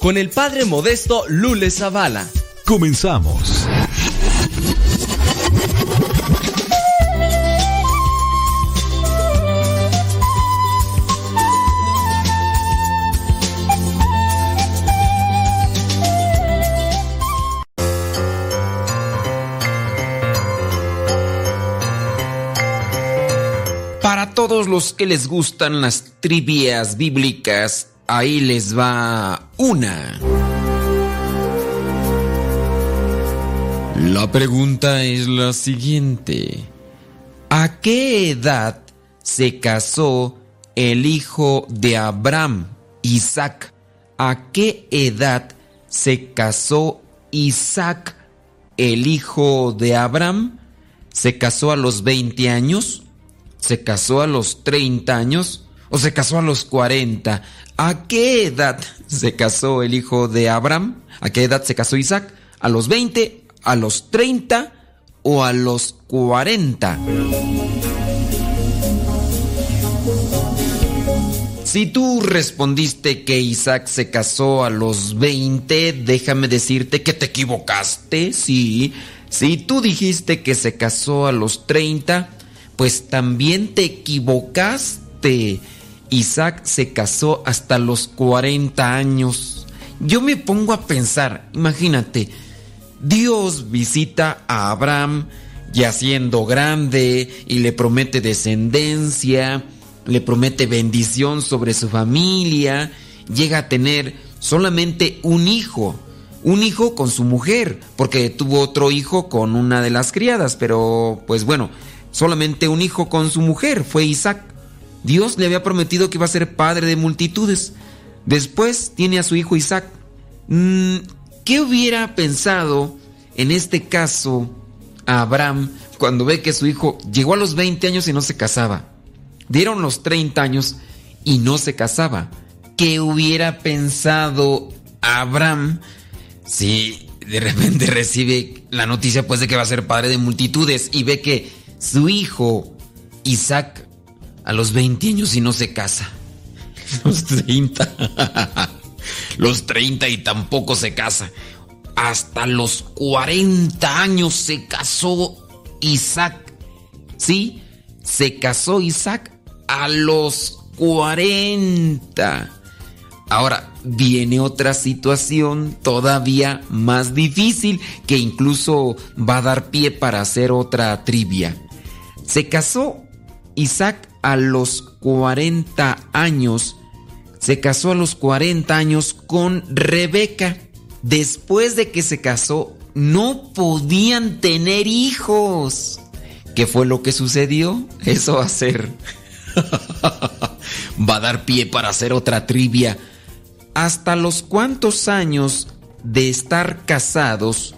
con el padre modesto Lule Zavala. Comenzamos. Para todos los que les gustan las trivias bíblicas, ahí les va una. La pregunta es la siguiente. ¿A qué edad se casó el hijo de Abraham, Isaac? ¿A qué edad se casó Isaac, el hijo de Abraham? ¿Se casó a los 20 años? ¿Se casó a los 30 años? ¿O se casó a los 40? ¿A qué edad se casó el hijo de Abraham? ¿A qué edad se casó Isaac? ¿A los 20? a los 30 o a los 40. Si tú respondiste que Isaac se casó a los 20, déjame decirte que te equivocaste, sí. Si tú dijiste que se casó a los 30, pues también te equivocaste. Isaac se casó hasta los 40 años. Yo me pongo a pensar, imagínate, Dios visita a Abraham ya siendo grande y le promete descendencia, le promete bendición sobre su familia, llega a tener solamente un hijo, un hijo con su mujer, porque tuvo otro hijo con una de las criadas, pero pues bueno, solamente un hijo con su mujer, fue Isaac. Dios le había prometido que iba a ser padre de multitudes. Después tiene a su hijo Isaac. Mm, ¿Qué hubiera pensado en este caso a Abraham cuando ve que su hijo llegó a los 20 años y no se casaba? Dieron los 30 años y no se casaba. ¿Qué hubiera pensado Abraham si de repente recibe la noticia pues de que va a ser padre de multitudes y ve que su hijo Isaac a los 20 años y no se casa? Los 30. los 30 y tampoco se casa. Hasta los 40 años se casó Isaac. Sí, se casó Isaac a los 40. Ahora, viene otra situación todavía más difícil que incluso va a dar pie para hacer otra trivia. Se casó Isaac a los 40 años se casó a los 40 años con Rebeca. Después de que se casó, no podían tener hijos. ¿Qué fue lo que sucedió? Eso va a ser. va a dar pie para hacer otra trivia. ¿Hasta los cuántos años de estar casados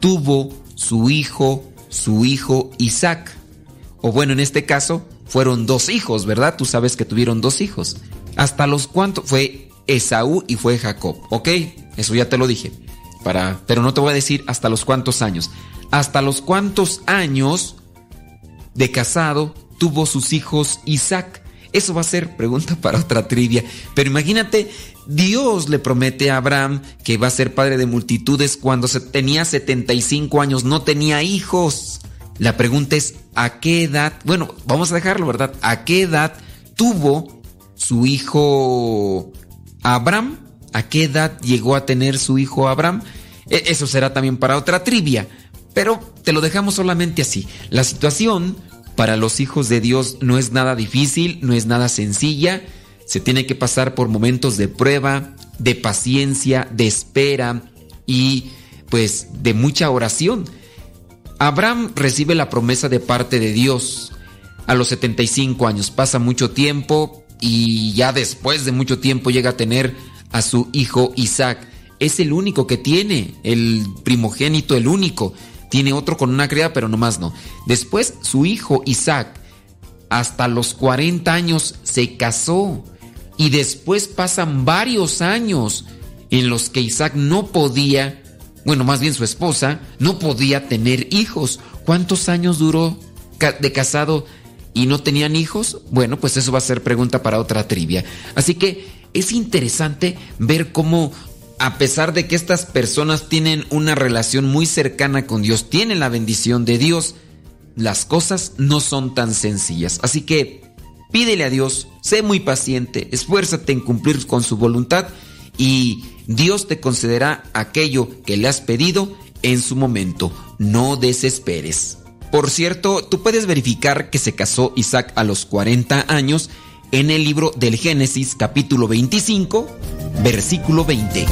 tuvo su hijo, su hijo Isaac? O bueno, en este caso fueron dos hijos, ¿verdad? Tú sabes que tuvieron dos hijos. ¿Hasta los cuantos? Fue Esaú y fue Jacob, ¿ok? Eso ya te lo dije. Para, pero no te voy a decir hasta los cuantos años. Hasta los cuantos años de casado tuvo sus hijos Isaac. Eso va a ser pregunta para otra trivia. Pero imagínate, Dios le promete a Abraham que va a ser padre de multitudes cuando se tenía 75 años, no tenía hijos. La pregunta es, ¿a qué edad? Bueno, vamos a dejarlo, ¿verdad? ¿A qué edad tuvo su hijo Abraham. ¿A qué edad llegó a tener su hijo Abraham? E, eso será también para otra trivia, pero te lo dejamos solamente así. La situación para los hijos de Dios no es nada difícil, no es nada sencilla. Se tiene que pasar por momentos de prueba, de paciencia, de espera y pues de mucha oración. Abraham recibe la promesa de parte de Dios a los 75 años. Pasa mucho tiempo, y ya después de mucho tiempo llega a tener a su hijo Isaac. es el único que tiene, el primogénito, el único. Tiene otro con una cría, pero nomás no. Después su hijo Isaac, hasta los 40 años, se casó. Y después pasan varios años en los que Isaac no podía, bueno, más bien su esposa, no podía tener hijos. ¿Cuántos años duró de casado y no tenían hijos? Bueno, pues eso va a ser pregunta para otra trivia. Así que es interesante ver cómo a pesar de que estas personas tienen una relación muy cercana con Dios, tienen la bendición de Dios, las cosas no son tan sencillas. Así que pídele a Dios, sé muy paciente, esfuérzate en cumplir con su voluntad y Dios te concederá aquello que le has pedido en su momento. No desesperes. Por cierto, tú puedes verificar que se casó Isaac a los 40 años en el libro del Génesis capítulo 25, versículo 20.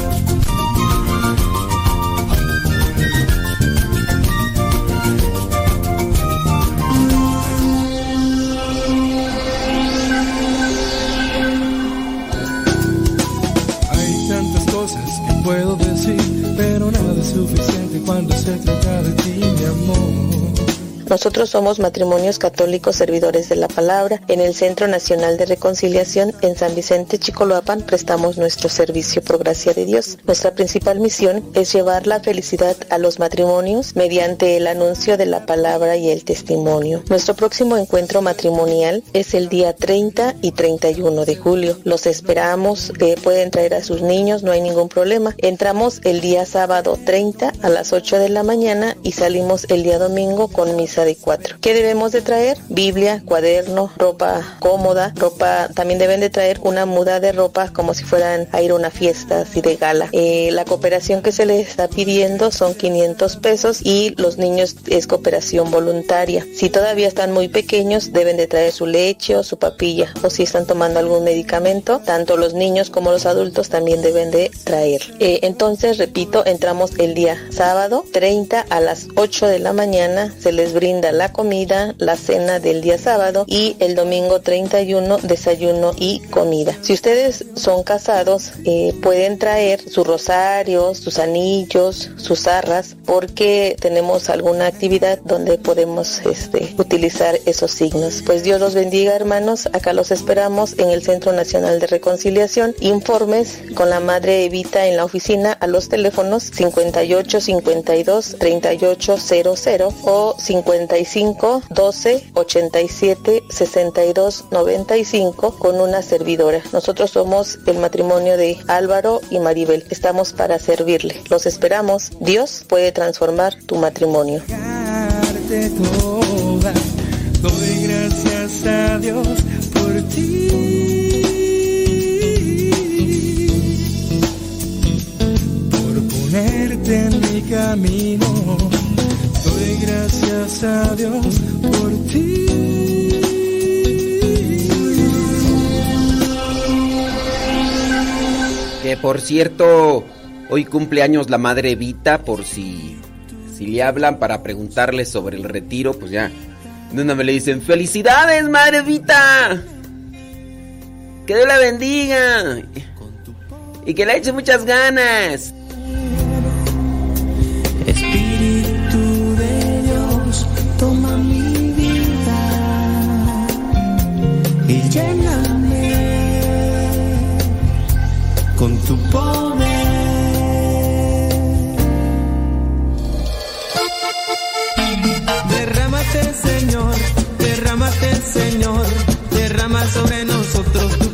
Nosotros somos matrimonios católicos servidores de la palabra. En el Centro Nacional de Reconciliación en San Vicente Chicoloapan prestamos nuestro servicio por gracia de Dios. Nuestra principal misión es llevar la felicidad a los matrimonios mediante el anuncio de la palabra y el testimonio. Nuestro próximo encuentro matrimonial es el día 30 y 31 de julio. Los esperamos, eh, pueden traer a sus niños, no hay ningún problema. Entramos el día sábado 30 a las 8 de la mañana y salimos el día domingo con misa ¿Qué debemos de traer? Biblia, cuaderno, ropa cómoda, ropa, también deben de traer una muda de ropa como si fueran a ir a una fiesta así de gala. Eh, la cooperación que se les está pidiendo son 500 pesos y los niños es cooperación voluntaria. Si todavía están muy pequeños deben de traer su leche o su papilla o si están tomando algún medicamento, tanto los niños como los adultos también deben de traer. Eh, entonces, repito, entramos el día sábado 30 a las 8 de la mañana, se les brinda la comida, la cena del día sábado y el domingo 31 desayuno y comida. Si ustedes son casados, eh, pueden traer sus rosarios, sus anillos, sus arras, porque tenemos alguna actividad donde podemos este, utilizar esos signos. Pues Dios los bendiga hermanos, acá los esperamos en el Centro Nacional de Reconciliación. Informes con la Madre Evita en la oficina a los teléfonos 58 52 38 00 o 50 55 12 87 62 95 con una servidora. Nosotros somos el matrimonio de Álvaro y Maribel. Estamos para servirle. Los esperamos. Dios puede transformar tu matrimonio. Doy gracias a Dios por ti. Por ponerte en mi camino Gracias a Dios por ti. Que por cierto, hoy cumple años la madre Evita, por si, si le hablan para preguntarle sobre el retiro, pues ya. De una me le dicen, felicidades, madre Evita. Que Dios la bendiga. Y que le eche muchas ganas. Con tu poder. Derrámate, Señor, derrámate, Señor, derrama sobre nosotros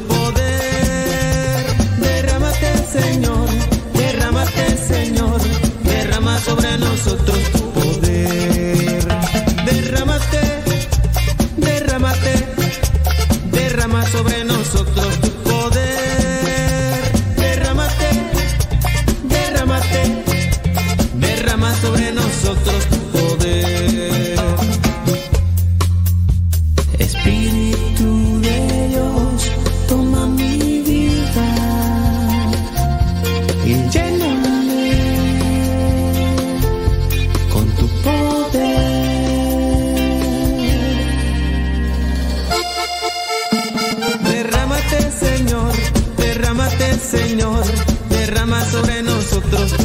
nosotros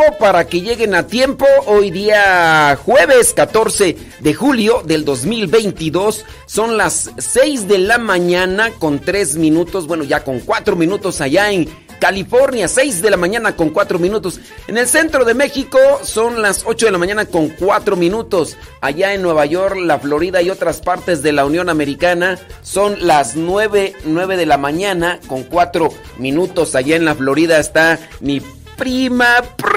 Tiempo para que lleguen a tiempo. Hoy día jueves 14 de julio del 2022. Son las 6 de la mañana con 3 minutos. Bueno, ya con 4 minutos allá en California. 6 de la mañana con 4 minutos. En el centro de México son las 8 de la mañana con 4 minutos. Allá en Nueva York, la Florida y otras partes de la Unión Americana son las 9, 9 de la mañana con 4 minutos. Allá en la Florida está mi prima, prima,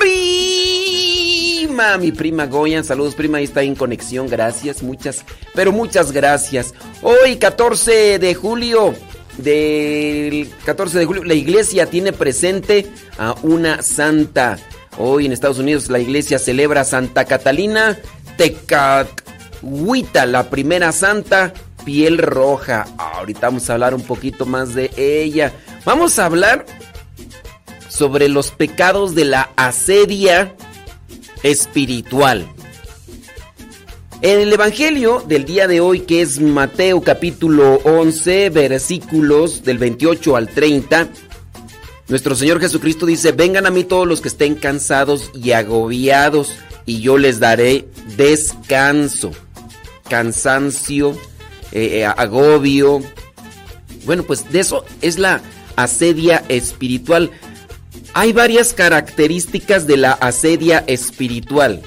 mi prima Goyan. Saludos, prima, ahí está en conexión. Gracias, muchas, pero muchas gracias. Hoy, 14 de julio del 14 de julio, la iglesia tiene presente a una santa. Hoy en Estados Unidos la iglesia celebra Santa Catalina Tecathuita, la primera santa, piel roja. Ahorita vamos a hablar un poquito más de ella. Vamos a hablar sobre los pecados de la asedia espiritual. En el Evangelio del día de hoy, que es Mateo capítulo 11, versículos del 28 al 30, nuestro Señor Jesucristo dice, vengan a mí todos los que estén cansados y agobiados, y yo les daré descanso, cansancio, eh, eh, agobio. Bueno, pues de eso es la asedia espiritual. Hay varias características de la asedia espiritual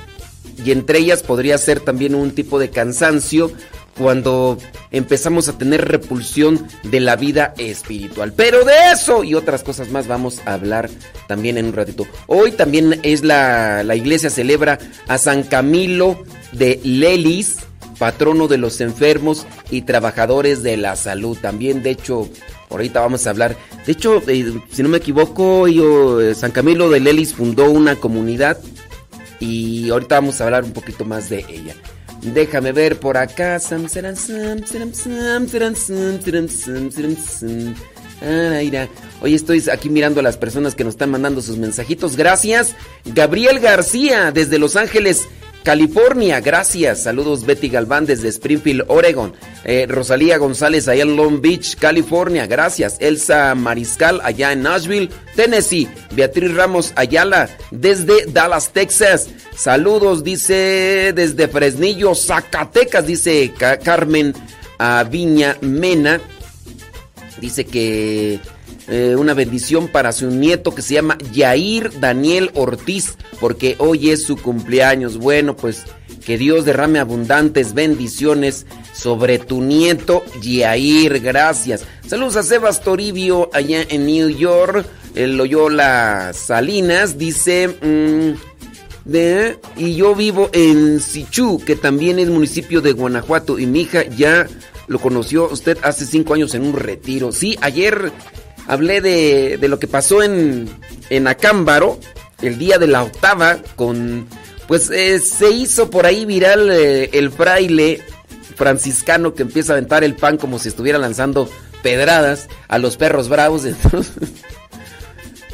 y entre ellas podría ser también un tipo de cansancio cuando empezamos a tener repulsión de la vida espiritual. Pero de eso y otras cosas más vamos a hablar también en un ratito. Hoy también es la, la iglesia celebra a San Camilo de Lelis, patrono de los enfermos y trabajadores de la salud. También, de hecho, ahorita vamos a hablar. De hecho, si no me equivoco, yo, eh, San Camilo de Lelis fundó una comunidad y ahorita vamos a hablar un poquito más de ella. Déjame ver por acá. Hoy estoy aquí mirando a las personas que nos están mandando sus mensajitos. Gracias. Gabriel García, desde Los Ángeles, California, gracias. Saludos Betty Galván desde Springfield, Oregon. Eh, Rosalía González allá en Long Beach, California, gracias. Elsa Mariscal allá en Nashville, Tennessee. Beatriz Ramos Ayala desde Dallas, Texas. Saludos, dice desde Fresnillo, Zacatecas, dice Carmen Viña Mena. Dice que eh, una bendición para su nieto que se llama Yair Daniel Ortiz, porque hoy es su cumpleaños. Bueno, pues que Dios derrame abundantes bendiciones sobre tu nieto Yair. Gracias. Saludos a Sebas Toribio allá en New York. El Loyola Salinas dice... Mm, de, y yo vivo en Sichú, que también es municipio de Guanajuato, y mi hija ya lo conoció usted hace cinco años en un retiro. Sí, ayer hablé de, de lo que pasó en, en Acámbaro, el día de la octava, con... Pues eh, se hizo por ahí viral eh, el fraile franciscano que empieza a aventar el pan como si estuviera lanzando pedradas a los perros bravos. Entonces,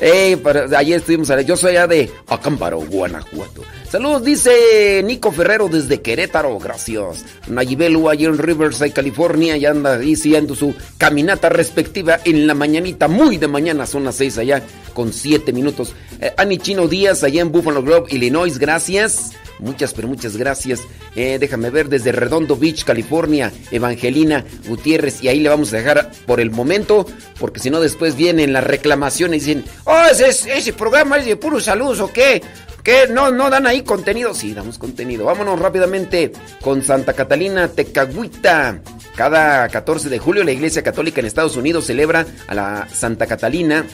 Hey, ayer estuvimos, yo soy allá de Acámbaro, Guanajuato. Saludos, dice Nico Ferrero desde Querétaro, gracias. Nayibelu allá en Riverside, California, ya anda diciendo su caminata respectiva en la mañanita, muy de mañana, son las seis allá, con siete minutos. Eh, Ani Chino Díaz, allá en Buffalo Grove, Illinois, gracias. Muchas, pero muchas gracias. Eh, déjame ver desde Redondo Beach, California, Evangelina Gutiérrez. Y ahí le vamos a dejar por el momento, porque si no después vienen las reclamaciones y dicen, oh, ese, ese programa es de puros saludos o qué. ¿Qué? ¿No, ¿No dan ahí contenido? Sí, damos contenido. Vámonos rápidamente con Santa Catalina Tecagüita. Cada 14 de julio la Iglesia Católica en Estados Unidos celebra a la Santa Catalina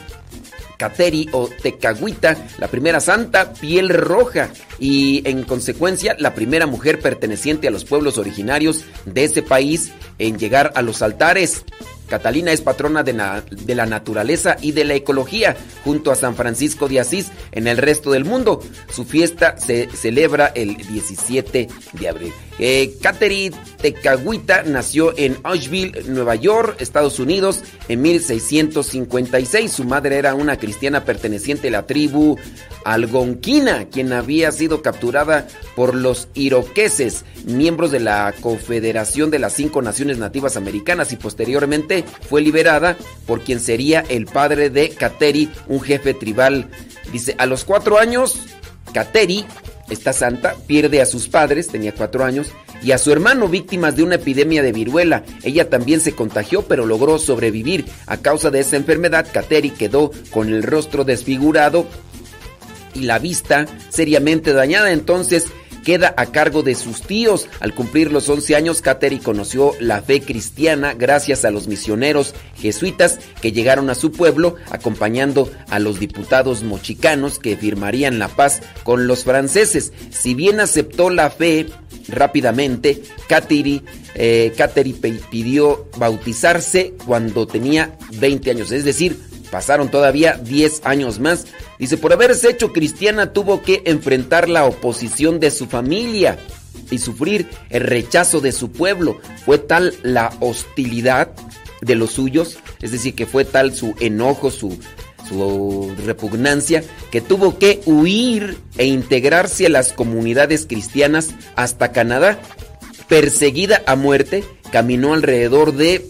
Cateri o Tecagüita, la primera santa piel roja y en consecuencia la primera mujer perteneciente a los pueblos originarios de ese país en llegar a los altares. Catalina es patrona de, la naturaleza y de la ecología, junto a San Francisco de Asís en el resto del mundo. Su fiesta se celebra el 17 de abril. Eh, Catherine Tecagüita nació en Asheville, Nueva York, Estados Unidos, en 1656. Su madre era una cristiana perteneciente a la tribu algonquina, quien había sido capturada por los iroqueses, miembros de la Confederación de las Cinco Naciones Nativas Americanas, y posteriormente fue liberada por quien sería el padre de Kateri, un jefe tribal. Dice, a los cuatro años, Kateri esta santa pierde a sus padres, tenía cuatro años, y a su hermano víctimas de una epidemia de viruela. Ella también se contagió, pero logró sobrevivir. A causa de esa enfermedad, Kateri quedó con el rostro desfigurado y la vista seriamente dañada. Entonces queda a cargo de sus tíos. Al cumplir los 11 años, Kateri conoció la fe cristiana gracias a los misioneros jesuitas que llegaron a su pueblo acompañando a los diputados mochicanos que firmarían la paz con los franceses. Si bien aceptó la fe rápidamente, Kateri, eh, pidió bautizarse cuando tenía 20 años, es decir, pasaron todavía 10 años más Dice, por haberse hecho cristiana tuvo que enfrentar la oposición de su familia y sufrir el rechazo de su pueblo. Fue tal la hostilidad de los suyos, es decir, que fue tal su enojo, su, su repugnancia, que tuvo que huir e integrarse a las comunidades cristianas hasta Canadá. Perseguida a muerte, caminó alrededor de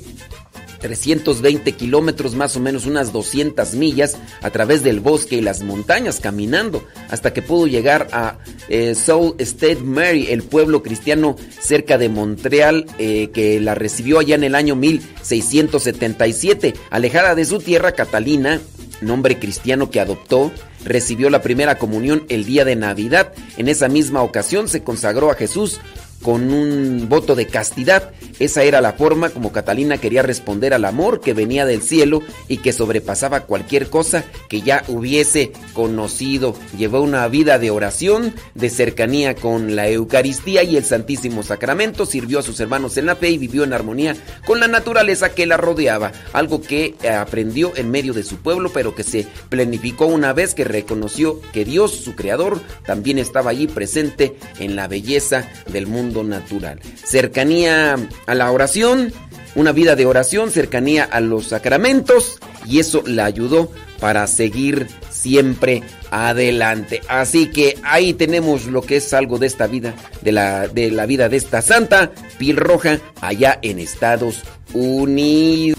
320 kilómetros, más o menos unas 200 millas, a través del bosque y las montañas, caminando, hasta que pudo llegar a eh, Soul State Mary, el pueblo cristiano cerca de Montreal, eh, que la recibió allá en el año 1677. Alejada de su tierra, Catalina, nombre cristiano que adoptó, recibió la primera comunión el día de Navidad. En esa misma ocasión se consagró a Jesús con un voto de castidad. Esa era la forma como Catalina quería responder al amor que venía del cielo y que sobrepasaba cualquier cosa que ya hubiese conocido. Llevó una vida de oración, de cercanía con la Eucaristía y el Santísimo Sacramento, sirvió a sus hermanos en la fe y vivió en armonía con la naturaleza que la rodeaba, algo que aprendió en medio de su pueblo, pero que se planificó una vez que reconoció que Dios, su creador, también estaba allí presente en la belleza del mundo natural. Cercanía a la oración, una vida de oración, cercanía a los sacramentos y eso la ayudó para seguir siempre adelante. Así que ahí tenemos lo que es algo de esta vida, de la, de la vida de esta santa piel roja allá en Estados Unidos.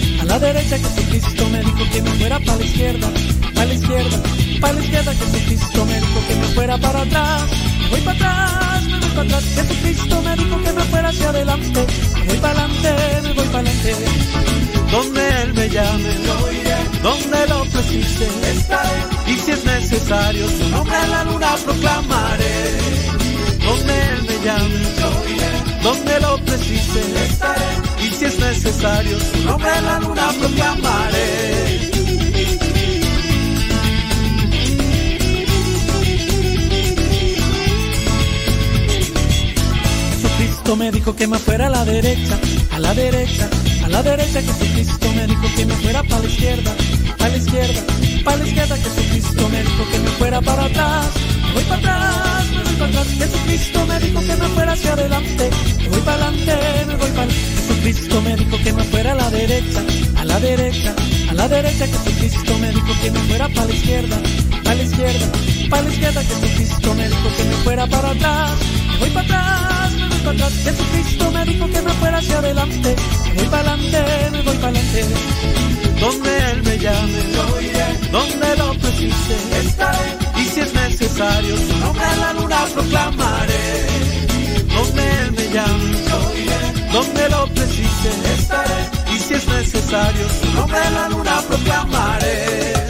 la derecha. Jesucristo me dijo que me fuera para la izquierda, para la izquierda, para la izquierda. Jesucristo me dijo que me fuera para atrás, voy para atrás, me voy para atrás. Jesucristo me dijo que me fuera hacia adelante, voy para adelante, me voy para adelante. Donde Él me llame, donde lo precise, estaré. Y si es necesario, su nombre a la luna proclamaré. Donde Él me llame, donde lo precise, estaré. Si es necesario, su nombre a la luna proclamaré. Jesucristo me dijo que me fuera a la derecha, a la derecha, a la derecha. Jesucristo me dijo que me fuera para la izquierda, para la izquierda, para la izquierda. Jesucristo me dijo que me fuera para atrás, me voy para atrás, me voy para atrás. Jesucristo me dijo que me fuera hacia adelante, me voy para adelante, me voy para adelante. Jesucristo me dijo que me fuera a la derecha, a la derecha, a la derecha. Jesucristo me dijo que me fuera para la izquierda, para la izquierda, para la izquierda. Jesucristo me dijo que me fuera para atrás, me voy para atrás, me voy para atrás. Jesucristo me dijo que me fuera hacia adelante, me voy para adelante, me voy para adelante. Donde Él me llame, donde lo precise, estaré. Y si es necesario, su a la luna proclamaré. Donde Él me llame, donde lo precise, estaré. Y si es necesario, su nombre a la luna proclamaré.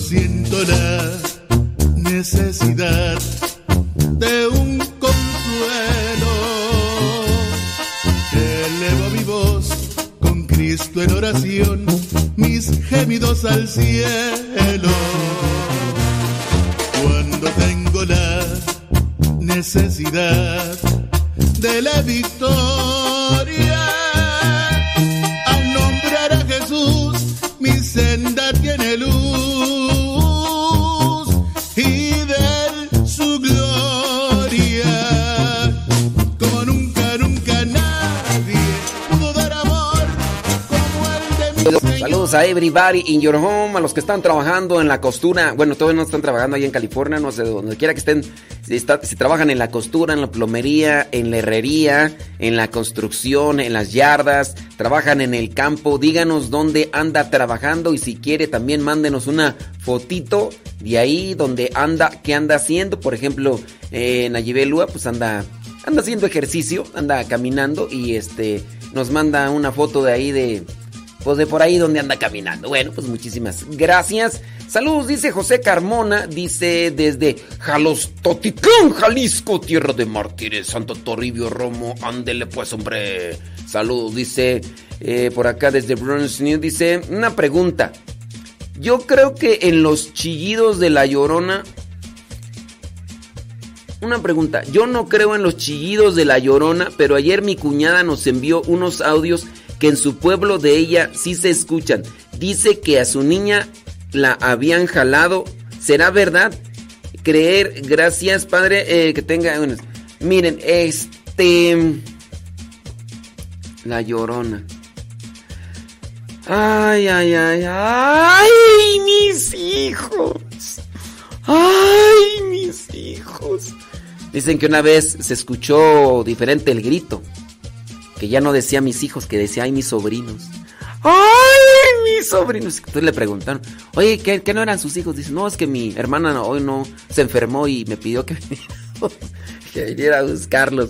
Siento la necesidad de un consuelo, elevo mi voz con Cristo en oración, mis gemidos al cielo. Cuando tengo la necesidad de la victoria, A everybody in your home, a los que están trabajando en la costura. Bueno, todavía no están trabajando ahí en California, no sé, donde quiera que estén. Si, trabajan en la costura, en la plomería, en la herrería, en la construcción, en las yardas, trabajan en el campo, díganos dónde anda trabajando y si quiere también mándenos una fotito de ahí donde anda, qué anda haciendo. Por ejemplo, eh, Nayibel Lua, pues anda, anda haciendo ejercicio, anda caminando y este nos manda una foto de ahí de pues de por ahí donde anda caminando. Bueno, pues muchísimas gracias. Saludos, dice José Carmona, dice desde Jalostotitlán, Jalisco, tierra de mártires, Santo Toribio, Romo, ándele pues, hombre. Saludos, dice eh, por acá desde Bruns News, dice una pregunta. Yo creo que en los chillidos de la llorona. Una pregunta. Yo no creo en los chillidos de la llorona, pero ayer mi cuñada nos envió unos audios que en su pueblo de ella sí se escuchan. Dice que a su niña la habían jalado. ¿Será verdad? Creer, gracias padre, eh, que tenga... bueno, miren, este... La llorona. Ay, ay, ay, ay, mis hijos. Ay, mis hijos. Dicen que una vez se escuchó diferente el grito. Que ya no decía mis hijos, que decía ay mis sobrinos. ¡Ay, mis sobrinos! Entonces le preguntaron, oye, ¿qué, qué no eran sus hijos? Dice, no, es que mi hermana no- hoy no se enfermó y me pidió que viniera, que viniera a buscarlos.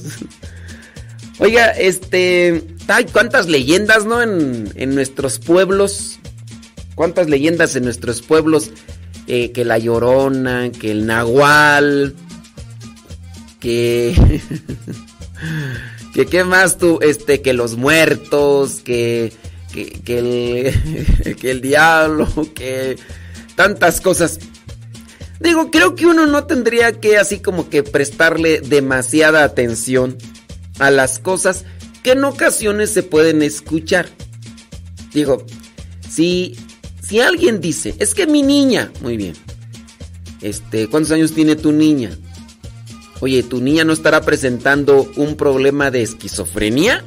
Oiga, este. Ay, cuántas leyendas, ¿no? En, en nuestros pueblos. Cuántas leyendas en nuestros pueblos. eh, que la llorona, que el nahual. Que. que qué más tú. Este, que los muertos. Que. Que, que el. que el diablo. Que. Tantas cosas. Digo, creo que uno no tendría que así como que prestarle demasiada atención a las cosas que en ocasiones se pueden escuchar. Digo, si, si alguien dice, es que mi niña, muy bien, este, ¿cuántos años tiene tu niña? Oye, ¿tu niña no estará presentando un problema de esquizofrenia?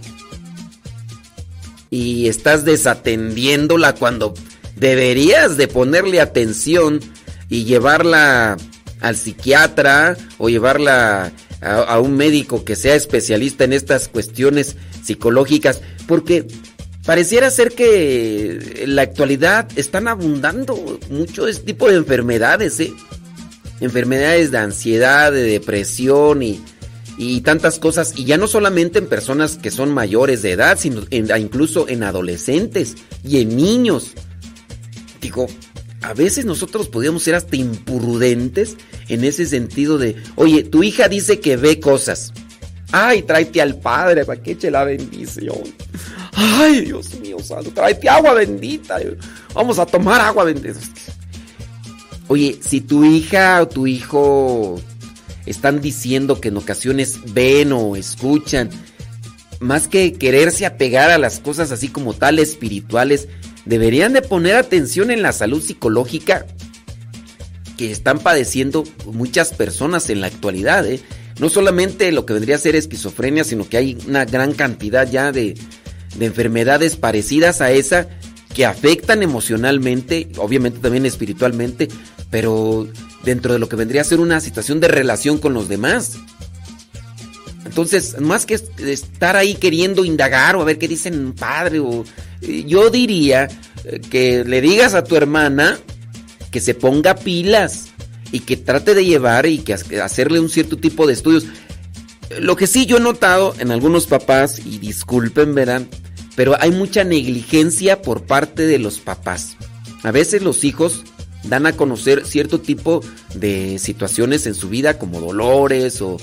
Y estás desatendiéndola cuando deberías de ponerle atención y llevarla al psiquiatra o llevarla a, a un médico que sea especialista en estas cuestiones psicológicas, porque pareciera ser que en la actualidad están abundando mucho este tipo de enfermedades, ¿eh? Enfermedades de ansiedad, de depresión y, y tantas cosas, y ya no solamente en personas que son mayores de edad, sino incluso en adolescentes y en niños. Digo, a veces nosotros podríamos ser hasta imprudentes en ese sentido de, oye, tu hija dice que ve cosas. Ay, tráete al padre para que eche la bendición. Ay, Dios mío, santo, tráete agua bendita. Vamos a tomar agua bendita. Oye, si tu hija o tu hijo están diciendo que en ocasiones ven o escuchan, más que quererse apegar a las cosas así como tal espirituales, deberían de poner atención en la salud psicológica que están padeciendo muchas personas en la actualidad. ¿eh? No solamente lo que vendría a ser esquizofrenia, sino que hay una gran cantidad ya de, de enfermedades parecidas a esa que afectan emocionalmente, obviamente también espiritualmente, pero dentro de lo que vendría a ser una situación de relación con los demás. Entonces, más que es- estar ahí queriendo indagar o a ver qué dicen padre o eh, yo diría eh, que le digas a tu hermana que se ponga pilas y que trate de llevar y que ha- hacerle un cierto tipo de estudios. Lo que sí yo he notado en algunos papás y disculpen, verán, pero hay mucha negligencia por parte de los papás. A veces los hijos dan a conocer cierto tipo de situaciones en su vida, como dolores o,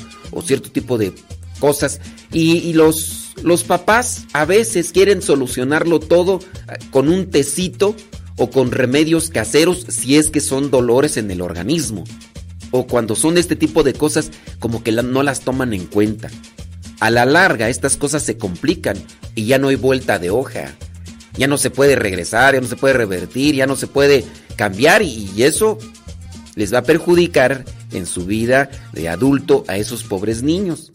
cierto tipo de cosas. Y, los, los papás a veces quieren solucionarlo todo eh, con un tecito o con remedios caseros si es que son dolores en el organismo. O cuando son este tipo de cosas como que no las toman en cuenta. A la larga estas cosas se complican y ya no hay vuelta de hoja. Ya no se puede regresar, ya no se puede revertir, ya no se puede cambiar y, eso les va a perjudicar en su vida de adulto a esos pobres niños.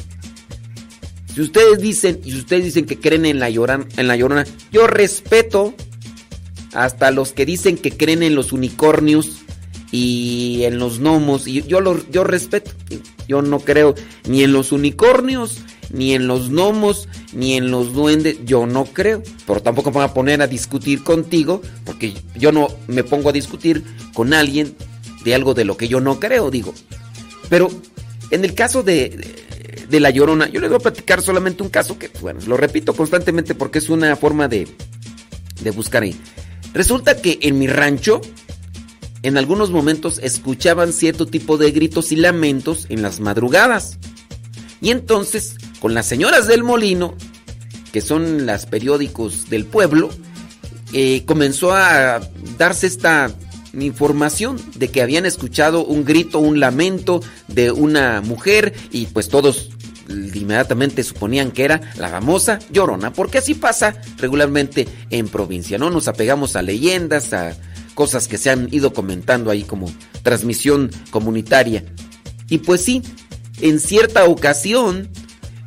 Si ustedes dicen, y si ustedes dicen que creen en la, lloran, en la llorona, yo respeto hasta los que dicen que creen en los unicornios y en los gnomos, y yo, lo, yo respeto. Yo no creo ni en los unicornios, ni en los gnomos, ni en los duendes, yo no creo. Pero tampoco me voy a poner a discutir contigo, porque yo no me pongo a discutir con alguien de algo de lo que yo no creo, digo. Pero en el caso de, de, la llorona, yo les voy a platicar solamente un caso que, bueno, lo repito constantemente porque es una forma de, de buscar ahí. Resulta que en mi rancho, en algunos momentos escuchaban cierto tipo de gritos y lamentos en las madrugadas. Y entonces, con las señoras del molino, que son las periódicos del pueblo, eh, comenzó a darse esta información de que habían escuchado un grito, un lamento de una mujer y pues todos inmediatamente suponían que era la famosa llorona, porque así pasa regularmente en provincia, ¿no? Nos apegamos a leyendas, a cosas que se han ido comentando ahí como transmisión comunitaria. Y pues sí, en cierta ocasión,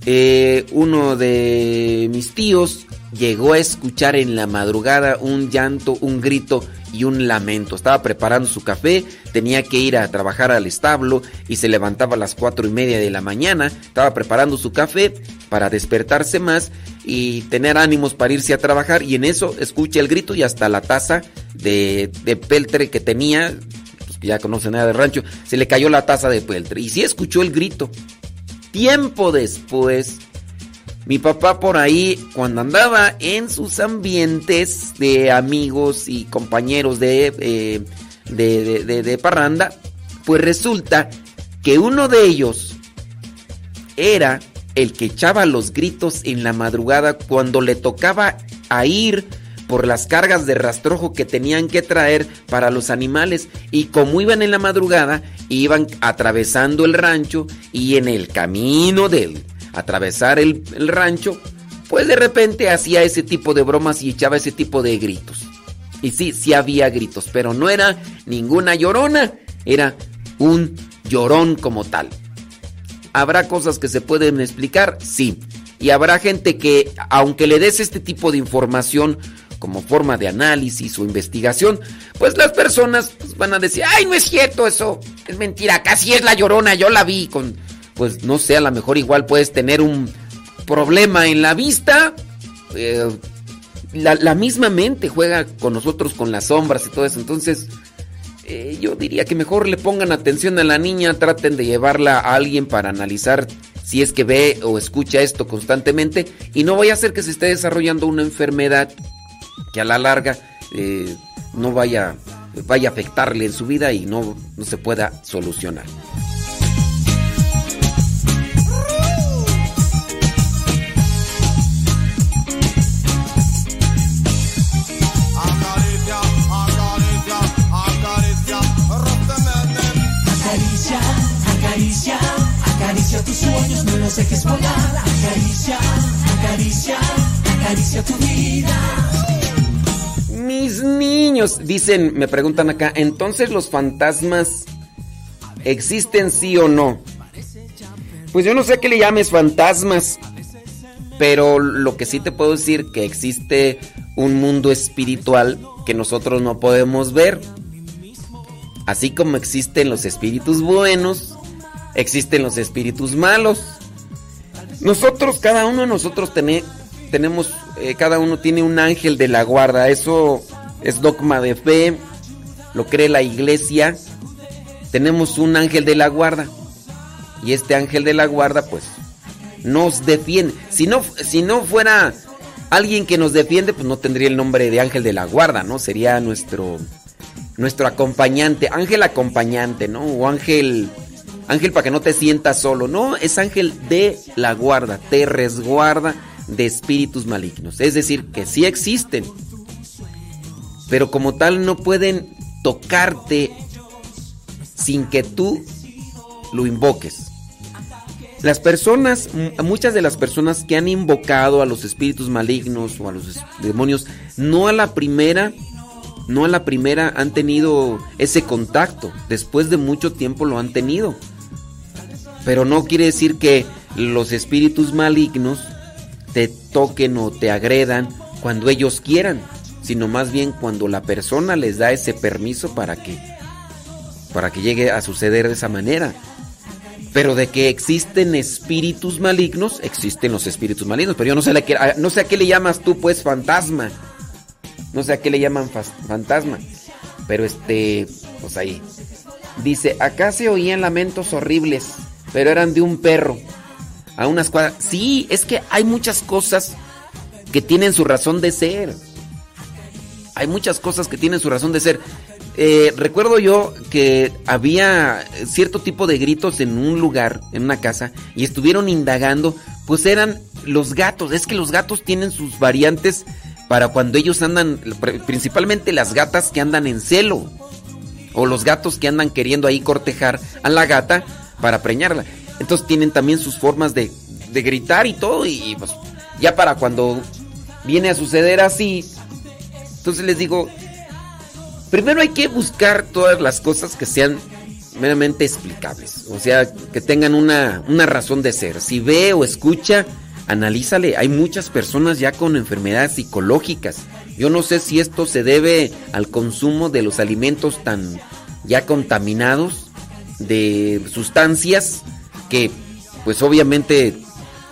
eh, uno de mis tíos llegó a escuchar en la madrugada un llanto, un grito y un lamento. Estaba preparando su café, tenía que ir a trabajar al establo y se levantaba a las cuatro y media de la mañana. Estaba preparando su café para despertarse más y tener ánimos para irse a trabajar. Y en eso escucha el grito y hasta la taza de, peltre que tenía, pues ya conoce nada de rancho, se le cayó la taza de peltre. Y sí escuchó el grito. Tiempo después, mi papá por ahí, cuando andaba en sus ambientes de amigos y compañeros de, eh, de- de parranda, pues resulta que uno de ellos era el que echaba los gritos en la madrugada cuando le tocaba a ir por las cargas de rastrojo que tenían que traer para los animales y como iban en la madrugada iban atravesando el rancho y en el camino del atravesar el, el rancho pues de repente hacía ese tipo de bromas y echaba ese tipo de gritos y sí, sí había gritos pero no era ninguna llorona era un llorón como tal ¿Habrá cosas que se pueden explicar? Sí. Y habrá gente que, aunque le des este tipo de información como forma de análisis o investigación, pues las personas pues, van a decir, ay, no es cierto eso, es mentira, casi es la llorona, yo la vi con, pues no sé, a lo mejor igual puedes tener un problema en la vista. eh, la, misma mente juega con nosotros con las sombras y todo eso, entonces... Eh, yo diría que mejor le pongan atención a la niña, traten de llevarla a alguien para analizar si es que ve o escucha esto constantemente y no vaya a ser que se esté desarrollando una enfermedad que a la larga eh, no vaya, vaya a afectarle en su vida y no, no se pueda solucionar. Acaricia, acaricia, tus sueños, no los dejes volar. Acaricia, acaricia, acaricia tu vida. Mis niños, dicen, me preguntan acá, entonces los fantasmas existen sí o no? Pues yo no sé qué le llames fantasmas, pero lo que sí te puedo decir que existe un mundo espiritual que nosotros no podemos ver. Así como existen los espíritus buenos, existen los espíritus malos. Nosotros, cada uno de nosotros tene- tenemos, eh, cada uno tiene un ángel de la guarda. Eso es dogma de fe, lo cree la iglesia. Tenemos un ángel de la guarda. Y este ángel de la guarda, pues, nos defiende. Si no, si no fuera alguien que nos defiende, pues no tendría el nombre de ángel de la guarda, ¿no? Sería nuestro nuestro acompañante, ángel acompañante, ¿no? O ángel, ángel para que no te sientas solo, no, es ángel de la guarda, te resguarda de espíritus malignos. Es decir, que sí existen, pero como tal no pueden tocarte sin que tú lo invoques. Las personas, muchas de las personas que han invocado a los espíritus malignos o a los demonios, no a la primera, no a la primera han tenido ese contacto. Después de mucho tiempo lo han tenido. Pero no quiere decir que los espíritus malignos te toquen o te agredan cuando ellos quieran, sino más bien cuando la persona les da ese permiso para que para que llegue a suceder de esa manera. Pero de que existen espíritus malignos, existen los espíritus malignos, pero yo no sé, la no sé a qué le llamas tú, pues, fantasma. No sé a qué le llaman fantasma. Pero este, pues ahí. Dice, acá se oían lamentos horribles, pero eran de un perro. A unas cuadras. Sí, es que hay muchas cosas que tienen su razón de ser. Hay muchas cosas que tienen su razón de ser. Eh, recuerdo yo que había cierto tipo de gritos en un lugar, en una casa, y estuvieron indagando, pues eran los gatos. Es que los gatos tienen sus variantes para cuando ellos andan, pr- principalmente las gatas que andan en celo, o los gatos que andan queriendo ahí cortejar a la gata para preñarla. Entonces tienen también sus formas de, de gritar y todo, y, pues ya para cuando viene a suceder así, entonces les digo, primero hay que buscar todas las cosas que sean meramente explicables, o sea, que tengan una, una razón de ser. Si ve o escucha, analízale. Hay muchas personas ya con enfermedades psicológicas. Yo no sé si esto se debe al consumo de los alimentos tan ya contaminados de sustancias que pues obviamente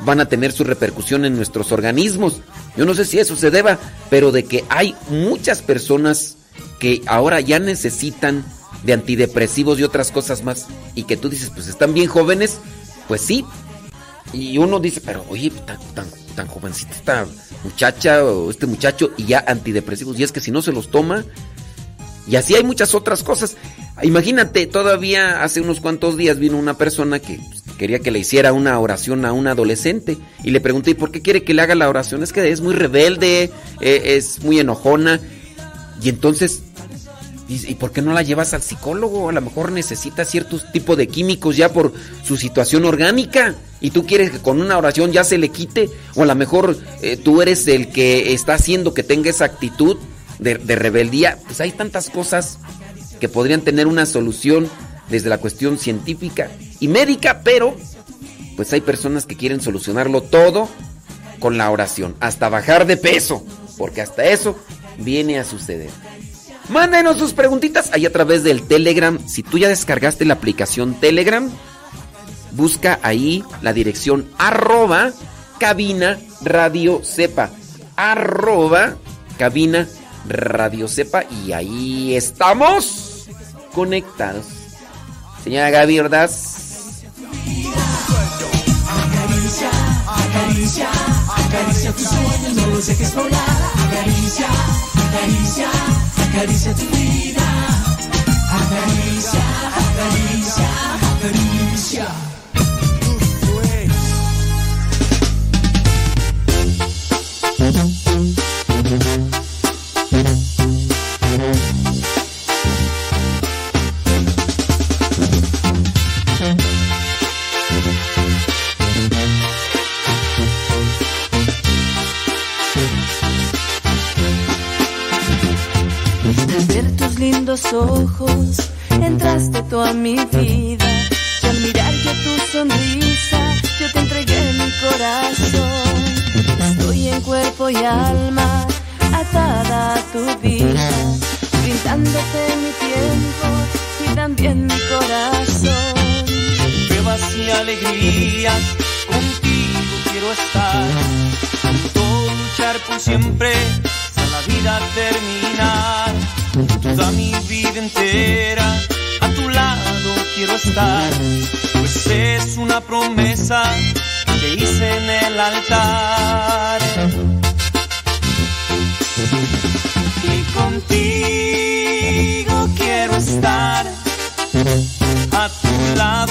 van a tener su repercusión en nuestros organismos. Yo no sé si eso se deba, pero de que hay muchas personas que ahora ya necesitan de antidepresivos y otras cosas más y que tú dices, pues están bien jóvenes, pues sí. Y uno dice, pero oye, tan, tan, tan jovencita esta muchacha o este muchacho y ya antidepresivos. Y es que si no se los toma, y así hay muchas otras cosas. Imagínate, todavía hace unos cuantos días vino una persona que pues, quería que le hiciera una oración a un adolescente y le pregunté, ¿y por qué quiere que le haga la oración? Es que es muy rebelde, eh, es muy enojona. Y entonces, ¿y, por qué no la llevas al psicólogo? A lo mejor necesita ciertos tipos de químicos ya por su situación orgánica. Y tú quieres que con una oración ya se le quite. O a lo mejor eh, tú eres el que está haciendo que tenga esa actitud de, de rebeldía. Pues hay tantas cosas que podrían tener una solución desde la cuestión científica y médica, pero pues hay personas que quieren solucionarlo todo con la oración, hasta bajar de peso, porque hasta eso viene a suceder. Mándenos sus preguntitas ahí a través del Telegram. Si tú ya descargaste la aplicación Telegram, busca ahí la dirección arroba cabina radio sepa. Arroba cabina radio sepa y ahí estamos conectados. Señora Gaby Ordaz. Acaricia, acaricia, acaricia tus sueños, no los dejes volar. Acaricia, acaricia, acaricia tu vida. Acaricia, acaricia, acaricia. Lindos ojos, entraste tú a mi vida. Y al mirar yo tu sonrisa, yo te entregué mi corazón. Estoy en cuerpo y alma, atada a tu vida, brindándote mi tiempo y también mi corazón. pruebas y alegrías, contigo quiero estar, junto luchar por siempre, hasta la vida terminar, Toda mi vida entera a tu lado quiero estar, pues es una promesa que hice en el altar. Y contigo quiero estar a tu lado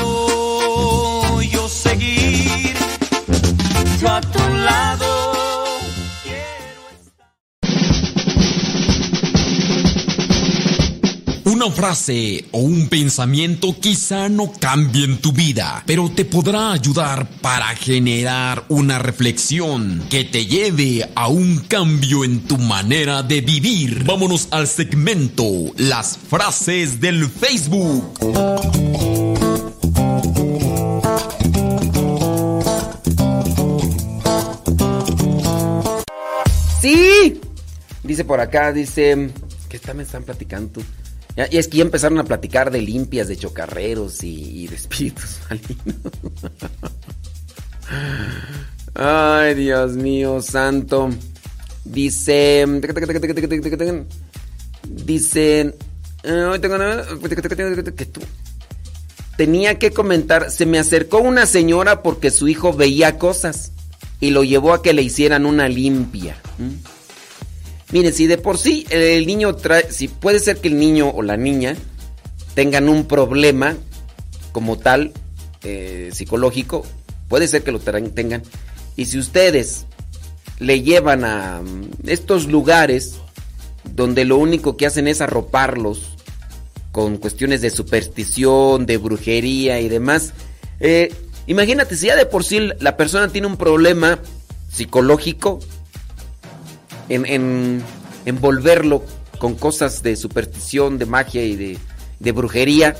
Una frase o un pensamiento quizá no cambien tu vida, pero te podrá ayudar para generar una reflexión que te lleve a un cambio en tu manera de vivir. Vámonos al segmento Las frases del Facebook. Sí. Dice por acá, dice, ¿qué me están platicando? Y es que ya empezaron a platicar de limpias, de chocarreros y, de espíritus malignos. Ay, Dios mío, santo. Dice. Dice. Que tú. Tenía que comentar. Se me acercó una señora porque su hijo veía cosas y lo llevó a que le hicieran una limpia. ¿Mm? Miren, si de por sí el niño trae. Si puede ser que el niño o la niña tengan un problema como tal eh, psicológico, puede ser que lo tengan. Y si ustedes le llevan a mm, estos lugares donde lo único que hacen es arroparlos con cuestiones de superstición, de brujería y demás, eh, imagínate si ya de por sí la persona tiene un problema psicológico, en, en envolverlo con cosas de superstición, de magia y de, brujería,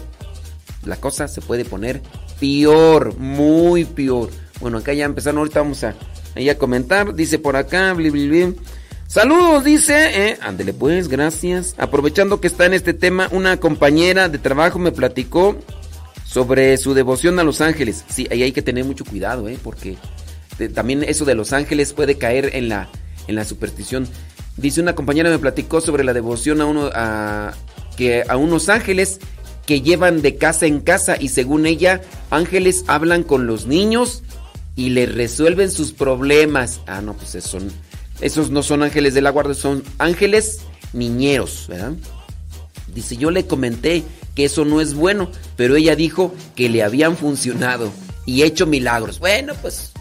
la cosa se puede poner peor, muy peor. Bueno, acá ya empezaron, ahorita vamos a, a comentar. Dice por acá. Saludos, dice. Eh, ándele pues, gracias. Aprovechando que está en este tema, una compañera de trabajo me platicó sobre su devoción a los ángeles. Sí, ahí hay que tener mucho cuidado, ¿eh? Porque también eso de los ángeles puede caer en la, en la superstición. Dice una compañera me platicó sobre la devoción a uno que a unos ángeles que llevan de casa en casa y según ella ángeles hablan con los niños y les resuelven sus problemas. Ah, no, pues esos son esos no son ángeles de la guardia, son ángeles niñeros, ¿verdad? Dice, yo le comenté que eso no es bueno, pero ella dijo que le habían funcionado y hecho milagros. Bueno, pues,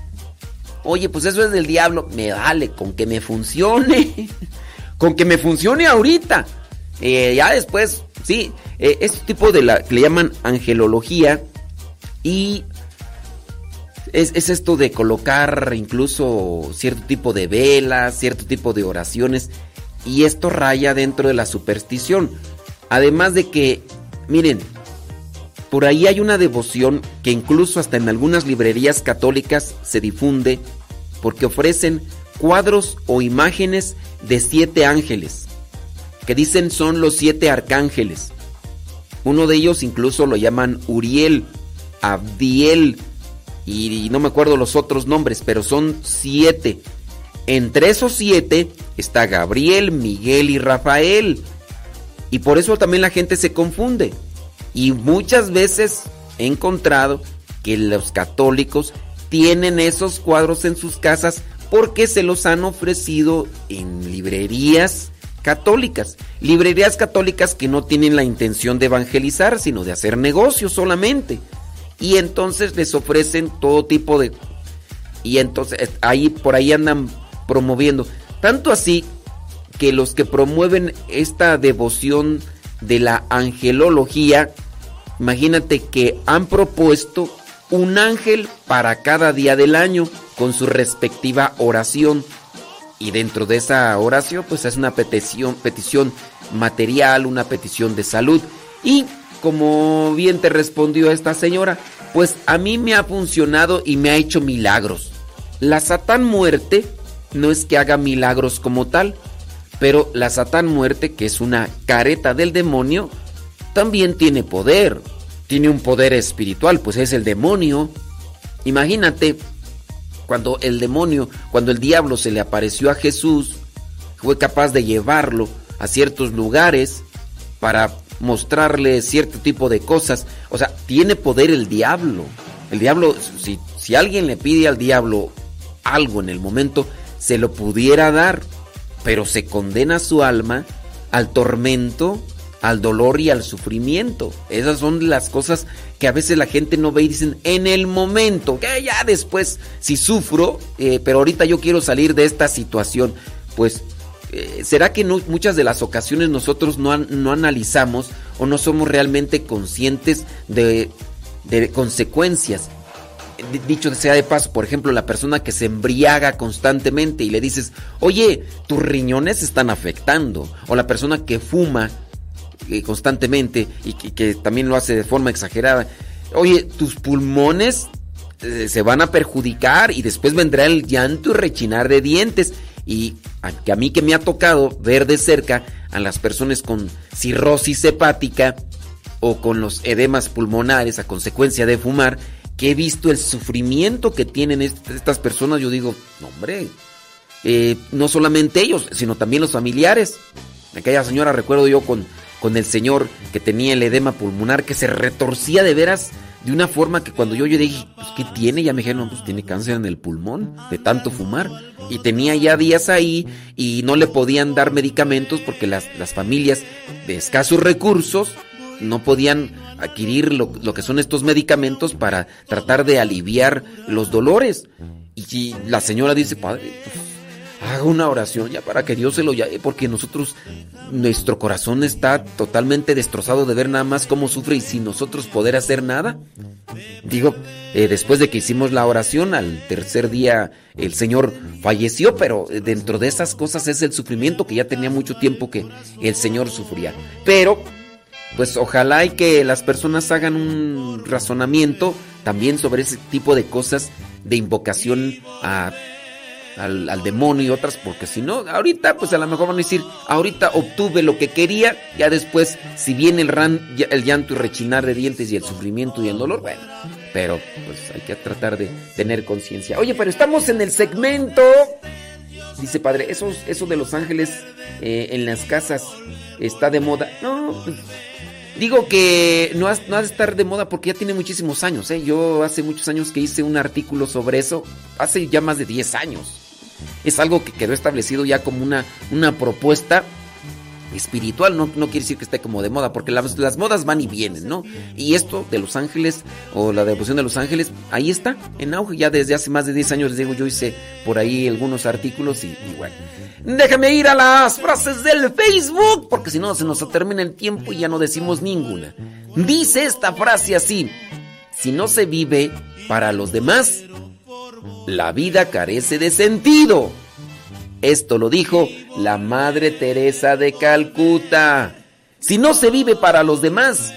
oye, pues eso es del diablo. Me vale, con que me funcione. con que me funcione ahorita. Eh, ya después, sí, eh, este tipo de la que le llaman angelología y es, es esto de colocar incluso cierto tipo de velas, cierto tipo de oraciones, y esto raya dentro de la superstición. Además de que, miren, por ahí hay una devoción que incluso hasta en algunas librerías católicas se difunde porque ofrecen cuadros o imágenes de siete ángeles, que dicen son los siete arcángeles. Uno de ellos incluso lo llaman Uriel, Abdiel, y, no me acuerdo los otros nombres, pero son siete. Entre esos siete está Gabriel, Miguel y Rafael. Y por eso también la gente se confunde. Y muchas veces he encontrado que los católicos tienen esos cuadros en sus casas porque se los han ofrecido en librerías católicas. Librerías católicas que no tienen la intención de evangelizar, sino de hacer negocios solamente. Y entonces les ofrecen todo tipo de... Y entonces ahí por ahí andan promoviendo. Tanto así que los que promueven esta devoción de la angelología, imagínate que han propuesto un ángel para cada día del año con su respectiva oración. Y dentro de esa oración, pues es una petición, petición material, una petición de salud. Y como bien te respondió esta señora, pues a mí me ha funcionado y me ha hecho milagros. La Satán muerte no es que haga milagros como tal, pero la Satán muerte, que es una careta del demonio, también tiene poder. Tiene un poder espiritual, pues es el demonio. Imagínate cuando el demonio, cuando el diablo se le apareció a Jesús, fue capaz de llevarlo a ciertos lugares para mostrarle cierto tipo de cosas. O sea, tiene poder el diablo. El diablo, si, si alguien le pide al diablo algo en el momento, se lo pudiera dar, pero se condena su alma al tormento, al dolor y al sufrimiento. Esas son las cosas que a veces la gente no ve y dicen en el momento, que ya después, si sufro, eh, pero ahorita yo quiero salir de esta situación, pues eh, ¿será que no, muchas de las ocasiones nosotros no, no analizamos o no somos realmente conscientes de, de consecuencias? Di- Dicho sea de paso, por ejemplo, la persona que se embriaga constantemente y le dices, oye, tus riñones están afectando. O la persona que fuma eh, constantemente y que, que también lo hace de forma exagerada. Oye, tus pulmones eh, se van a perjudicar y después vendrá el llanto y rechinar de dientes. Y a, que a mí que me ha tocado ver de cerca a las personas con cirrosis hepática o con los edemas pulmonares a consecuencia de fumar, que he visto el sufrimiento que tienen est- estas personas, yo digo, hombre, eh, no solamente ellos, sino también los familiares. Aquella señora, recuerdo yo, con, con el señor que tenía el edema pulmonar, que se retorcía de veras de una forma que cuando yo, yo dije, pues, ¿qué tiene? Ya me dijeron, pues tiene cáncer en el pulmón de tanto fumar. Y tenía ya días ahí y no le podían dar medicamentos porque las, las familias de escasos recursos no podían adquirir lo, lo que son estos medicamentos para tratar de aliviar los dolores. Y si la señora dice, padre, pues, haga una oración ya para que Dios se lo llame, porque nosotros, nuestro corazón está totalmente destrozado de ver nada más cómo sufre y sin nosotros poder hacer nada. Digo, eh, después de que hicimos la oración, al tercer día el Señor falleció, pero dentro de esas cosas es el sufrimiento que ya tenía mucho tiempo que el Señor sufría. Pero pues ojalá y que las personas hagan un razonamiento también sobre ese tipo de cosas de invocación al, al demonio y otras, porque si no, ahorita pues a lo mejor van a decir, ahorita obtuve lo que quería, ya después, si viene el, ran- el llanto y rechinar de dientes y el sufrimiento y el dolor, bueno, pero pues hay que tratar de tener conciencia. Oye, pero estamos en el segmento... Dice padre, eso, eso de los ángeles eh, en las casas está de moda. No, pues, digo que no ha, no ha de estar de moda porque ya tiene muchísimos años. ¿eh? Yo hace muchos años que hice un artículo sobre eso, hace ya más de 10 años. Es algo que quedó establecido ya como una, una propuesta espiritual, no, no quiere decir que esté como de moda, porque las, las modas van y vienen, ¿no? Y esto de los ángeles o la devoción de los ángeles, ahí está, en auge, ya desde hace más de 10 años, les digo, yo hice por ahí algunos artículos y, y bueno. Déjame ir a las frases del Facebook, porque si no se nos termina el tiempo y ya no decimos ninguna. Dice esta frase así, si no se vive para los demás, la vida carece de sentido. Esto lo dijo la Madre Teresa de Calcuta. Si no se vive para los demás,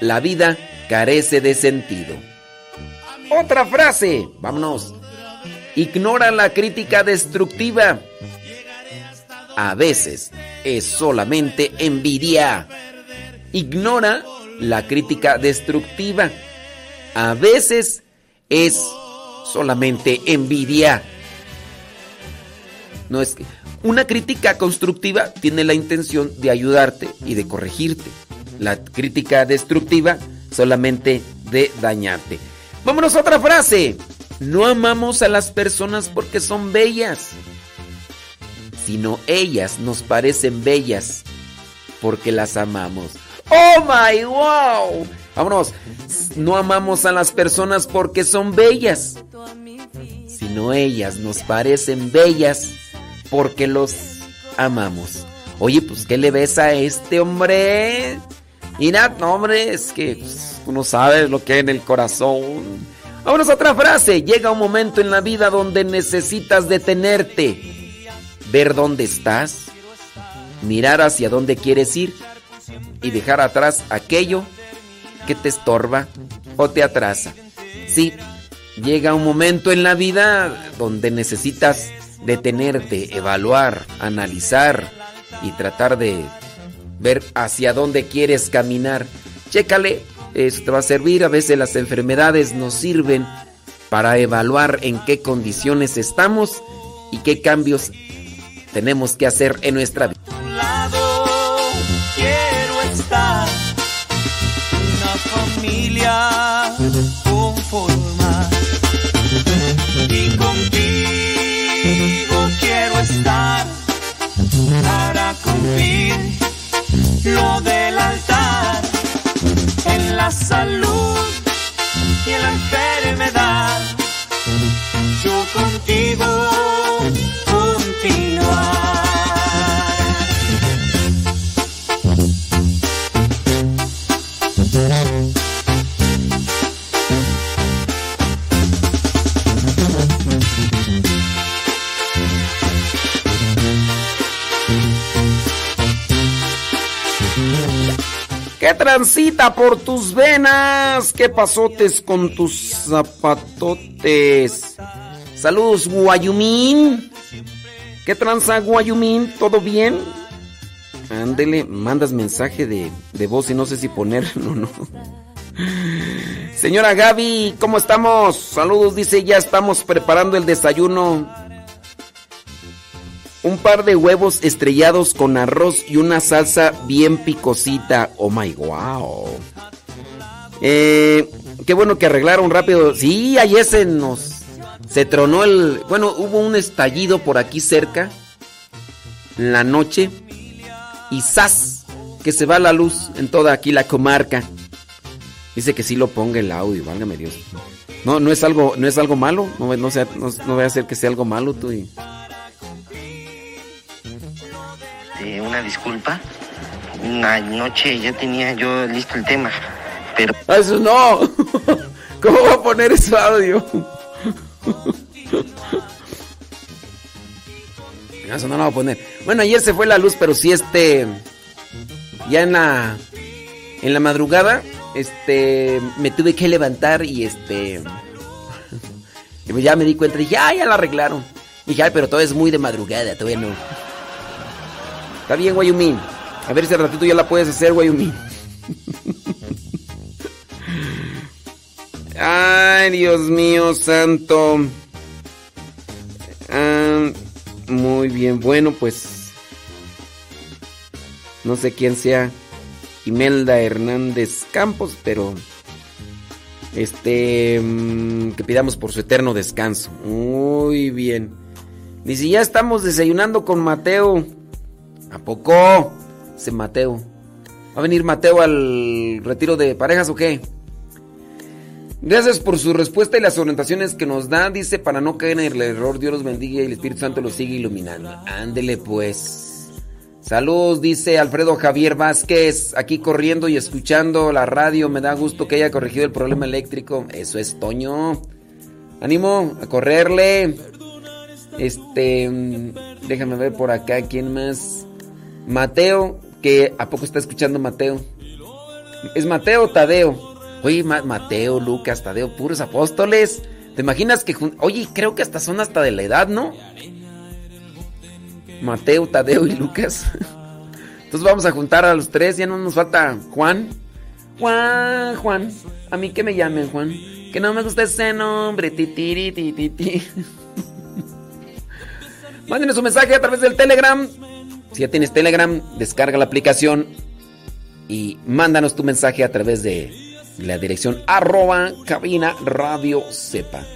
la vida carece de sentido. Otra frase, vámonos. Ignora la crítica destructiva. A veces es solamente envidia. Ignora la crítica destructiva. A veces es solamente envidia. No es que una crítica constructiva tiene la intención de ayudarte y de corregirte. La crítica destructiva solamente de dañarte. Vámonos a otra frase. No amamos a las personas porque son bellas, sino ellas nos parecen bellas porque las amamos. ¡Oh my wow! Vámonos. No amamos a las personas porque son bellas, sino ellas nos parecen bellas porque los amamos. Oye, pues, ¿qué le ves a este hombre? Mira, no, hombre, es que pues, tú no sabes lo que hay en el corazón. Vámonos a otra frase. Llega un momento en la vida donde necesitas detenerte, ver dónde estás, mirar hacia dónde quieres ir y dejar atrás aquello que te estorba o te atrasa. Sí, llega un momento en la vida donde necesitas detenerte, evaluar, analizar y tratar de ver hacia dónde quieres caminar. Chécale, esto te va a servir. A veces las enfermedades nos sirven para evaluar en qué condiciones estamos y qué cambios tenemos que hacer en nuestra vida. quiero estar una familia conformar lo del altar en la salud y en la enfermedad. Yo contigo transita por tus venas? ¿Qué pasotes con tus zapatotes? Saludos, Guayumín. ¿Qué tranza, Guayumín? ¿Todo bien? Ándele, mandas mensaje de, de voz y no sé si ponerlo o no. Señora Gaby, ¿cómo estamos? Saludos, dice, ya estamos preparando el desayuno. Un par de huevos estrellados con arroz y una salsa bien picosita. Oh my wow. Eh, qué bueno que arreglaron rápido. Sí, ayer se nos. Se tronó el. Bueno, hubo un estallido por aquí cerca. En la noche. Y ¡zas! Que se va la luz en toda aquí la comarca. Dice que sí lo ponga el audio, válgame Dios. No, no es algo, no es algo malo. No, no, voy a hacer que sea algo malo tú. Y... una disculpa. Anoche ya tenía yo listo el tema, pero... Ah, Eso no. ¿Cómo va a poner ese audio? Eso no lo voy a poner. Bueno, ayer se fue la luz, pero sí este... Ya en la... En la madrugada, este... Me tuve que levantar y este... y pues ya me di cuenta, dije, ah, ya la arreglaron. Dije, ay, pero todo es muy de madrugada, todavía no. Está bien, Guayumín. A ver si al ratito ya la puedes hacer, Guayumín. Ay, Dios mío, santo. Ah, muy bien, bueno, pues. No sé quién sea Imelda Hernández Campos, pero. Este. mm, que pidamos por su eterno descanso. Muy bien. Dice, ya estamos desayunando con Mateo. ¿A poco? Ese Mateo. ¿Va a venir Mateo al retiro de parejas o qué? Gracias por su respuesta y las orientaciones que nos da. Dice, para no caer en el error, Dios los bendiga y el Espíritu Santo los sigue iluminando. Ándele pues. Saludos, dice Alfredo Javier Vázquez, aquí corriendo y escuchando la radio. Me da gusto que haya corregido el problema eléctrico. Eso es Toño. Ánimo a correrle. Este, mm, déjame ver por acá quién más. Mateo, que a poco está escuchando Mateo. Es Mateo Tadeo. Oye, Ma- Mateo, Lucas, Tadeo, puros apóstoles. ¿Te imaginas que... Oye, creo que hasta son hasta de la edad, ¿no? Mateo, Tadeo y Lucas. Entonces vamos a juntar a los tres. Ya no nos falta Juan. Juan, Juan. A mí que me llamen Juan. Que no me gusta ese nombre. Ti, ti, ti, ti, ti. Mándenos un mensaje a través del Telegram. Si ya tienes Telegram, descarga la aplicación y mándanos tu mensaje a través de la dirección arroba cabina radio sepa.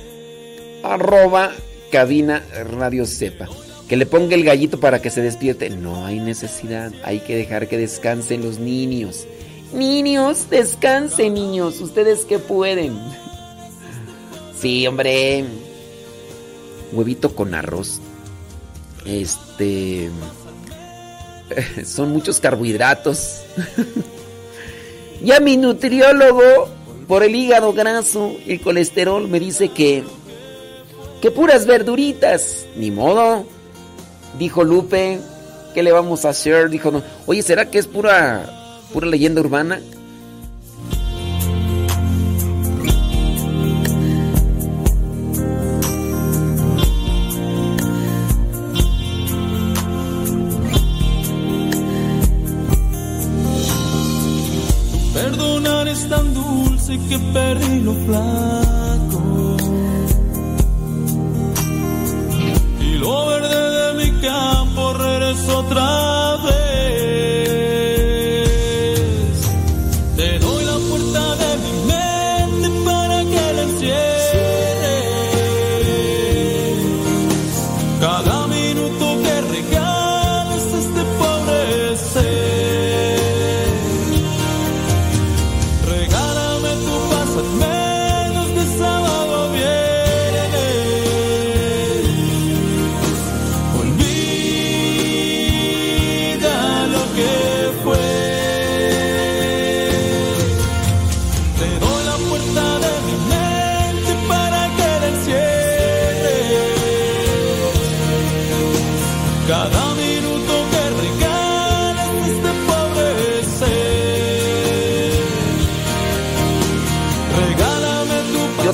Arroba cabina radio sepa. Que le ponga el gallito para que se despierte. No hay necesidad. Hay que dejar que descansen los niños. Niños, descansen niños. Ustedes que pueden. Sí, hombre. Huevito con arroz. Este... Son muchos carbohidratos. ya mi nutriólogo, por el hígado graso y el colesterol, me dice que... Que puras verduritas. Ni modo. Dijo Lupe. ¿Qué le vamos a hacer? Dijo, no. Oye, ¿será que es pura, pura leyenda urbana? Dulce que perdí lo flaco. Y lo verde de mi campo regreso otra vez.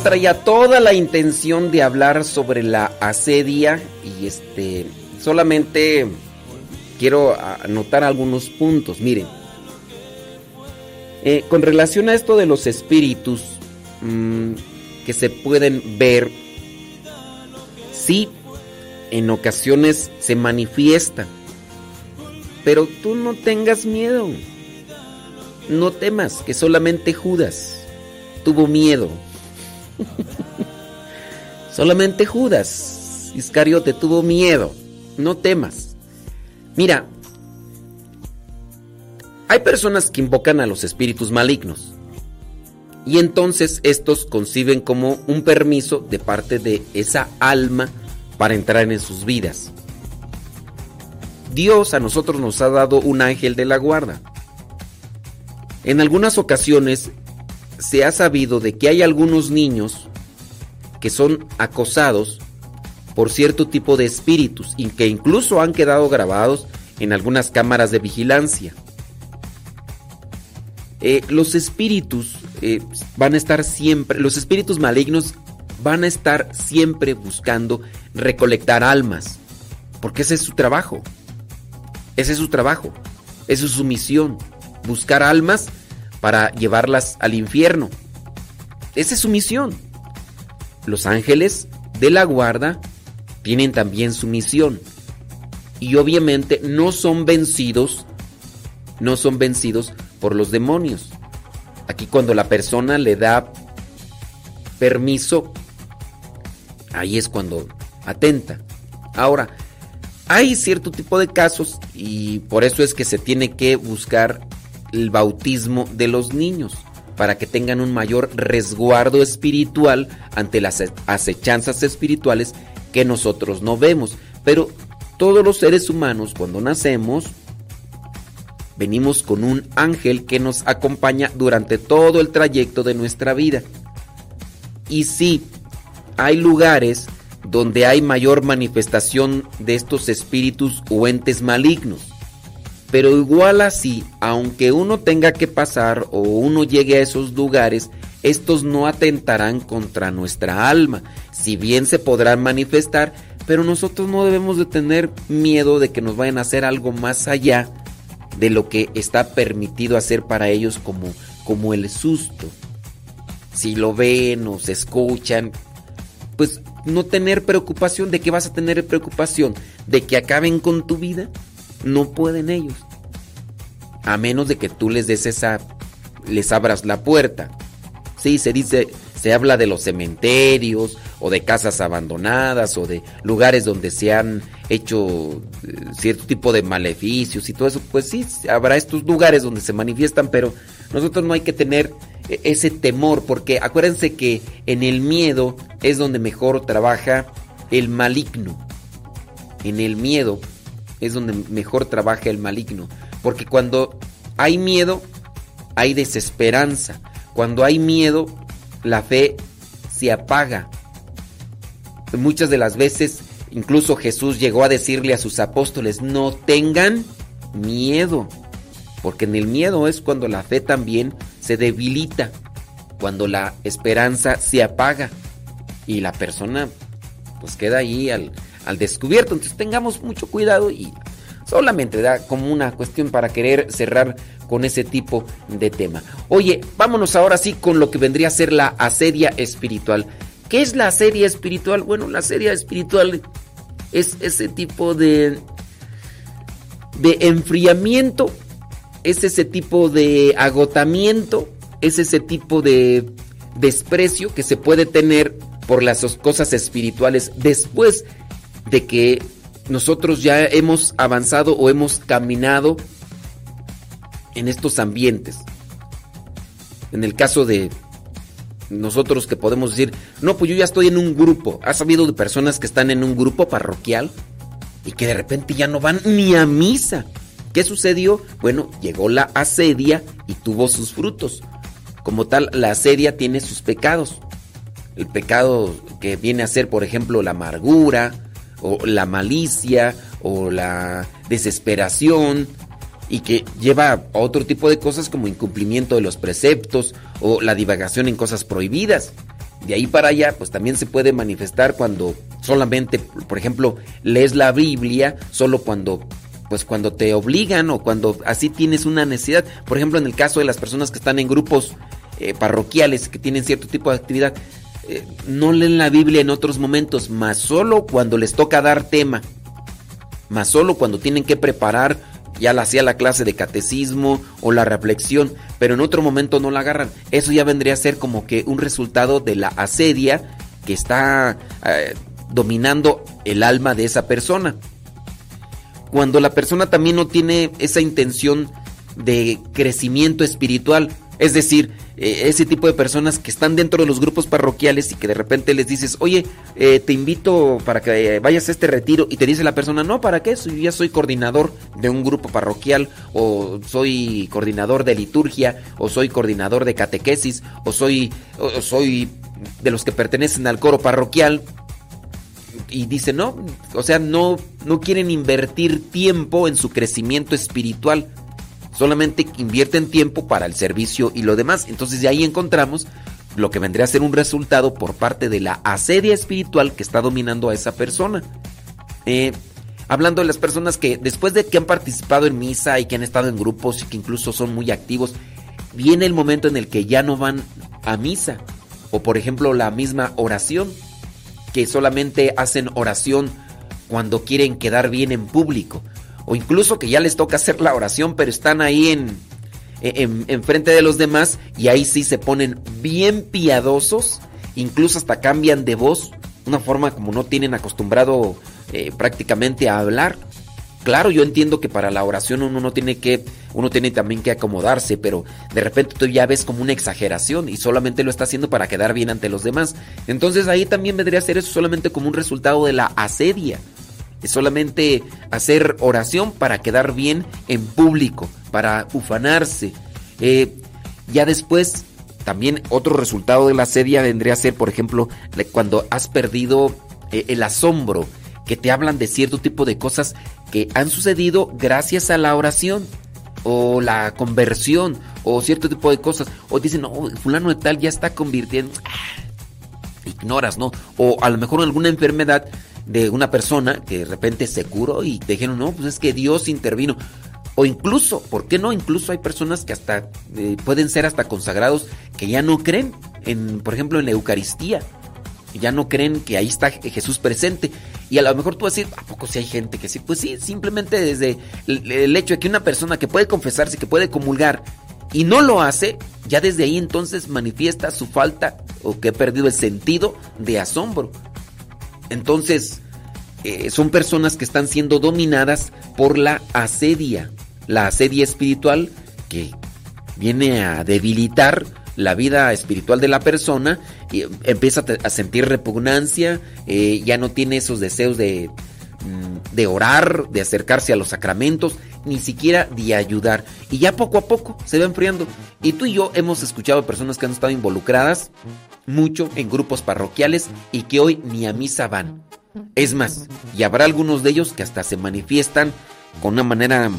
Traía toda la intención de hablar sobre la asedia y este solamente quiero anotar algunos puntos. Miren, eh, con relación a esto de los espíritus mm, que se pueden ver, sí, en ocasiones se manifiestan, pero tú no tengas miedo, no temas, que solamente Judas tuvo miedo. solamente Judas Iscariote tuvo miedo, no temas. Mira, hay personas que invocan a los espíritus malignos y entonces estos conciben como un permiso de parte de esa alma para entrar en sus vidas. Dios a nosotros nos ha dado un ángel de la guarda. En algunas ocasiones se ha sabido de que hay algunos niños que son acosados por cierto tipo de espíritus y que incluso han quedado grabados en algunas cámaras de vigilancia. Eh, los espíritus eh, van a estar siempre, los espíritus malignos van a estar siempre buscando recolectar almas, porque ese es su trabajo, ese es su trabajo, esa es su misión, buscar almas para llevarlas al infierno. Esa es su misión. Los ángeles de la guarda tienen también su misión. Y obviamente no son vencidos, no son vencidos por los demonios. Aquí cuando la persona le da permiso, ahí es cuando atenta. Ahora, hay cierto tipo de casos y por eso es que se tiene que buscar el bautismo de los niños para que tengan un mayor resguardo espiritual ante las acechanzas espirituales que nosotros no vemos. Pero todos los seres humanos cuando nacemos venimos con un ángel que nos acompaña durante todo el trayecto de nuestra vida. Y sí, hay lugares donde hay mayor manifestación de estos espíritus o entes malignos. Pero igual así, aunque uno tenga que pasar o uno llegue a esos lugares, estos no atentarán contra nuestra alma, si bien se podrán manifestar, pero nosotros no debemos de tener miedo de que nos vayan a hacer algo más allá de lo que está permitido hacer para ellos como, como el susto. Si lo ven o se escuchan, pues no tener preocupación. De que vas a tener preocupación de que acaben con tu vida, no pueden ellos. A menos de que tú les des esa, les abras la puerta. Sí, se dice, se habla de los cementerios o de casas abandonadas o de lugares donde se han hecho eh, cierto tipo de maleficios y todo eso. Pues sí, habrá estos lugares donde se manifiestan, pero nosotros no hay que tener e-, ese temor porque acuérdense que en el miedo es donde mejor trabaja el maligno. En el miedo es donde mejor trabaja el maligno. Porque cuando hay miedo, hay desesperanza. Cuando hay miedo, la fe se apaga. Muchas de las veces, incluso Jesús llegó a decirle a sus apóstoles, no tengan miedo. Porque en el miedo es cuando la fe también se debilita, cuando la esperanza se apaga y la persona pues queda ahí al, al descubierto. Entonces tengamos mucho cuidado y solamente da como una cuestión para querer cerrar con ese tipo de tema. Oye, vámonos ahora sí con lo que vendría a ser la asedia espiritual. ¿Qué es la asedia espiritual? Bueno, la asedia espiritual es ese tipo de de enfriamiento, es ese tipo de agotamiento, es ese tipo de desprecio que se puede tener por las cosas espirituales después de que nosotros ya hemos avanzado o hemos caminado en estos ambientes. En el caso de nosotros que podemos decir, no, pues yo ya estoy en un grupo. ¿Has sabido de personas que están en un grupo parroquial y que de repente ya no van ni a misa? ¿Qué sucedió? Bueno, llegó la asedia y tuvo sus frutos. Como tal, la asedia tiene sus pecados. El pecado que viene a ser, por ejemplo, la amargura, o la malicia, o la desesperación, y que lleva a otro tipo de cosas como incumplimiento de los preceptos o la divagación en cosas prohibidas. De ahí para allá, pues también se puede manifestar cuando solamente, por ejemplo, lees la Biblia, solo cuando pues cuando te obligan o cuando así tienes una necesidad. Por ejemplo, en el caso de las personas que están en grupos eh, parroquiales que tienen cierto tipo de actividad, eh, no leen la Biblia en otros momentos, más solo cuando les toca dar tema, más solo cuando tienen que preparar ya la hacía la clase de catecismo o la reflexión, pero en otro momento no la agarran. Eso ya vendría a ser como que un resultado de la asedia que está eh, dominando el alma de esa persona. Cuando la persona también no tiene esa intención de crecimiento espiritual, es decir, eh, ese tipo de personas que están dentro de los grupos parroquiales y que de repente les dices, oye, eh, te invito para que vayas a este retiro y te dice la persona, no, ¿para qué? Yo ya soy coordinador de un grupo parroquial o soy coordinador de liturgia o soy coordinador de catequesis o soy, o soy de los que pertenecen al coro parroquial. Y dice, no, o sea, no, no quieren invertir tiempo en su crecimiento espiritual solamente invierten tiempo para el servicio y lo demás. Entonces de ahí encontramos lo que vendría a ser un resultado por parte de la asedia espiritual que está dominando a esa persona. Eh, hablando de las personas que después de que han participado en misa y que han estado en grupos y que incluso son muy activos, viene el momento en el que ya no van a misa. O por ejemplo la misma oración, que solamente hacen oración cuando quieren quedar bien en público o incluso que ya les toca hacer la oración, pero están ahí en, en, frente de los demás y ahí sí se ponen bien piadosos, incluso hasta cambian de voz, una forma como no tienen acostumbrado eh, prácticamente a hablar. Claro, yo entiendo que para la oración uno no tiene que, uno tiene también que acomodarse, pero de repente tú ya ves como una exageración y solamente lo está haciendo para quedar bien ante los demás. Entonces ahí también vendría a ser eso solamente como un resultado de la asedia es solamente hacer oración para quedar bien en público, para ufanarse. Eh, ya después, también otro resultado de la sedia vendría a ser, por ejemplo, cuando has perdido eh, el asombro, que te hablan de cierto tipo de cosas que han sucedido gracias a la oración o la conversión o cierto tipo de cosas. O dicen, no, fulano de tal ya está convirtiendo. Ah, ignoras, ¿no? O a lo mejor alguna enfermedad de una persona que de repente se curó y te dijeron, no, pues es que Dios intervino. O incluso, ¿por qué no? Incluso hay personas que hasta eh, pueden ser hasta consagrados que ya no creen, en, por ejemplo, en la Eucaristía. Ya no creen que ahí está Jesús presente. Y a lo mejor tú vas a decir, ¿a poco si hay gente que sí? Pues sí, simplemente desde el hecho de que una persona que puede confesarse, que puede comulgar y no lo hace, ya desde ahí entonces manifiesta su falta o que ha perdido el sentido de asombro. Entonces, eh, son personas que están siendo dominadas por la asedia, la asedia espiritual que viene a debilitar la vida espiritual de la persona y empieza a sentir repugnancia, eh, ya no tiene esos deseos de, de orar, de acercarse a los sacramentos, ni siquiera de ayudar. Y ya poco a poco se va enfriando. Y tú y yo hemos escuchado personas que han estado involucradas mucho en grupos parroquiales y que hoy ni a misa van. Es más, y habrá algunos de ellos que hasta se manifiestan con una manera mm,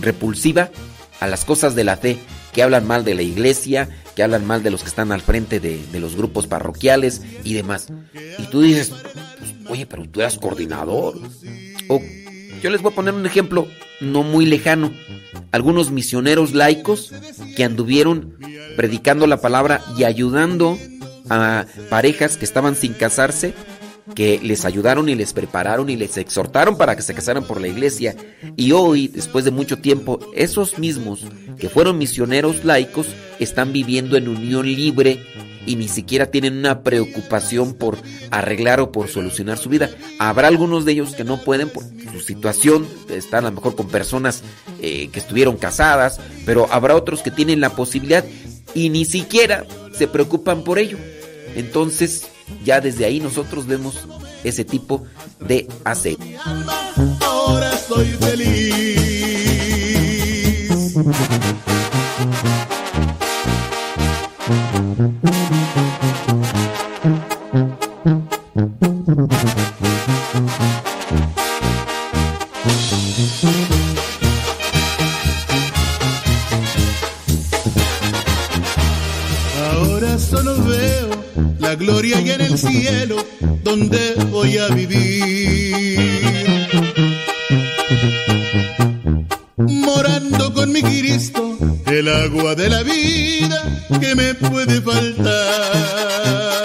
repulsiva a las cosas de la fe, que hablan mal de la iglesia, que hablan mal de los que están al frente de, los grupos parroquiales y demás. Y tú dices, oye, pero tú eras coordinador. Yo les voy a poner un ejemplo no muy lejano. Algunos misioneros laicos que anduvieron predicando la palabra y ayudando a parejas que estaban sin casarse, que les ayudaron y les prepararon y les exhortaron para que se casaran por la iglesia. Y hoy, después de mucho tiempo, esos mismos que fueron misioneros laicos están viviendo en unión libre y ni siquiera tienen una preocupación por arreglar o por solucionar su vida. Habrá algunos de ellos que no pueden por su situación, están a lo mejor con personas eh, que estuvieron casadas, pero habrá otros que tienen la posibilidad y ni siquiera se preocupan por ello. Entonces, ya desde ahí nosotros vemos ese tipo de aceite. Ahora estoy feliz. Ahora solo veo la gloria y en el cielo, donde voy a vivir. El agua de la vida que me puede faltar.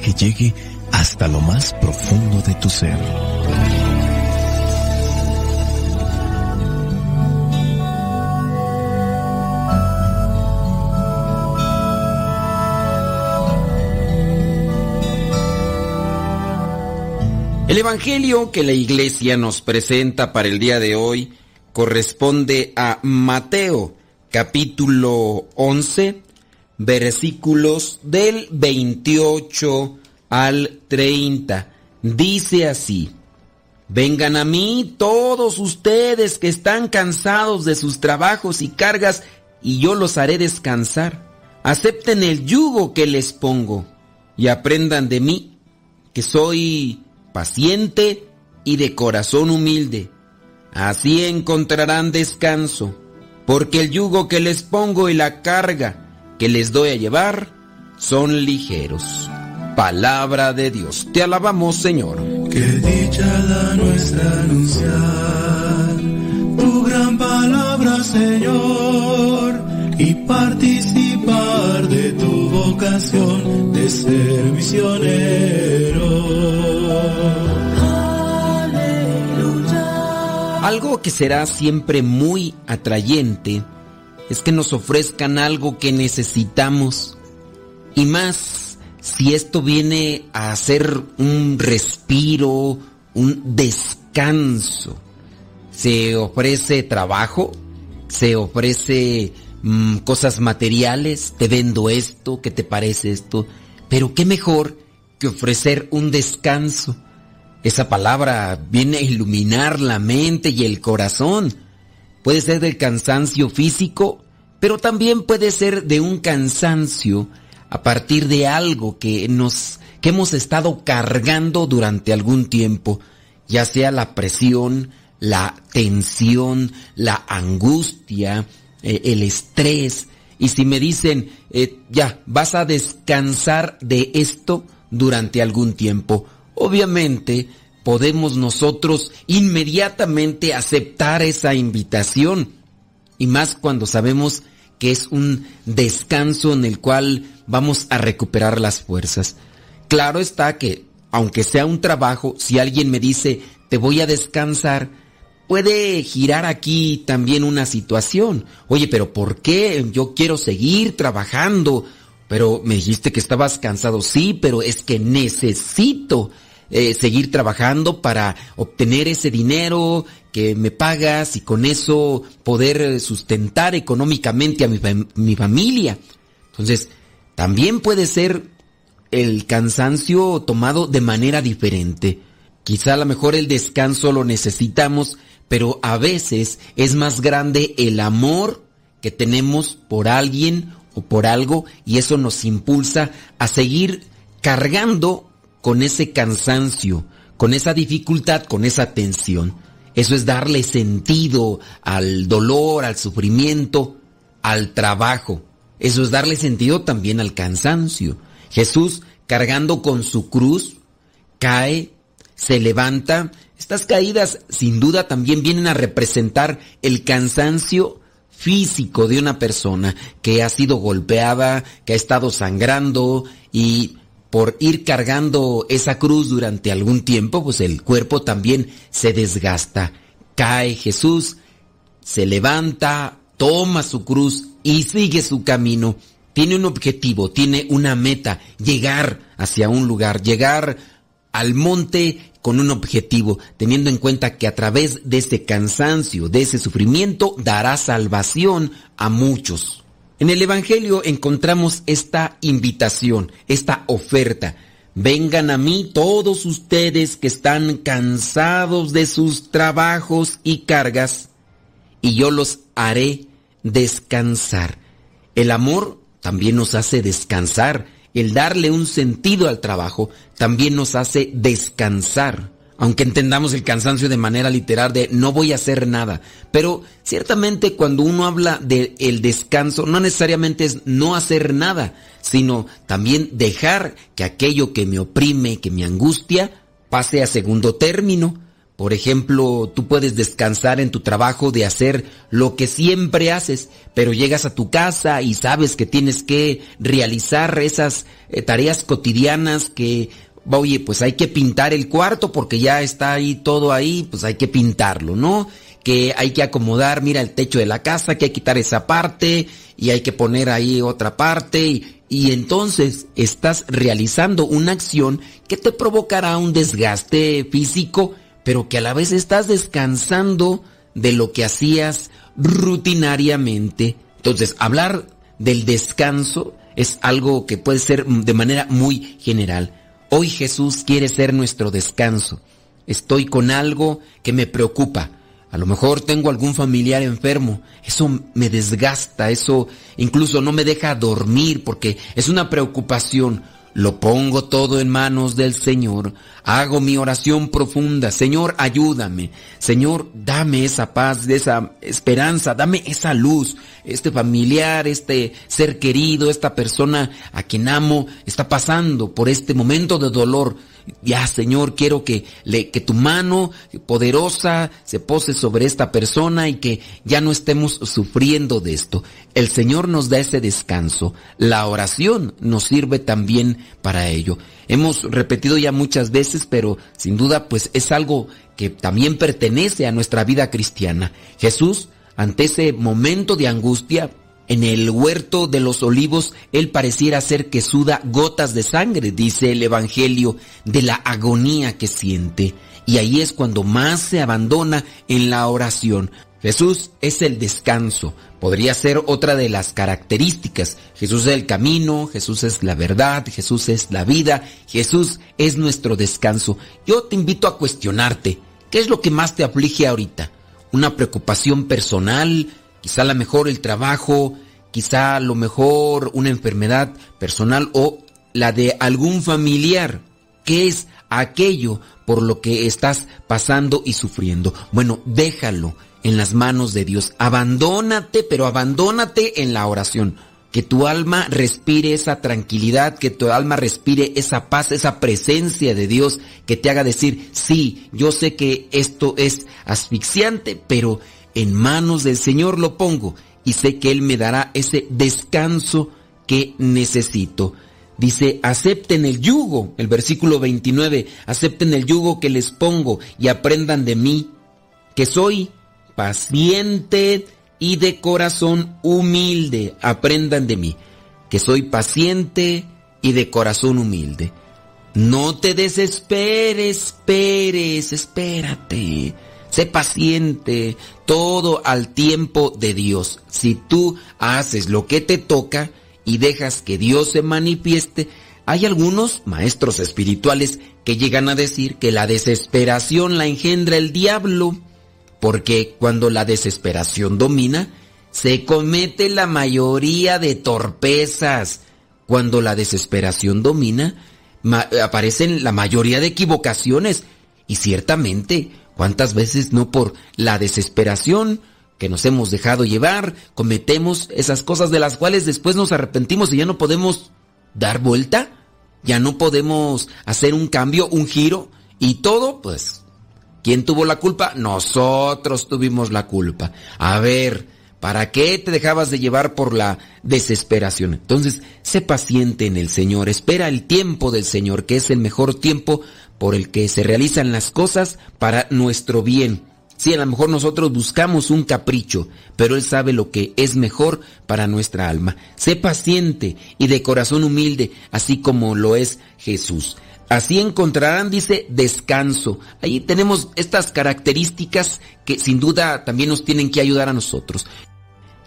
Mensaje llegue hasta lo más profundo de tu ser. El Evangelio que la iglesia nos presenta para el día de hoy corresponde a Mateo capítulo 11 versículos del 28 al 30. Dice así, vengan a mí todos ustedes que están cansados de sus trabajos y cargas y yo los haré descansar. Acepten el yugo que les pongo y aprendan de mí, que soy paciente y de corazón humilde. Así encontrarán descanso, porque el yugo que les pongo y la carga que les doy a llevar son ligeros. Palabra de Dios. Te alabamos, Señor. Qué dicha da nuestra anunciar tu gran palabra, Señor, y participar de tu vocación de ser misionero. Algo que será siempre muy atrayente es que nos ofrezcan algo que necesitamos. Y más si esto viene a ser un respiro, un descanso. Se ofrece trabajo, se ofrece mm, cosas materiales, te vendo esto, ¿qué te parece esto? Pero qué mejor que ofrecer un descanso. Esa palabra viene a iluminar la mente y el corazón. Puede ser del cansancio físico, pero también puede ser de un cansancio a partir de algo que nos que hemos estado cargando durante algún tiempo, ya sea la presión, la tensión, la angustia, eh, el estrés. Y si me dicen, eh, ya, vas a descansar de esto durante algún tiempo, obviamente podemos nosotros inmediatamente aceptar esa invitación. Y más cuando sabemos que es un descanso en el cual vamos a recuperar las fuerzas. Claro está que, aunque sea un trabajo, si alguien me dice, te voy a descansar, puede girar aquí también una situación. Oye, pero ¿por qué? Yo quiero seguir trabajando. Pero me dijiste que estabas cansado. Sí, pero es que necesito eh, seguir trabajando para obtener ese dinero que me pagas y con eso poder sustentar económicamente a mi, mi familia. Entonces, también puede ser el cansancio tomado de manera diferente. Quizá a lo mejor el descanso lo necesitamos, pero a veces es más grande el amor que tenemos por alguien o por algo y eso nos impulsa a seguir cargando con ese cansancio, con esa dificultad, con esa tensión. Eso es darle sentido al dolor, al sufrimiento, al trabajo. Eso es darle sentido también al cansancio. Jesús, cargando con su cruz, cae, se levanta. Estas caídas sin duda también vienen a representar el cansancio físico de una persona que ha sido golpeada, que ha estado sangrando y por ir cargando esa cruz durante algún tiempo, pues el cuerpo también se desgasta. Cae Jesús, se levanta, toma su cruz y sigue su camino. Tiene un objetivo, tiene una meta, llegar hacia un lugar, llegar al monte con un objetivo, teniendo en cuenta que a través de ese cansancio, de ese sufrimiento, dará salvación a muchos. En el Evangelio encontramos esta invitación, esta oferta. Vengan a mí todos ustedes que están cansados de sus trabajos y cargas, y yo los haré descansar. El amor también nos hace descansar. El darle un sentido al trabajo también nos hace descansar aunque entendamos el cansancio de manera literal de no voy a hacer nada. Pero ciertamente cuando uno habla del el descanso, no necesariamente es no hacer nada, sino también dejar que aquello que me oprime, que me angustia, pase a segundo término, Por ejemplo, tú puedes descansar en tu trabajo de hacer lo que siempre haces, pero llegas a tu casa y sabes que tienes que realizar esas eh, tareas cotidianas que, oye, pues hay que pintar el cuarto porque ya está ahí todo ahí, pues hay que pintarlo, ¿no? Que hay que acomodar, mira, el techo de la casa, que hay que quitar esa parte y hay que poner ahí otra parte y, y entonces estás realizando una acción que te provocará un desgaste físico, pero que a la vez estás descansando de lo que hacías rutinariamente. Entonces, hablar del descanso es algo que puede ser de manera muy general. Hoy Jesús quiere ser nuestro descanso. Estoy con algo que me preocupa. A lo mejor tengo algún familiar enfermo. Eso me desgasta, eso incluso no me deja dormir porque es una preocupación. Lo pongo todo en manos del Señor. Hago mi oración profunda. Señor, ayúdame. Señor, dame esa paz, esa esperanza, dame esa luz. Este familiar, este ser querido, esta persona a quien amo, está pasando por este momento de dolor. Ya, Señor, quiero que, le, que tu mano poderosa se pose sobre esta persona y que ya no estemos sufriendo de esto. El Señor nos da ese descanso. La oración nos sirve también para ello. Hemos repetido ya muchas veces, pero sin duda pues es algo que también pertenece a nuestra vida cristiana. Jesús, ante ese momento de angustia, en el huerto de los olivos, él pareciera ser que suda gotas de sangre, dice el Evangelio, de la agonía que siente. Y ahí es cuando más se abandona en la oración. Jesús es el descanso. Podría ser otra de las características. Jesús es el camino, Jesús es la verdad, Jesús es la vida, Jesús es nuestro descanso. Yo te invito a cuestionarte, ¿qué es lo que más te aflige ahorita? ¿Una preocupación personal? Quizá a lo mejor el trabajo, quizá lo mejor una enfermedad personal o la de algún familiar. ¿Qué es aquello por lo que estás pasando y sufriendo? Bueno, déjalo en las manos de Dios. Abandónate, pero abandónate en la oración. Que tu alma respire esa tranquilidad, que tu alma respire esa paz, esa presencia de Dios que te haga decir, sí, yo sé que esto es asfixiante, pero en manos del Señor lo pongo y sé que Él me dará ese descanso que necesito. Dice, acepten el yugo, el versículo 29, acepten el yugo que les pongo y aprendan de mí, que soy paciente y de corazón humilde. Aprendan de mí, que soy paciente y de corazón humilde. No te desesperes, esperes, espérate. Sé paciente, todo al tiempo de Dios. Si tú haces lo que te toca y dejas que Dios se manifieste, hay algunos maestros espirituales que llegan a decir que la desesperación la engendra el diablo, porque cuando la desesperación domina, se comete la mayoría de torpezas. Cuando la desesperación domina, aparecen la mayoría de equivocaciones. Y ciertamente, ¿Cuántas veces no por la desesperación que nos hemos dejado llevar, cometemos esas cosas de las cuales después nos arrepentimos y ya no podemos dar vuelta? Ya no podemos hacer un cambio, un giro y todo, pues, ¿quién tuvo la culpa? Nosotros tuvimos la culpa. A ver, ¿para qué te dejabas de llevar por la desesperación? Entonces, sé paciente en el Señor, espera el tiempo del Señor, que es el mejor tiempo por el que se realizan las cosas para nuestro bien. Sí, a lo mejor nosotros buscamos un capricho, pero Él sabe lo que es mejor para nuestra alma. Sé paciente y de corazón humilde, así como lo es Jesús. Así encontrarán, dice, descanso. Ahí tenemos estas características que sin duda también nos tienen que ayudar a nosotros.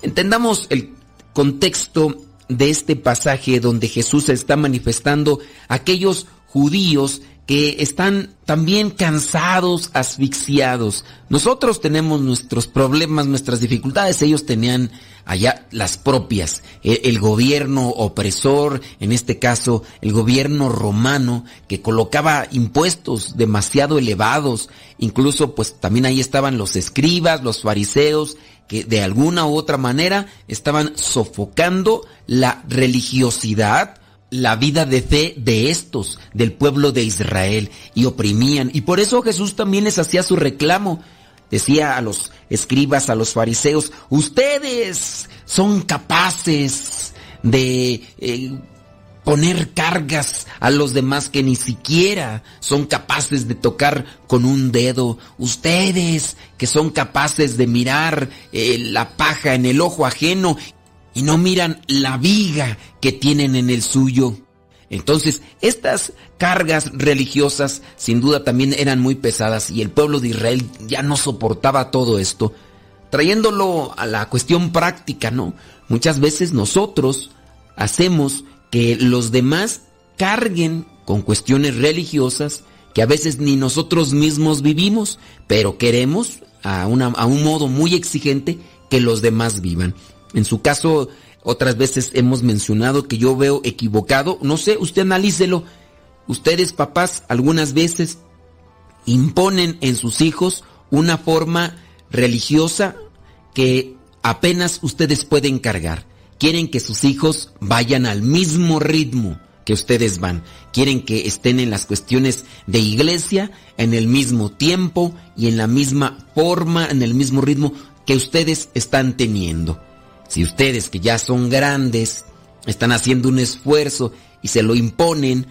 Entendamos el contexto de este pasaje donde Jesús está manifestando a aquellos judíos que están también cansados, asfixiados. Nosotros tenemos nuestros problemas, nuestras dificultades, ellos tenían allá las propias. E, el, gobierno opresor, en este caso el gobierno romano, que colocaba impuestos demasiado elevados, incluso pues también ahí estaban los escribas, los fariseos, que de alguna u otra manera estaban sofocando la religiosidad la vida de fe de estos, del pueblo de Israel, y oprimían. Y por eso Jesús también les hacía su reclamo. Decía a los escribas, a los fariseos, ustedes son capaces de eh, poner cargas a los demás que ni siquiera son capaces de tocar con un dedo. Ustedes que son capaces de mirar eh, la paja en el ojo ajeno y no miran la viga que tienen en el suyo. Entonces, estas cargas religiosas sin duda también eran muy pesadas y el pueblo de Israel ya no soportaba todo esto. Trayéndolo a la cuestión práctica, ¿no? Muchas veces nosotros hacemos que los demás carguen con cuestiones religiosas que a veces ni nosotros mismos vivimos, pero queremos a, a un modo muy exigente que los demás vivan. En su caso, otras veces hemos mencionado que yo veo equivocado, no sé, usted analícelo. Ustedes, papás, algunas veces imponen en sus hijos una forma religiosa que apenas ustedes pueden cargar. Quieren que sus hijos vayan al mismo ritmo que ustedes van. Quieren que estén en las cuestiones de iglesia en el mismo tiempo y en la misma forma, en el mismo ritmo que ustedes están teniendo. Si ustedes que ya son grandes están haciendo un esfuerzo y se lo imponen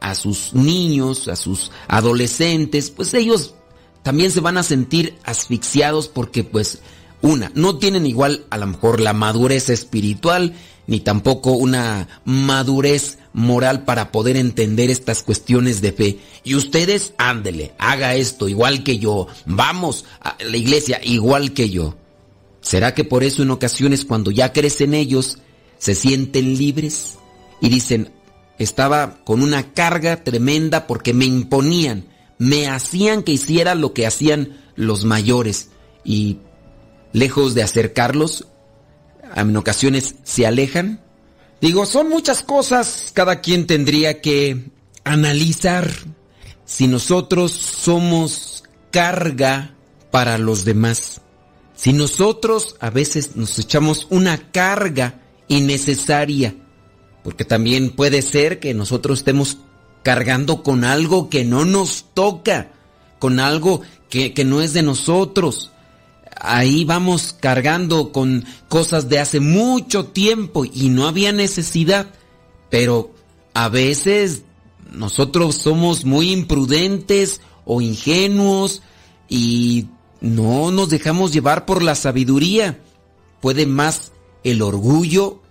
a sus niños, a sus adolescentes, pues ellos también se van a sentir asfixiados porque pues una, no tienen igual a lo mejor la madurez espiritual ni tampoco una madurez moral para poder entender estas cuestiones de fe. Y ustedes, ándele, haga esto igual que yo, vamos a la iglesia igual que yo. ¿Será que por eso en ocasiones cuando ya crecen ellos se sienten libres y dicen, estaba con una carga tremenda porque me imponían, me hacían que hiciera lo que hacían los mayores y lejos de acercarlos, en ocasiones se alejan? Digo, son muchas cosas, cada quien tendría que analizar si nosotros somos carga para los demás. Si nosotros a veces nos echamos una carga innecesaria, porque también puede ser que nosotros estemos cargando con algo que no nos toca, con algo que, que no es de nosotros. Ahí vamos cargando con cosas de hace mucho tiempo y no había necesidad, pero a veces nosotros somos muy imprudentes o ingenuos y no nos dejamos llevar por la sabiduría. Puede más el orgullo,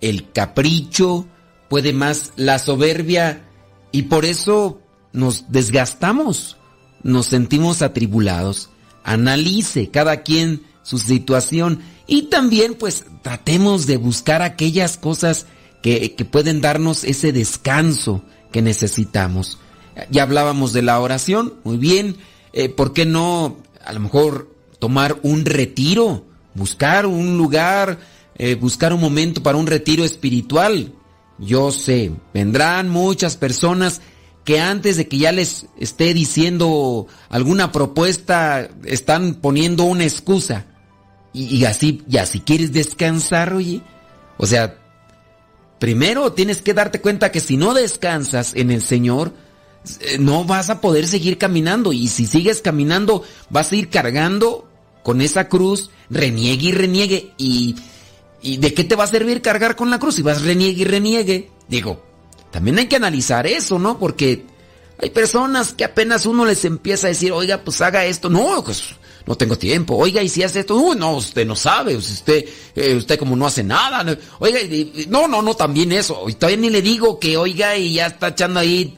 el capricho, puede más la soberbia y por eso nos desgastamos, nos sentimos atribulados analice cada quien su situación y también pues tratemos de buscar aquellas cosas que, que pueden darnos ese descanso que necesitamos. Ya hablábamos de la oración, muy bien, eh, ¿por qué no a lo mejor tomar un retiro? Buscar un lugar, eh, buscar un momento para un retiro espiritual. Yo sé, vendrán muchas personas que antes de que ya les esté diciendo alguna propuesta, están poniendo una excusa. Y, así, ya si quieres descansar, oye. O sea, primero tienes que darte cuenta que si no descansas en el Señor, no vas a poder seguir caminando. Y si sigues caminando, vas a ir cargando con esa cruz, reniegue y reniegue. Y, ¿Y de qué te va a servir cargar con la cruz si vas reniegue y reniegue? Digo, también hay que analizar eso, ¿no? Porque hay personas que apenas uno les empieza a decir, oiga, pues haga esto. No, pues no tengo tiempo. Oiga, y si hace esto, uy, no, usted no sabe. Usted, eh, usted como no hace nada. Oiga, no, no, no, también eso. Y todavía ni le digo que oiga y ya está echando ahí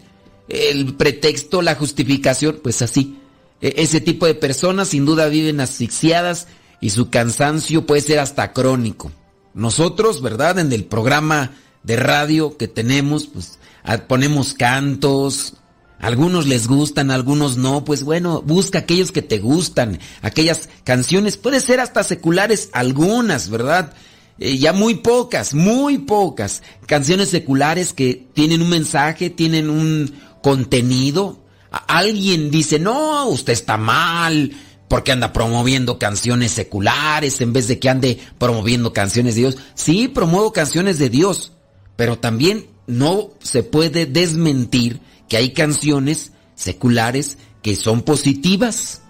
el pretexto, la justificación. Pues así. E, ese tipo de personas sin duda viven asfixiadas y su cansancio puede ser hasta crónico. Nosotros, ¿verdad? En el programa de radio que tenemos, pues ponemos cantos, algunos les gustan, algunos no, pues bueno, busca aquellos que te gustan, aquellas canciones, puede ser hasta seculares, algunas, ¿verdad? Eh, ya muy pocas, muy pocas canciones seculares que tienen un mensaje, tienen un contenido. alguien dice, no, usted está mal, porque anda promoviendo canciones seculares en vez de que ande promoviendo canciones de Dios. Sí, promuevo canciones de Dios, pero también no se puede desmentir que hay canciones seculares que son positivas.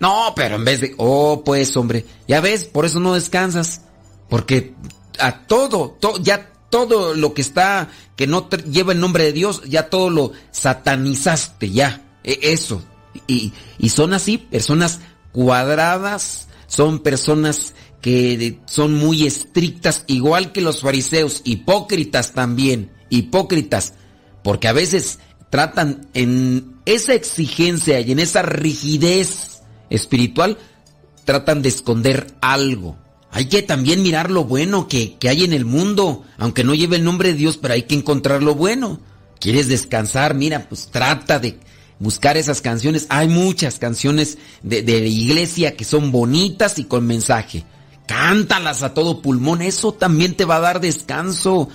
No, pero en vez de, oh, pues hombre, ya ves, por eso no descansas, porque a todo, to- ya todo lo que está, que no lleva el nombre de Dios, ya todo lo satanizaste, ya, e- eso. Y, y son así, personas cuadradas, son personas que son muy estrictas, igual que los fariseos, hipócritas también, hipócritas, porque a veces tratan en esa exigencia y en esa rigidez espiritual, tratan de esconder algo. Hay que también mirar lo bueno que, que hay en el mundo, aunque no lleve el nombre de Dios, pero hay que encontrar lo bueno. ¿Quieres descansar? Mira, pues trata de buscar esas canciones. Hay muchas canciones de, de iglesia que son bonitas y con mensaje. Cántalas a todo pulmón, eso también te va a dar descanso.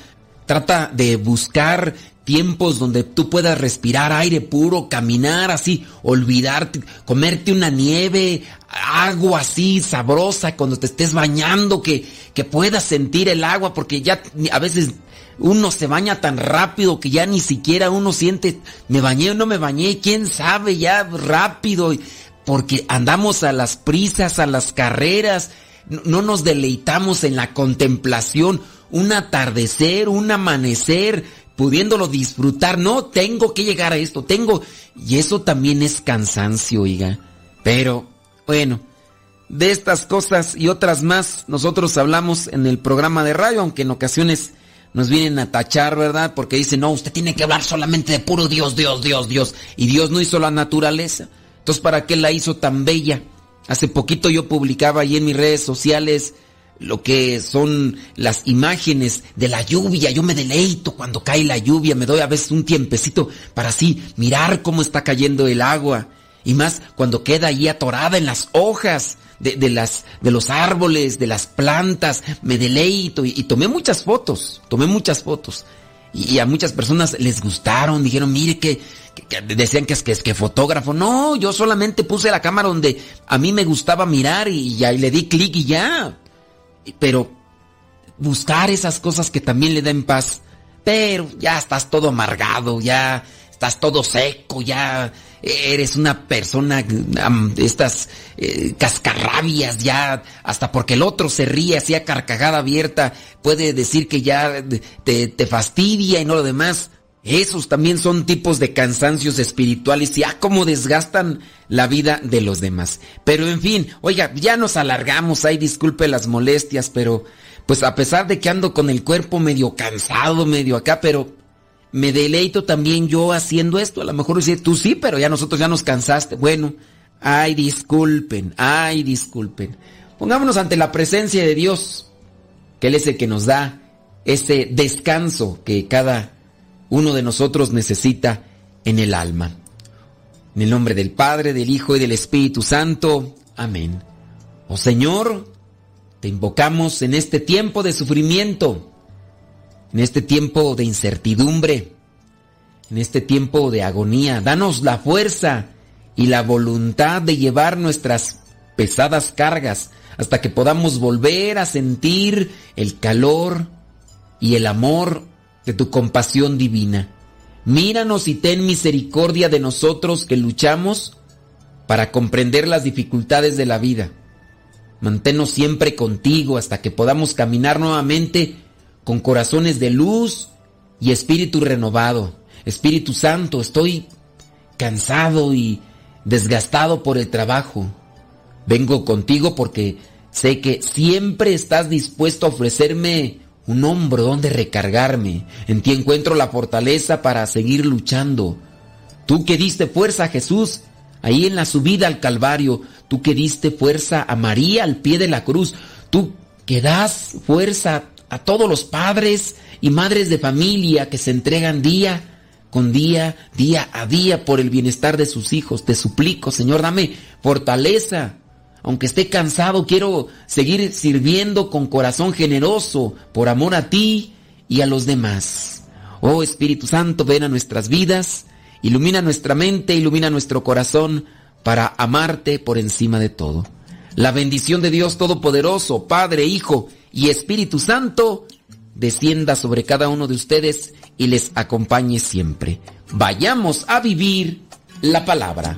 Trata de buscar tiempos donde tú puedas respirar aire puro, caminar así, olvidarte, comerte una nieve, agua así sabrosa cuando te estés bañando, que, que puedas sentir el agua, porque ya a veces uno se baña tan rápido que ya ni siquiera uno siente, me bañé o no me bañé, quién sabe, ya rápido, porque andamos a las prisas, a las carreras, no nos deleitamos en la contemplación, un atardecer, un amanecer, pudiéndolo disfrutar. No, tengo que llegar a esto, tengo... Y eso también es cansancio, oiga. Pero, bueno, de estas cosas y otras más nosotros hablamos en el programa de radio, aunque en ocasiones nos vienen a tachar, ¿verdad? Porque dicen, no, usted tiene que hablar solamente de puro Dios, Dios, Dios, Dios. Y Dios no hizo la naturaleza. Entonces, ¿para qué la hizo tan bella? Hace poquito yo publicaba ahí en mis redes sociales lo que son las imágenes de la lluvia. Yo me deleito cuando cae la lluvia, me doy a veces un tiempecito para así mirar cómo está cayendo el agua. Y más cuando queda ahí atorada en las hojas de, de las, de los árboles, de las plantas, me deleito y, tomé muchas fotos, tomé muchas fotos. Y, a muchas personas les gustaron, dijeron, mire que, decían que es que es que fotógrafo. No, yo solamente puse la cámara donde a mí me gustaba mirar y y le di clic y ya. Pero buscar esas cosas que también le den paz. Pero ya estás todo amargado, ya estás todo seco, ya eres una persona, de estas eh, cascarrabias, ya hasta porque el otro se ríe así a carcajada abierta, puede decir que ya te, te fastidia y no lo demás. Esos también son tipos de cansancios espirituales y ah, cómo desgastan la vida de los demás. Pero en fin, oiga, ya nos alargamos, ahí disculpe las molestias, pero pues a pesar de que ando con el cuerpo medio cansado, medio acá, pero me deleito también yo haciendo esto. A lo mejor dice, tú sí, pero ya nosotros ya nos cansaste. Bueno, ay, disculpen, ay, disculpen. Pongámonos ante la presencia de Dios, que Él es el que nos da ese descanso que cada uno de nosotros necesita en el alma. En el nombre del Padre, del Hijo y del Espíritu Santo. Amén. Oh Señor, te invocamos en este tiempo de sufrimiento, en este tiempo de incertidumbre, en este tiempo de agonía. Danos la fuerza y la voluntad de llevar nuestras pesadas cargas hasta que podamos volver a sentir el calor y el amor de tu compasión divina. Míranos y ten misericordia de nosotros que luchamos para comprender las dificultades de la vida. Manténnos siempre contigo hasta que podamos caminar nuevamente con corazones de luz y espíritu renovado. Espíritu Santo, estoy cansado y desgastado por el trabajo. Vengo contigo porque sé que siempre estás dispuesto a ofrecerme un hombro donde recargarme. En ti encuentro la fortaleza para seguir luchando. Tú que diste fuerza a Jesús ahí en la subida al Calvario, tú que diste fuerza a María al pie de la cruz, tú que das fuerza a todos los padres y madres de familia que se entregan día con día, día a día por el bienestar de sus hijos. Te suplico, Señor, dame fortaleza. Aunque esté cansado, quiero seguir sirviendo con corazón generoso por amor a ti y a los demás. Oh Espíritu Santo, ven a nuestras vidas, ilumina nuestra mente, ilumina nuestro corazón para amarte por encima de todo. La bendición de Dios Todopoderoso, Padre, Hijo y Espíritu Santo, descienda sobre cada uno de ustedes y les acompañe siempre. Vayamos a vivir la palabra.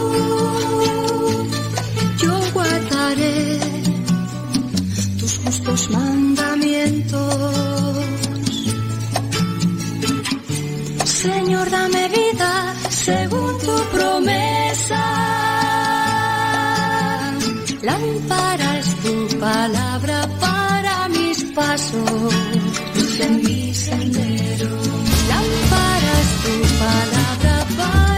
Mandamientos. Señor, dame vida según tu promesa. Lámpara tu palabra para mis pasos, en mi sendero. Lámpara tu palabra para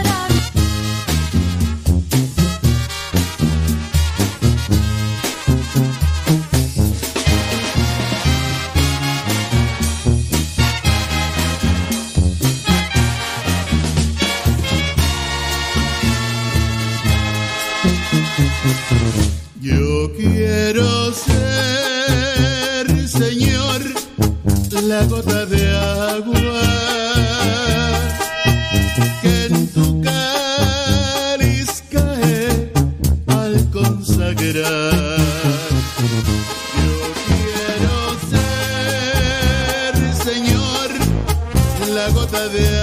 quiero ser, Señor, la gota de agua que en tu cáliz cae al consagrar. Yo quiero ser, Señor, la gota de agua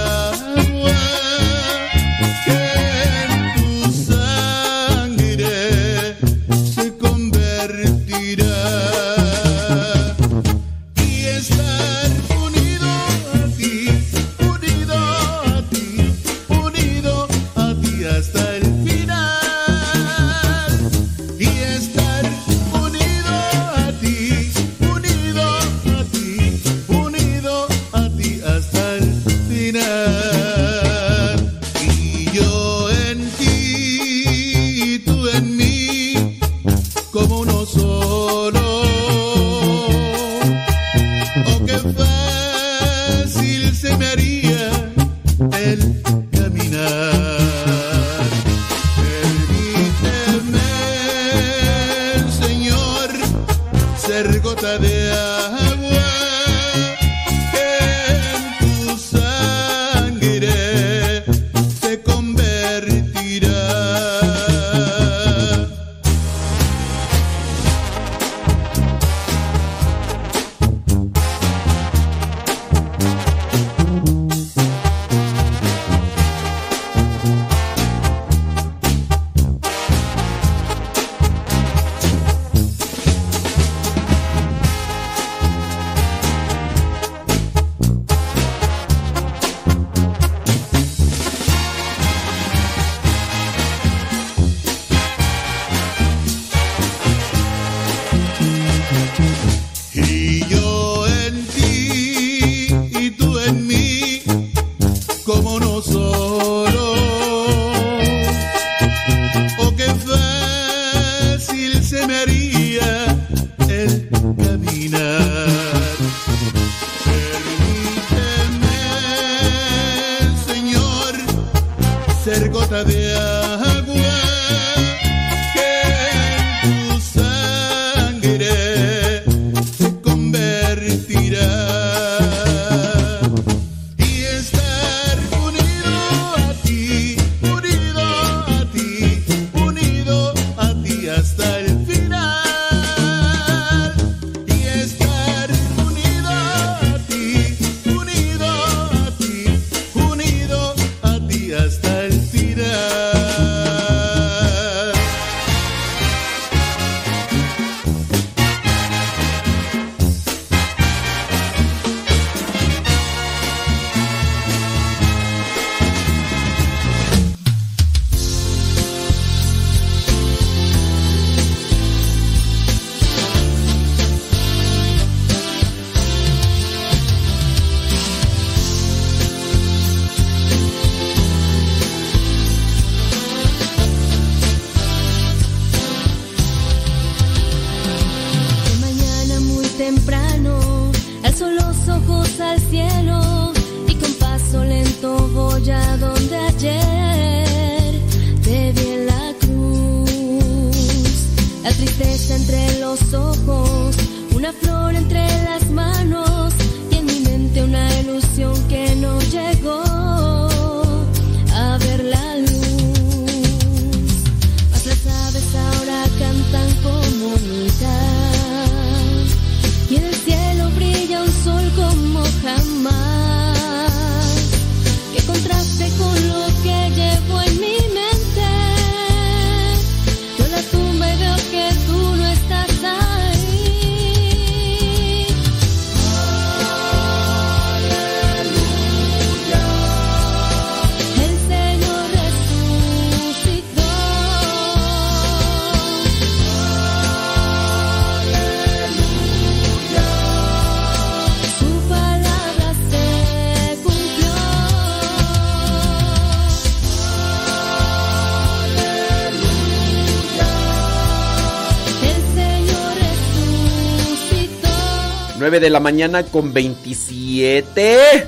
de la mañana con 27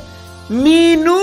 minutos.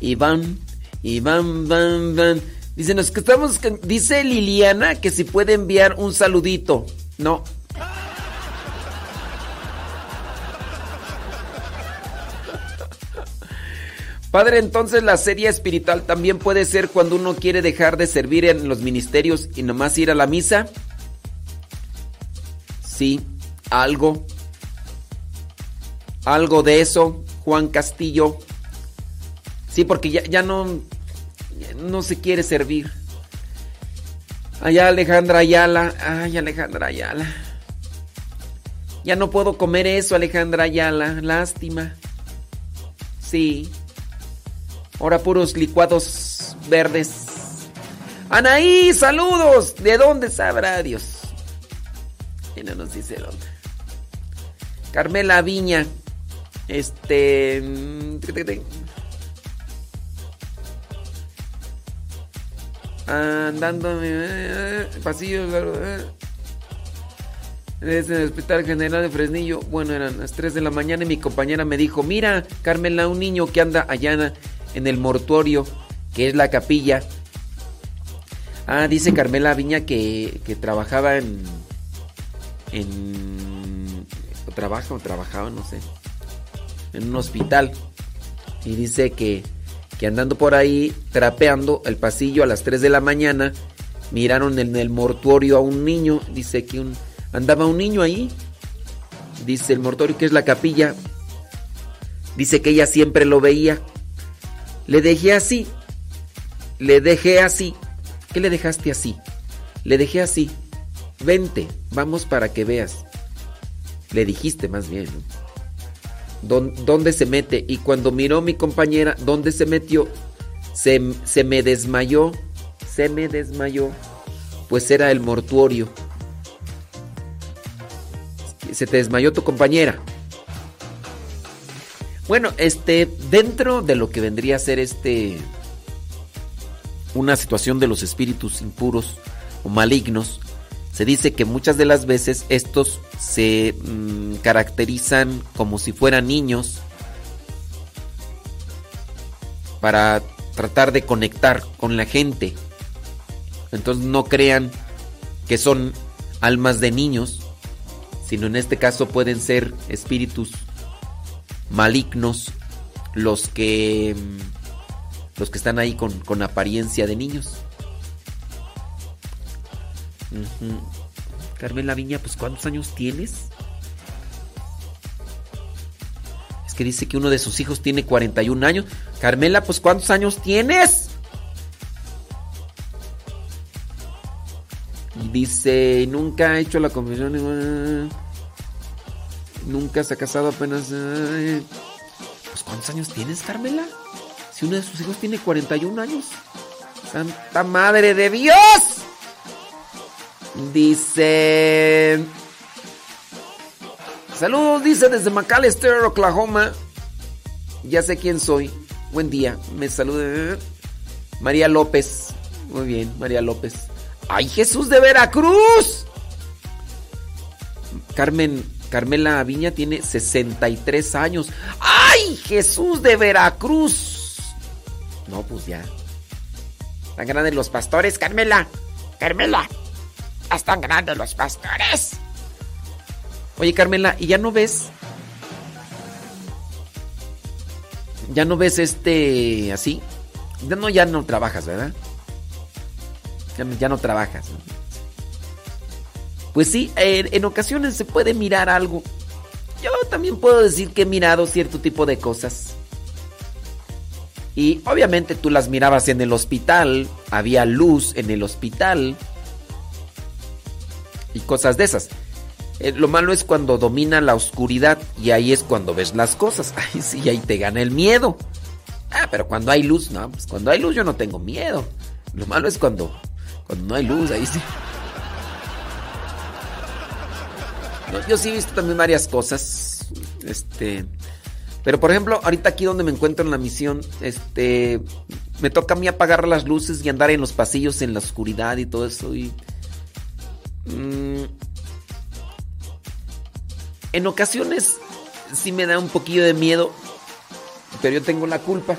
Iván, Iván, van, van. Dice, nos que estamos, dice Liliana que si puede enviar un saludito. No. Padre, entonces la serie espiritual también puede ser cuando uno quiere dejar de servir en los ministerios y nomás ir a la misa. Sí, algo. Algo de eso, Juan Castillo. Sí, porque ya, ya no, no se quiere servir. Allá Alejandra Ayala. Ay, Alejandra Ayala. Ya no puedo comer eso, Alejandra Ayala. Lástima. Sí. Ahora puros licuados verdes. Anaí, saludos. ¿De dónde sabrá Dios? Y no nos dice dónde. Carmela Viña. Este. Andando eh, pasillo. eh. Es en el Hospital General de Fresnillo. Bueno, eran las 3 de la mañana y mi compañera me dijo, mira, Carmela, un niño que anda allá en el mortuorio, que es la capilla. Ah, dice Carmela Viña que, que trabajaba en... en... trabaja o trabajaba, no sé. En un hospital. Y dice que, que andando por ahí trapeando el pasillo a las 3 de la mañana, miraron en el mortuorio a un niño, dice que un, andaba un niño ahí, dice el mortuorio que es la capilla, dice que ella siempre lo veía, le dejé así, le dejé así, ¿qué le dejaste así? Le dejé así, vente, vamos para que veas, le dijiste más bien. ¿Dónde se mete? Y cuando miró mi compañera, ¿dónde se metió? Se, se me desmayó, se me desmayó, pues era el mortuorio. Se te desmayó tu compañera. Bueno, este, dentro de lo que vendría a ser este, una situación de los espíritus impuros o malignos, se dice que muchas de las veces estos se mm, caracterizan como si fueran niños para tratar de conectar con la gente. Entonces no crean que son almas de niños, sino en este caso pueden ser espíritus malignos los que mm, los que están ahí con, con apariencia de niños. Carmen Viña, pues ¿cuántos años tienes? Es que dice que uno de sus hijos tiene 41 años. Carmela, pues ¿cuántos años tienes? Dice, nunca ha hecho la confesión. eh, Nunca se ha casado apenas. eh. Pues ¿cuántos años tienes, Carmela? Si uno de sus hijos tiene 41 años. Santa Madre de Dios. Dice. Saludos, dice desde McAllister, Oklahoma. Ya sé quién soy. Buen día. Me saluda María López. Muy bien, María López. ¡Ay, Jesús de Veracruz! Carmen, Carmela Viña tiene 63 años. ¡Ay, Jesús de Veracruz! No, pues ya. Están grandes los pastores, Carmela. Carmela. Están grandes los pastores. Oye, Carmela, ¿y ya no ves? ¿Ya no ves este así? Ya no, ya no trabajas, ¿verdad? Ya, no- trabajas. ¿no? Pues sí, en ocasiones se puede mirar algo. Yo también puedo decir que he mirado cierto tipo de cosas. Y obviamente tú las mirabas en el hospital, había luz en el hospital y cosas de esas. Eh, lo malo es cuando domina la oscuridad y ahí es cuando ves las cosas. Ay, sí, ahí te gana el miedo. Ah, pero cuando hay luz, no, pues cuando hay luz yo no tengo miedo. Lo malo es cuando, cuando no hay luz, ahí sí. Yo sí he visto también varias cosas. Este. Pero por ejemplo, ahorita aquí donde me encuentro en la misión, este. Me toca a mí apagar las luces y andar en los pasillos en la oscuridad y todo eso. Y. mm, en ocasiones sí me da un poquillo de miedo, pero yo tengo la culpa.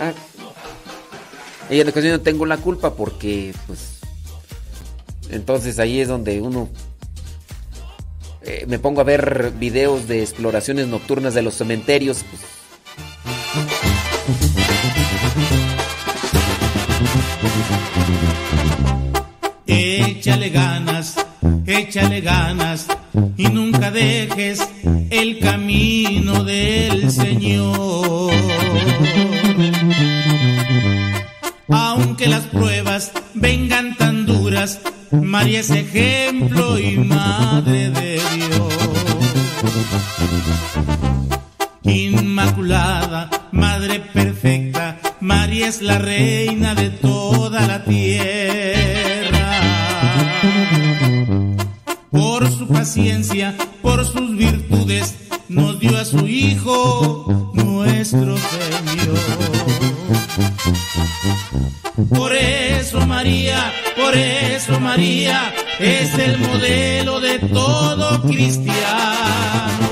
Ah, y en ocasiones no tengo la culpa porque, pues, entonces ahí es donde uno eh, me pongo a ver videos de exploraciones nocturnas de los cementerios. pues. Échale ganas, échale ganas y nunca dejes el camino del Señor. Aunque las pruebas vengan tan duras, María es ejemplo y madre de Dios. Inmaculada, Madre perfecta, María es la reina de toda la tierra. Por su paciencia, por sus virtudes, nos dio a su Hijo, nuestro Señor. Por eso María, por eso María es el modelo de todo cristiano.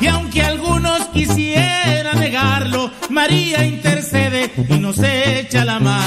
Y aunque algunos quisieran negarlo, María intercede y nos echa la mano.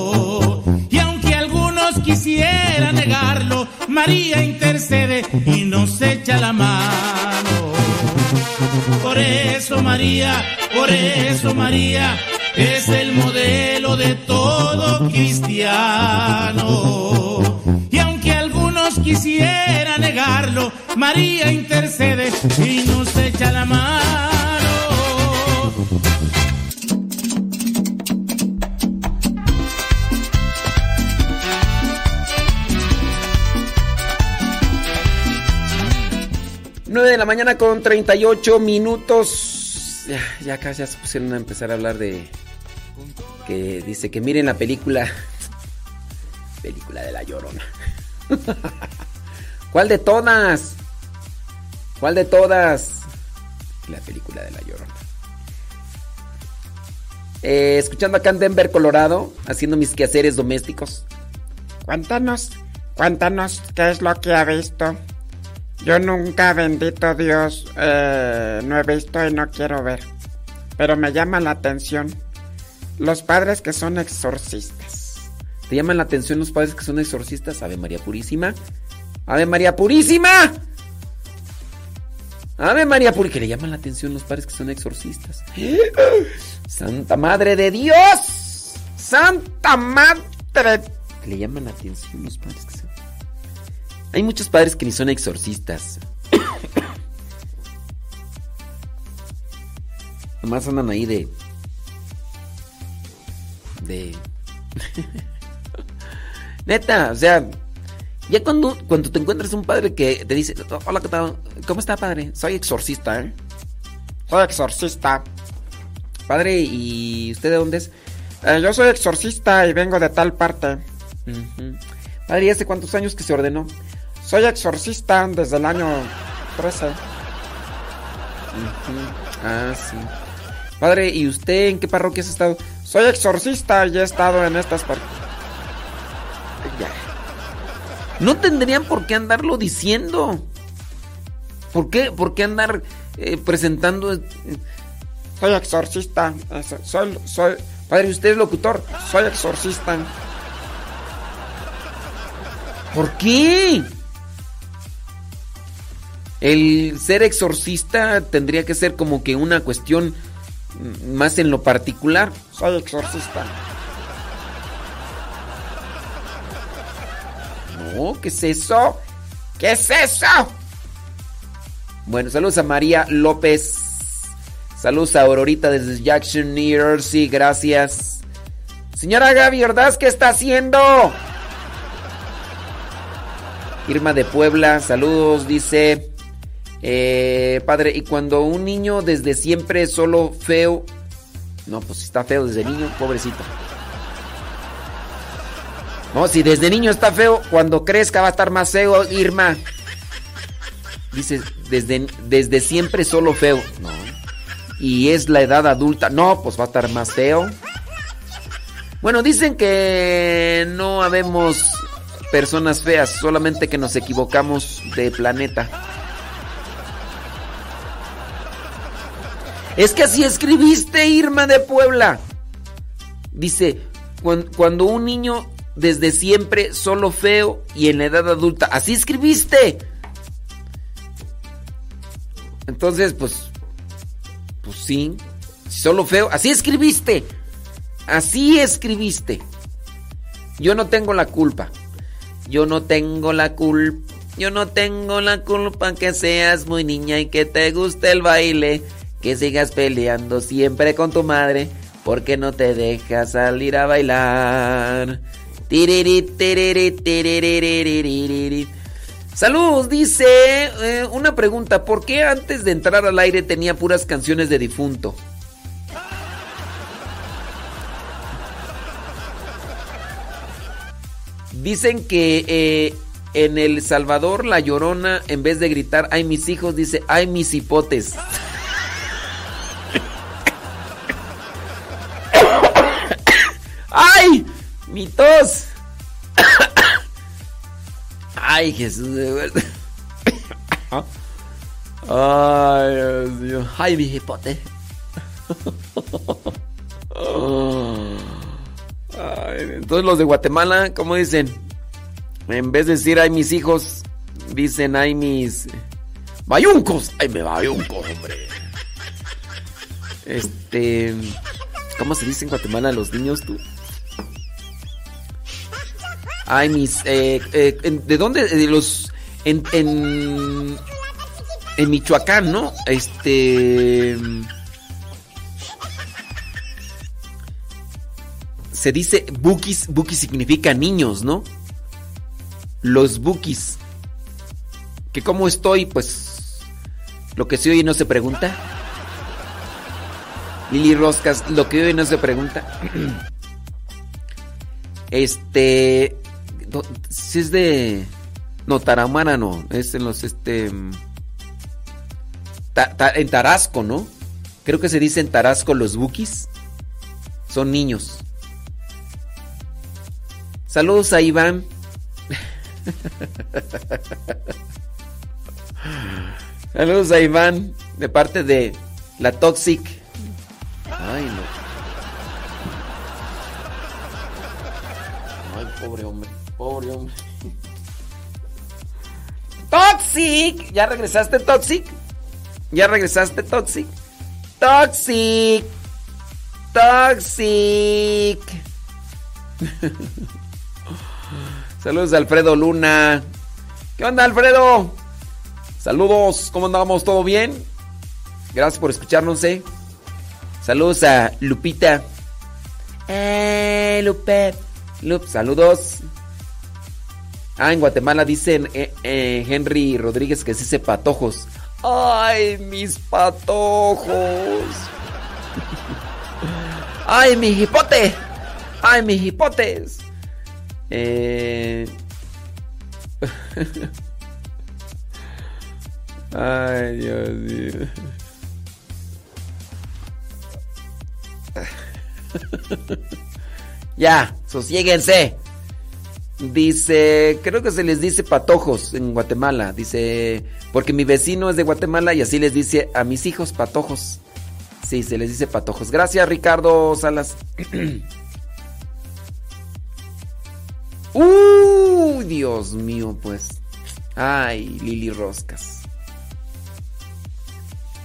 María intercede y nos echa la mano. Por eso María, por eso María es el modelo de todo cristiano. Y aunque algunos quisieran negarlo, María intercede y nos echa la mano. 9 de la mañana con 38 minutos. Ya, ya casi ya se pusieron a empezar a hablar de. Que dice que miren la película. Película de la llorona. ¿Cuál de todas? ¿Cuál de todas? La película de la llorona. Eh, escuchando acá en Denver, Colorado, haciendo mis quehaceres domésticos. Cuéntanos, cuéntanos qué es lo que ha visto. Yo nunca, bendito Dios, eh, no he visto y no quiero ver. Pero me llama la atención los padres que son exorcistas. ¿Te llaman la atención los padres que son exorcistas? Ave María Purísima. Ave María Purísima. Ave María Purísima. Que le llaman la atención los padres que son exorcistas. Santa Madre de Dios. Santa Madre. Le llaman la atención los padres que son. Hay muchos padres que ni son exorcistas. Nomás andan ahí de. De. Neta, o sea. Ya cuando, cuando te encuentras un padre que te dice: Hola, ¿qué tal? ¿Cómo está, padre? Soy exorcista, ¿eh? Soy exorcista. Padre, ¿y usted de dónde es? Eh, yo soy exorcista y vengo de tal parte. Padre, ¿y hace cuántos años que se ordenó? Soy exorcista desde el año 13. Ujú. Ah, sí. Padre, ¿y usted en qué parroquia has estado? Soy exorcista y he estado en estas partes. No tendrían por qué andarlo diciendo. ¿Por qué, por qué andar eh, presentando? eh, Soy exorcista. Soy, soy, Padre, ¿usted es locutor? soy exorcista. ¿Por qué? El ser exorcista tendría que ser como que una cuestión más en lo particular. Soy exorcista. No, ¿qué es eso? ¿Qué es eso? Bueno, saludos a María López. Saludos a Aurorita desde Jackson, New Jersey. Gracias. Señora Gaby Ordaz, ¿qué está haciendo? Irma de Puebla, saludos, dice. Eh, padre, y cuando un niño desde siempre es solo feo. No, pues está feo desde niño, pobrecito. No, si desde niño está feo, cuando crezca va a estar más feo, Irma. Dice, desde, desde siempre solo feo. No. Y es la edad adulta. No, pues va a estar más feo. Bueno, dicen que no habemos personas feas, solamente que nos equivocamos de planeta. Es que así escribiste, Irma de Puebla. Dice, cuan- cuando un niño desde siempre solo feo y en la edad adulta, así escribiste. Entonces, pues, pues sí, solo feo, así escribiste. Así escribiste. Yo no tengo la culpa. Yo no tengo la culpa. Yo no tengo la culpa que seas muy niña y que te guste el baile que sigas peleando siempre con tu madre porque no te deja salir a bailar. Saludos, dice eh, una pregunta, ¿por qué antes de entrar al aire tenía puras canciones de difunto? Dicen que eh, en El Salvador la llorona, en vez de gritar, ay mis hijos, dice, ay mis hipotes. ¡Mi tos! ¡Ay, Jesús de verdad! ¡Ay, Dios mío! ¡Ay, mi hipote! Entonces los de Guatemala, ¿cómo dicen? En vez de decir ay mis hijos, dicen ay mis bayuncos. Ay, me bayunco, hombre. Este, ¿cómo se dice en Guatemala los niños tú? Ay, mis, eh, eh, ¿de dónde? De los, en, en, en Michoacán, ¿no? Este, se dice bukis, bukis significa niños, ¿no? Los bukis. ¿Que cómo estoy? Pues lo que se oye no se pregunta. Lili Roscas, lo que oye no se pregunta. Este, si es de no Taramara no, es en los este mm, en Tarasco, ¿no? Creo que se dice en Tarasco los bukis. Son niños. Saludos a Iván. Saludos a Iván de parte de la Toxic. Ay, no. Pobre hombre. Toxic, ¿ya regresaste Toxic? ¿Ya regresaste Toxic? Toxic. Toxic. Saludos a Alfredo Luna. ¿Qué onda, Alfredo? Saludos, ¿cómo andamos? ¿Todo bien? Gracias por escucharnos, ¿eh? Saludos a Lupita. Eh, Lupe. Lup, saludos. Ah, en Guatemala dicen eh, eh, Henry Rodríguez que se dice patojos. ¡Ay, mis patojos! ¡Ay, mi hipote! ¡Ay, mis hipotes! Eh... Ay, Dios mío. ya, sosiéguense. Dice, creo que se les dice patojos en Guatemala. Dice, porque mi vecino es de Guatemala y así les dice a mis hijos patojos. Sí, se les dice patojos. Gracias, Ricardo Salas. ¡Uh! Dios mío, pues. Ay, Lili Roscas.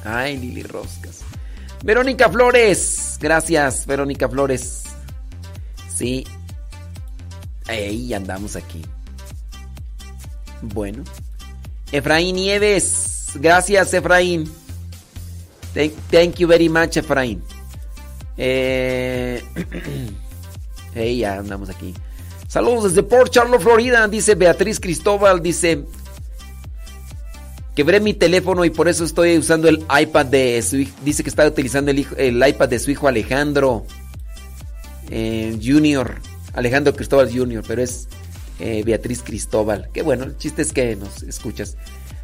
Ay, Lili Roscas. Verónica Flores. Gracias, Verónica Flores. Sí. Ahí andamos aquí. Bueno. Efraín Nieves. Gracias, Efraín. Thank, you very much, Efraín. Eh, hey, ya andamos aquí. Saludos desde Port Charlotte, Florida. Dice Beatriz Cristóbal. Dice. Quebré mi teléfono y por eso estoy usando el iPad de su hijo. Dice que está utilizando el iPad de su hijo Alejandro eh, Junior. Alejandro Cristóbal Junior, pero es eh, Beatriz Cristóbal. Qué bueno, el chiste es que nos escuchas.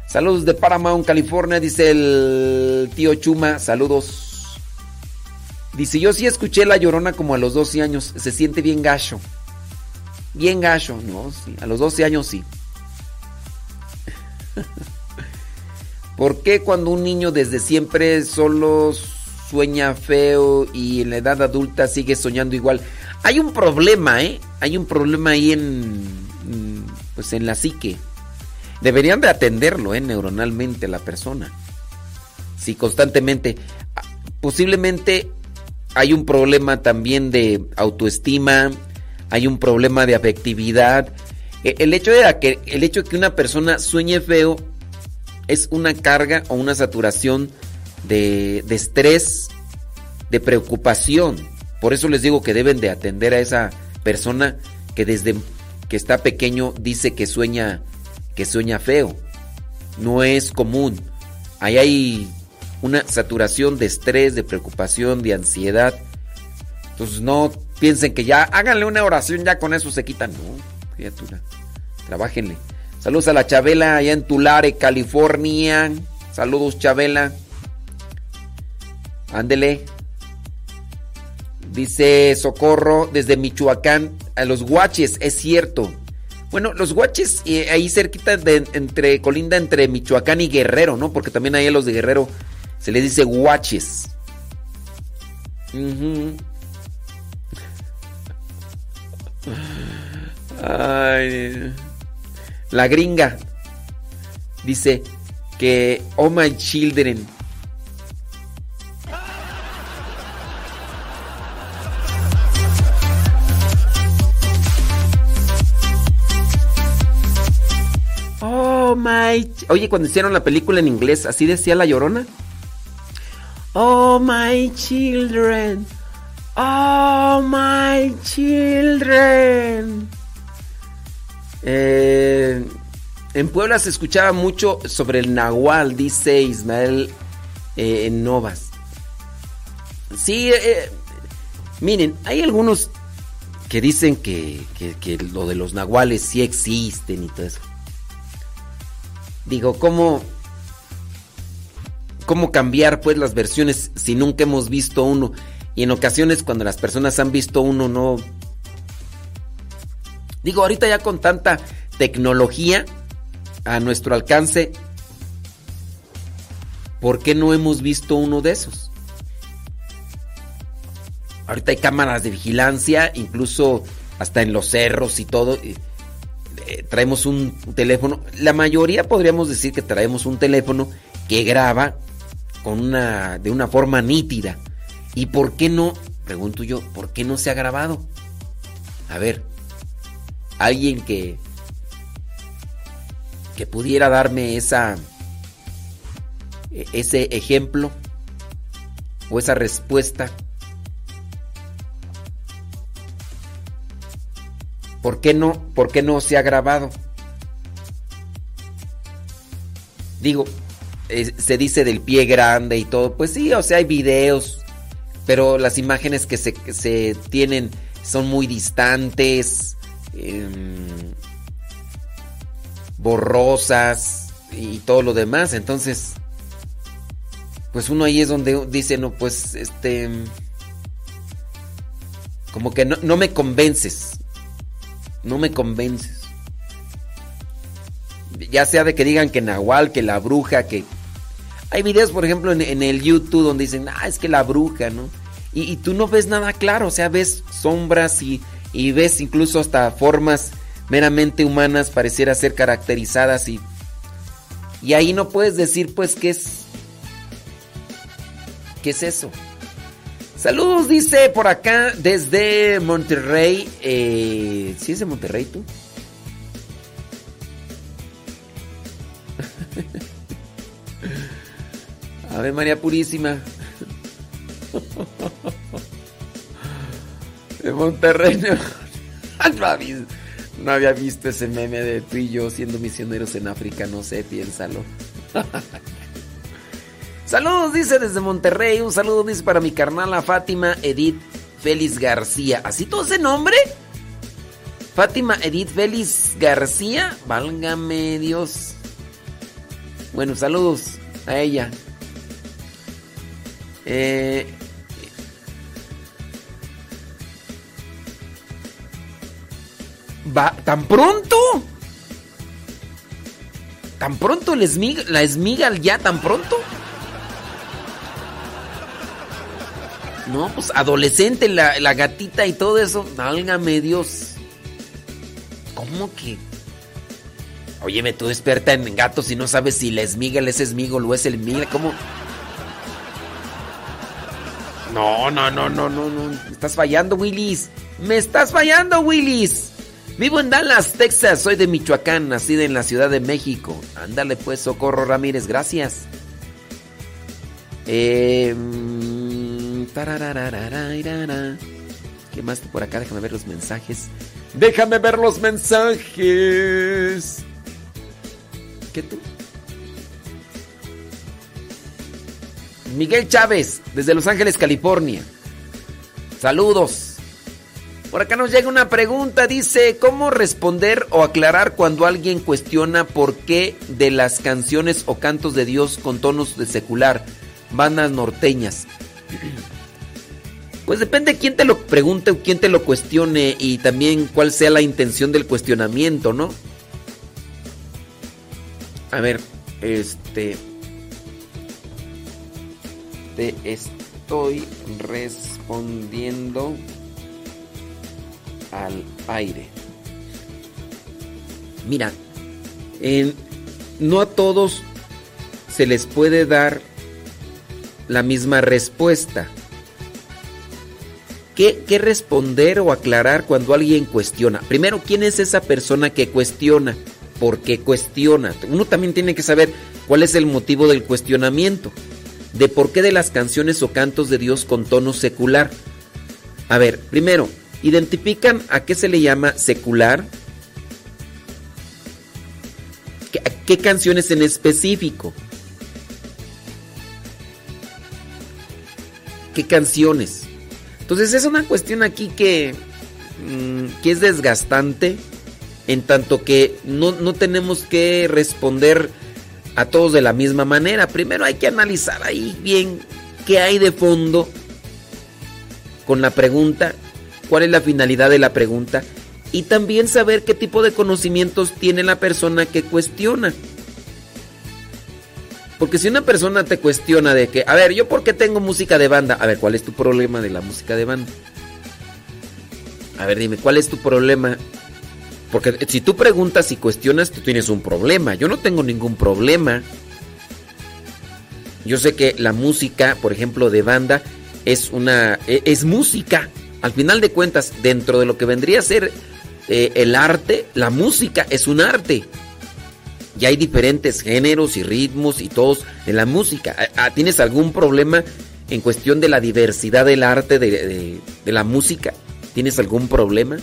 Saludos de Paramount, California, dice el tío Chuma. Saludos. Dice, yo sí escuché La Llorona como a los 12 años. Se siente bien gacho. Bien gacho, ¿no? Sí, a los 12 años sí. ¿Por qué cuando un niño desde siempre solo sueña feo y en la edad adulta sigue soñando igual? Hay un problema, ¿eh? Hay un problema ahí en pues en la psique. Deberían de atenderlo, ¿eh? neuronalmente la persona. Si constantemente ah, posiblemente hay un problema también de autoestima, hay un problema de afectividad. E- El hecho de que el hecho de que una persona sueñe feo es una carga o una saturación de, de estrés, de preocupación. Por eso les digo que deben de atender a esa persona que desde que está pequeño dice que sueña que sueña feo. No es común. Ahí hay una saturación de estrés, de preocupación, de ansiedad. Entonces no piensen que ya háganle una oración, ya con eso se quitan. No, criatura. Trabájenle. Saludos a la Chabela allá en Tulare, California. Saludos, Chabela. Ándele. Dice Socorro desde Michoacán a los guaches, es cierto. Bueno, los guaches eh, ahí cerquita de entre colinda entre Michoacán y Guerrero, ¿no? Porque también ahí a los de Guerrero se les dice guaches. Ay, la gringa dice que oh my children Oye, cuando hicieron la película en inglés, así decía la llorona. Oh my children. Oh my children. Eh, en Puebla se escuchaba mucho sobre el nahual, dice Ismael eh, Novas. Sí, eh, miren, hay algunos que dicen que- que lo de los nahuales sí existen y todo eso. Digo, ¿cómo, ¿cómo cambiar pues las versiones si nunca hemos visto uno? Y en ocasiones cuando las personas han visto uno no... Digo, ahorita ya con tanta tecnología a nuestro alcance, ¿por qué no hemos visto uno de esos? Ahorita hay cámaras de vigilancia, incluso hasta en los cerros y todo. Eh, traemos un teléfono. La mayoría podríamos decir que traemos un teléfono que graba con una de una forma nítida. ¿Y por qué no? Pregunto yo, ¿por qué no se ha grabado? A ver, alguien que que pudiera darme esa e- ese ejemplo o esa respuesta. ¿Por qué no, por qué no se ha grabado? Digo, se dice del pie grande y todo. Pues sí, o sea, hay videos, pero las imágenes que se, se tienen son muy distantes, em, borrosas y todo lo demás. Entonces, pues uno ahí es donde dice, no, pues, este, como que no, no me convences. No me convences. Ya sea de que digan que Nahual, que la bruja, que... Hay videos, por ejemplo, en, el YouTube donde dicen, ah, es que la bruja, ¿no? Y, tú no ves nada claro, o sea, ves sombras y, y ves incluso hasta formas meramente humanas pareciera ser caracterizadas y... Y ahí no puedes decir, pues, qué es... ¿Qué es eso? Saludos, dice por acá desde Monterrey. Eh, ¿Sí es de Monterrey tú? Ave María Purísima. De Monterrey. No, no había- visto ese meme de tú y yo siendo misioneros en África. No sé, piénsalo. Saludos, dice desde Monterrey. Un saludo, dice para mi carnala Fátima Edith Félix García. ¿Así todo ese nombre? Fátima Edith Félix García. Válgame Dios. Bueno, saludos a ella. Eh, ¿Va tan pronto? ¿Tan pronto la esmiga, la esmiga ya tan pronto? No, pues adolescente, la, la gatita y todo eso. Válgame Dios. ¿Cómo que? Óyeme, tú experta en gatos y no sabes si la esmigel es esmigol o es el miga. ¿Cómo? No, no, no, no, no, no. Estás fallando, Willis. Me estás fallando, Willis. Vivo en Dallas, Texas. Soy de Michoacán, nacida en la Ciudad de México. Ándale, pues, Socorro Ramírez, gracias. Eh. ¿Qué más por acá? Déjame ver los mensajes. Déjame ver los mensajes. ¿Qué tú? Miguel Chávez, desde Los Ángeles, California. Saludos. Por acá nos llega una pregunta, dice, ¿cómo responder o aclarar cuando alguien cuestiona por qué de las canciones o cantos de Dios con tonos de secular, bandas norteñas? Pues depende quién te lo pregunte o quién te lo cuestione y también cuál sea la intención del cuestionamiento, ¿no? A ver, este... Te estoy respondiendo al aire. Mira, en- no a todos se les puede dar la misma respuesta. ¿Qué, qué responder o aclarar cuando alguien cuestiona? Primero, ¿quién es esa persona que cuestiona? ¿Por qué cuestiona? Uno también tiene que saber cuál es el motivo del cuestionamiento. De por qué de las canciones o cantos de Dios con tono secular. A ver, primero, ¿identifican a qué se le llama secular? ¿Qué, canciones en específico? ¿Qué canciones? Entonces es una cuestión aquí que, mm, que es desgastante, en tanto que no, no tenemos que responder a todos de la misma manera. Primero hay que analizar ahí bien qué hay de fondo con la pregunta, cuál es la finalidad de la pregunta y también saber qué tipo de conocimientos tiene la persona que cuestiona. Porque si una persona te cuestiona de que, a ver, ¿yo por qué tengo música de banda? A ver, ¿cuál es tu problema de la música de banda? A ver, dime, ¿cuál es tu problema? Porque si tú preguntas y cuestionas, tú tienes un problema. Yo no tengo ningún problema. Yo sé que la música, por ejemplo, de banda, es una. e- es música. Al final de cuentas, dentro de lo que vendría a ser eh, el arte, la música es un arte. Y hay diferentes géneros y ritmos y todos en la música. ¿A- a- ¿Tienes algún problema en cuestión de la diversidad del arte, de, de- de la música? ¿Tienes algún problema?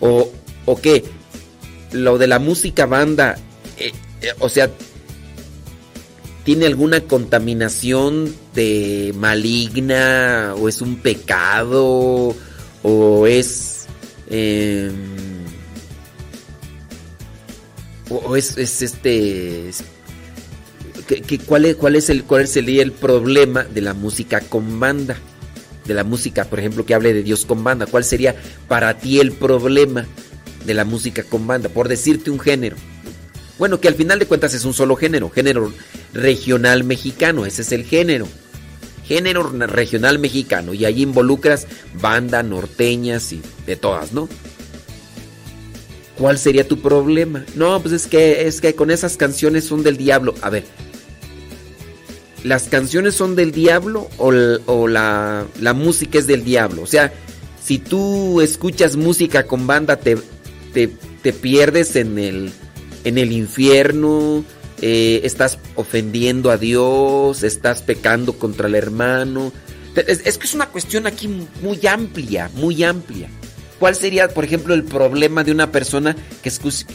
¿O, o qué? Lo de la música banda, eh, eh, o sea, ¿tiene alguna contaminación de maligna? ¿O es un pecado? ¿O es... em, o, es, es este... es- ¿qué- qué- cuál, es, cuál, es el, ¿Cuál sería el problema de la música con banda? De la música, por ejemplo, que hable de Dios con banda. ¿Cuál sería para ti el problema de la música con banda? Por decirte un género. Bueno, que al final de cuentas es un solo género, género regional mexicano, ese es el género. Género regional mexicano y ahí involucras banda, norteñas y de todas, ¿no? ¿Cuál sería tu problema? No, pues es que es que con esas canciones son del diablo. A ver, ¿las canciones son del diablo o, o la, la música es del diablo? O sea, si tú escuchas música con banda, te, te, te pierdes en el, en el infierno, eh, estás ofendiendo a Dios, estás pecando contra el hermano. Es que es una cuestión aquí muy amplia, muy amplia. ¿Cuál sería, por ejemplo, el problema de una persona que escucha...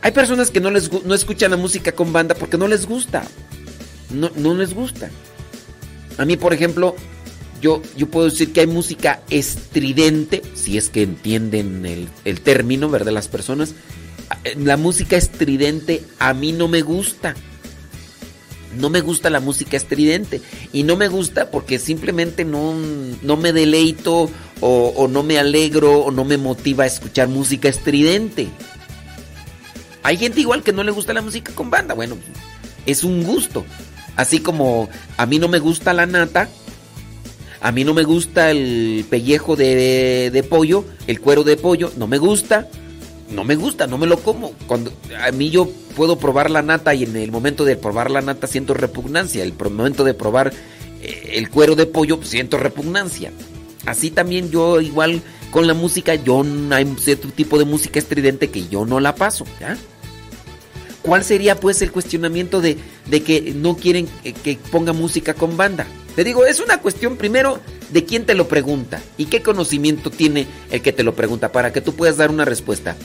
Hay personas que no, les, no escuchan la música con banda porque no les gusta. No, no les gusta. A mí, por ejemplo, yo, yo puedo decir que hay música estridente, si es que entienden el, el término, ¿verdad? Las personas. La música estridente a mí no me gusta. No me gusta la música estridente. Y no me gusta porque simplemente no, no me deleito o, no me alegro o no me motiva a escuchar música estridente. Hay gente igual que no le gusta la música con banda. Bueno, es un gusto. Así como a mí no me gusta la nata, a mí no me gusta el pellejo de, de pollo, el cuero de pollo, no me gusta, no me gusta, no me lo como. Cuando a mí yo puedo probar la nata y en el momento de probar la nata siento repugnancia, el momento de probar eh, el cuero de pollo pues, siento repugnancia. Así también yo igual con la música, yo hay cierto tipo de música estridente que yo no la paso. ¿Cuál sería pues el cuestionamiento de, de que no quieren que ponga música con banda? Te digo, es una cuestión primero de quién te lo pregunta y qué conocimiento tiene el que te lo pregunta para que tú puedas dar una respuesta.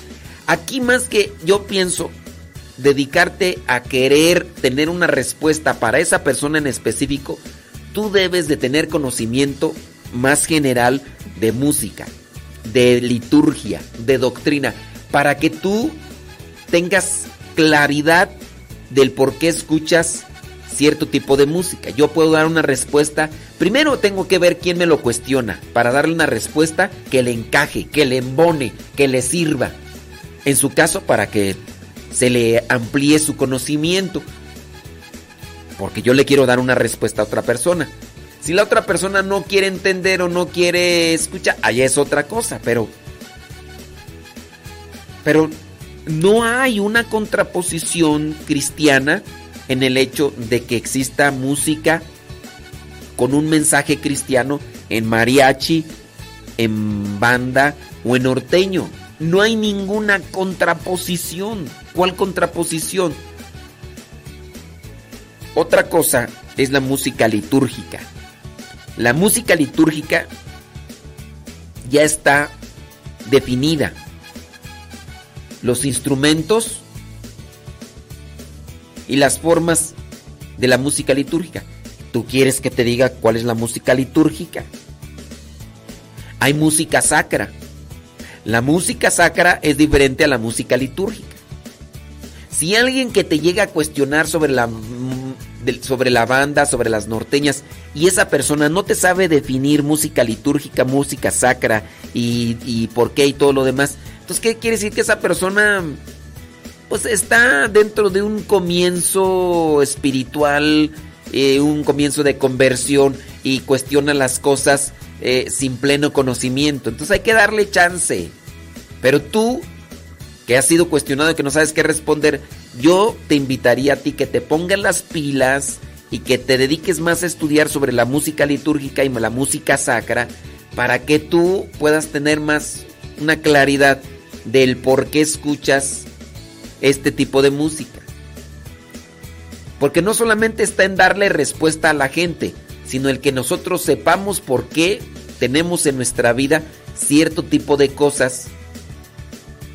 Aquí más que yo pienso dedicarte a querer tener una respuesta para esa persona en específico, tú debes de tener conocimiento más general de música, de liturgia, de doctrina, para que tú tengas claridad del por qué escuchas cierto tipo de música. Yo puedo dar una respuesta. Primero tengo que ver quién me lo cuestiona para darle una respuesta que le encaje, que le embone, que le sirva. En su caso, para que se le amplíe su conocimiento. Porque yo le quiero dar una respuesta a otra persona. Si la otra persona no quiere entender o no quiere escuchar, allá es otra cosa, pero pero no hay una contraposición cristiana en el hecho de que exista música con un mensaje cristiano en mariachi, en banda o en norteño. No hay ninguna contraposición. ¿Cuál contraposición? Otra cosa es la música litúrgica. La música litúrgica ya está definida. Los instrumentos y las formas de la música litúrgica. ¿Tú quieres que te diga cuál es la música litúrgica? Hay música sacra. La música sacra es diferente a la música litúrgica. Si alguien que te llega a cuestionar sobre la, sobre la banda, sobre las norteñas, y esa persona no te sabe definir música litúrgica, música sacra y, y por qué y todo lo demás, entonces, ¿qué quiere decir? Que esa persona pues está dentro de un comienzo espiritual, eh, un comienzo de conversión y cuestiona las cosas eh, sin pleno conocimiento. Entonces hay que darle chance. Pero tú, que has sido cuestionado y que no sabes qué responder, yo te invitaría a ti que te pongas las pilas y que te dediques más a estudiar sobre la música litúrgica y la música sacra para que tú puedas tener más una claridad del por qué escuchas este tipo de música. Porque no solamente está en darle respuesta a la gente, sino el que nosotros sepamos por qué tenemos en nuestra vida cierto tipo de cosas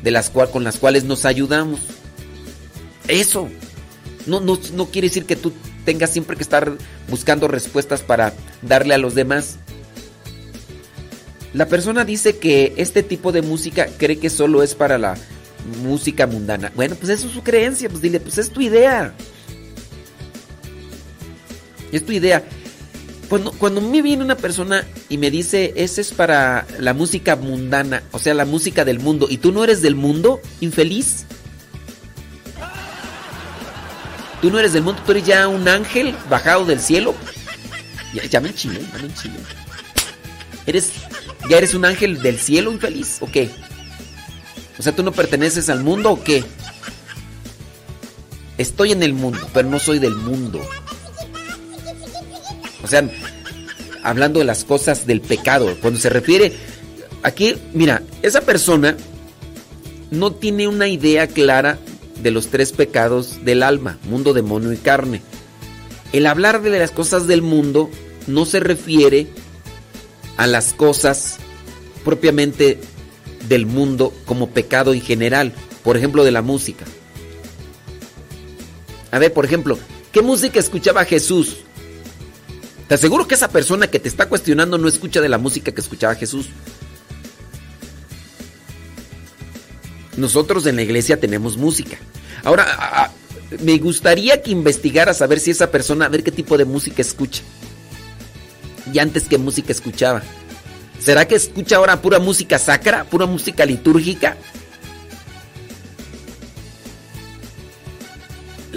de las cual, con las cuales nos ayudamos. Eso. No, no, no quiere decir que tú tengas siempre que estar buscando respuestas para darle a los demás. La persona dice que este tipo de música cree que solo es para la música mundana. Bueno, pues eso es su creencia, pues dile, pues es tu idea. Es tu idea. Cuando, cuando me viene una persona y me dice, ese es para la música mundana, o sea, la música del mundo, y tú no eres del mundo, infeliz. Tú no eres del mundo, tú eres ya un ángel bajado del cielo. Ya, ya me enchilé, ya me. Eres, ya eres un ángel del cielo infeliz, ¿o qué? O sea, ¿tú no perteneces al mundo o qué? Estoy en el mundo, pero no soy del mundo. O sea, hablando de las cosas del pecado, cuando se refiere aquí, mira, esa persona no tiene una idea clara de los tres pecados del alma, mundo, demonio y carne. El hablar de las cosas del mundo no se refiere a las cosas propiamente del mundo como pecado en general, por ejemplo, de la música. A ver, por ejemplo, ¿qué música escuchaba Jesús? Te aseguro que esa persona que te está cuestionando no escucha de la música que escuchaba Jesús. Nosotros en la iglesia tenemos música. Ahora, me gustaría que investigaras a ver si esa persona, a ver qué tipo de música escucha. Y antes qué música escuchaba. ¿Será que escucha ahora pura música sacra, pura música litúrgica?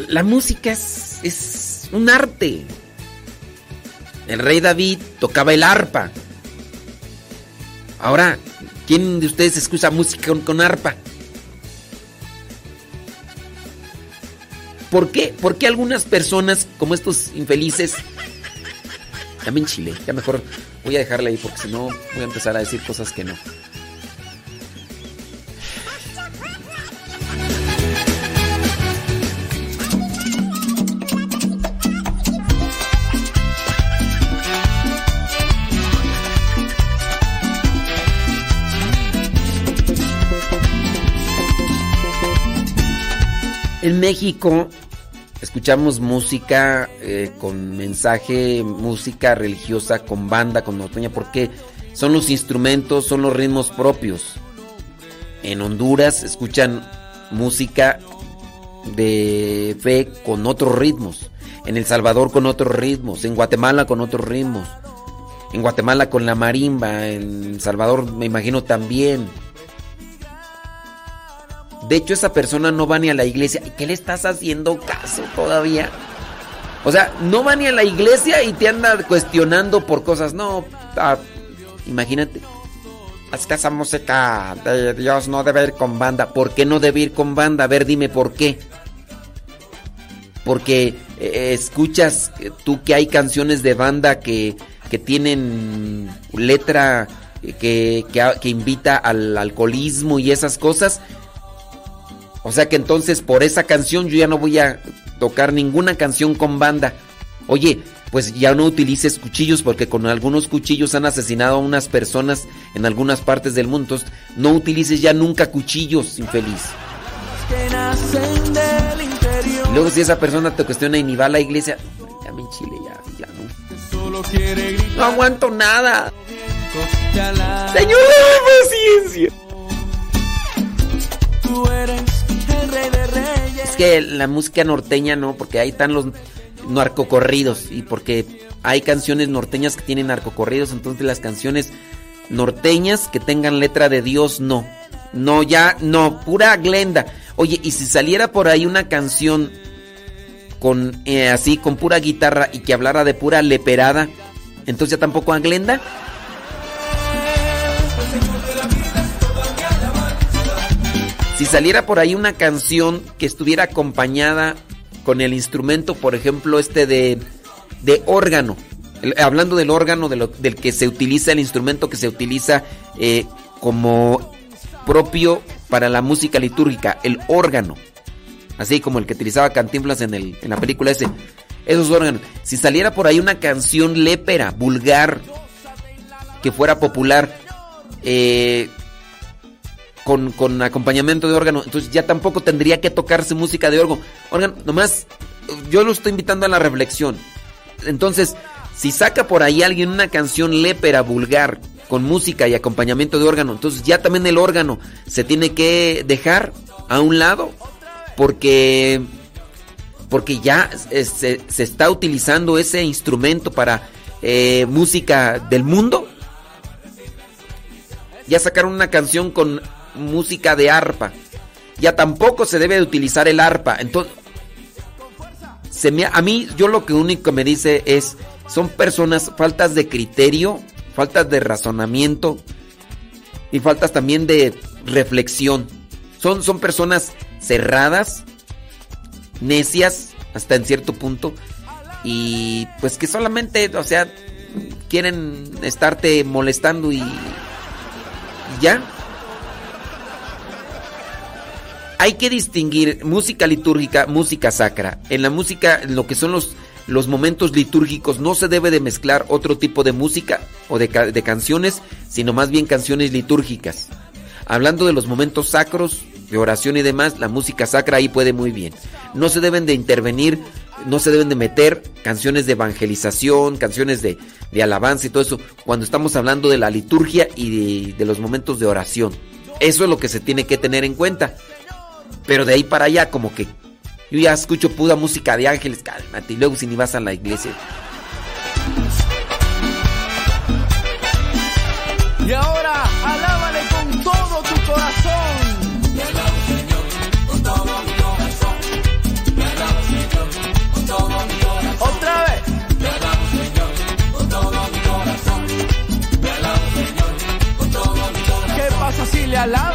La música es, un arte. El rey David tocaba el arpa. Ahora, ¿quién de ustedes escucha música con, con arpa? ¿Por qué? ¿Por qué algunas personas, como estos infelices, también Chile. Ya mejor voy a dejarla ahí porque si no voy a empezar a decir cosas que no. En México escuchamos música eh, con mensaje, música religiosa, con banda, con norteña, porque son los instrumentos, son los ritmos propios. En Honduras escuchan música de fe con otros ritmos. En El Salvador con otros ritmos. En Guatemala con otros ritmos. En Guatemala con la marimba. En El Salvador me imagino también. De hecho, esa persona no va ni a la iglesia. ¿Y qué le estás haciendo caso todavía? O sea, no va ni a la iglesia y te anda cuestionando por cosas. No, ah, imagínate. Es que esa música de Dios no debe ir con banda. ¿Por qué no debe ir con banda? A ver, dime por qué. Porque eh, escuchas tú que hay canciones de banda que, que tienen letra eh, que, que invita al alcoholismo y esas cosas. O sea que entonces por esa canción yo ya no voy a tocar ninguna canción con banda. Oye, pues ya no utilices cuchillos porque con algunos cuchillos han asesinado a unas personas en algunas partes del mundo. Entonces, no utilices ya nunca cuchillos, infeliz. Y luego si esa persona te cuestiona y ni va a la iglesia, ya me enchile, ya, ya no. No aguanto nada. Señor, paciencia. Tú eres Es que la música norteña no, porque ahí están los narcocorridos y porque hay canciones norteñas que tienen narcocorridos, entonces las canciones norteñas que tengan letra de Dios no. No, ya, no, pura Glenda. Oye, y si saliera por ahí una canción con eh, así, con pura guitarra y que hablara de pura leperada, entonces ya tampoco a Glenda. Si saliera por ahí una canción que estuviera acompañada con el instrumento, por ejemplo, este de, de órgano, hablando del órgano del que se utiliza, el instrumento que se utiliza eh, como propio para la música litúrgica, el órgano, así como el que utilizaba Cantinflas en, el, en la película ese, esos órganos. Si saliera por ahí una canción lépera, vulgar, que fuera popular, eh, con, con acompañamiento de órgano. Entonces ya tampoco tendría que tocarse música de órgano. Órgano, nomás yo lo estoy invitando a la reflexión. Entonces, si saca por ahí alguien una canción lépera, vulgar, con música y acompañamiento de órgano, entonces ya también el órgano se tiene que dejar a un lado porque porque ya se, se está utilizando ese instrumento para eh, música del mundo. Ya sacaron una canción con música de arpa. Ya tampoco se debe de utilizar el arpa. Entonces, a mí, yo lo que único me dice es, son personas faltas de criterio, faltas de razonamiento y faltas también de reflexión. Son, son personas cerradas, necias hasta en cierto punto y pues que solamente, o sea, quieren estarte molestando y ya. Hay que distinguir música litúrgica, música sacra. En la música, en lo que son los, los momentos litúrgicos, no se debe de mezclar otro tipo de música o de, de canciones, sino más bien canciones litúrgicas. Hablando de los momentos sacros, de oración y demás, la música sacra ahí puede muy bien. No se deben de intervenir, no se deben de meter canciones de evangelización, canciones de, de alabanza y todo eso, cuando estamos hablando de la liturgia y de, de los momentos de oración. Eso es lo que se tiene que tener en cuenta. Pero de ahí para allá, como que yo ya escucho pura música de ángeles, cálmate, y luego si ni vas a la iglesia. Y ahora alábale con todo tu corazón. Alabo, alabo. Otra vez. Alabo, alabo. ¿Qué pasa si le alabas?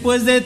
Después de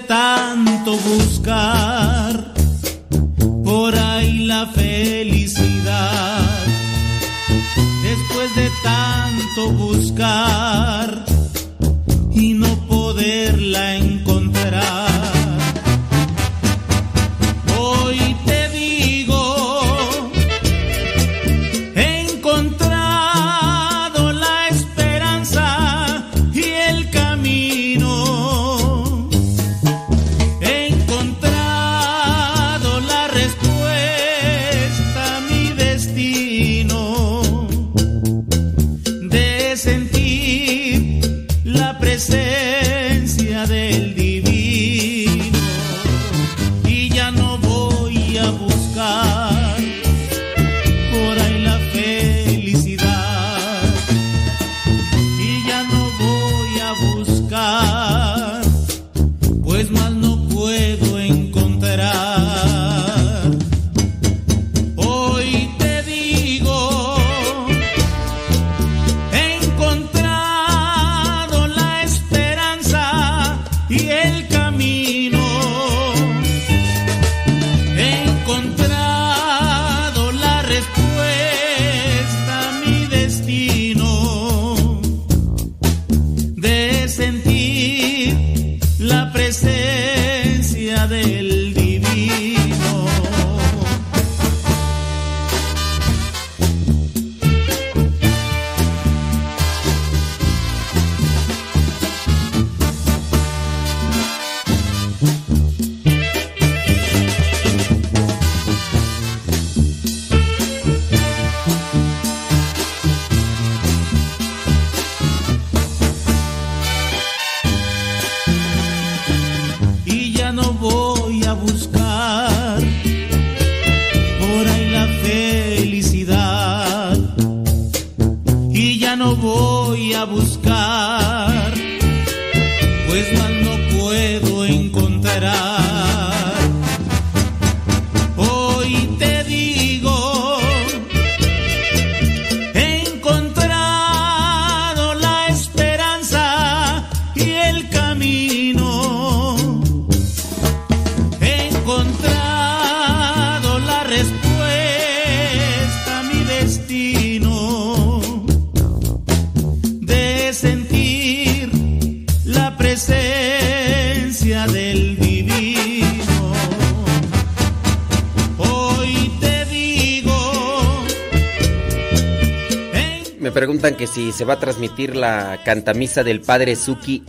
se va a transmitir la cantamisa del padre Suki.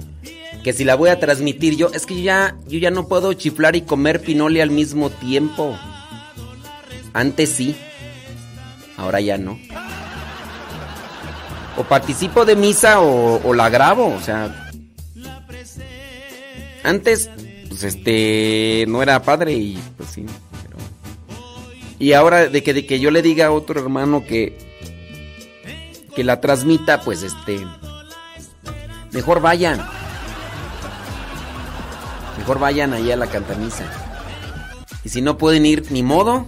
Que si la voy a transmitir yo. Es que yo ya, yo ya no puedo chiflar y comer pinole al mismo tiempo. Antes sí. Ahora ya no. O participo de misa o, la grabo. O sea. Antes, pues este. No era padre y pues sí. Y ahora de que, de que yo le diga a otro hermano que que la transmita, pues este. Mejor vayan. Mejor vayan ahí a la cantamisa. Y si no pueden ir, ni modo.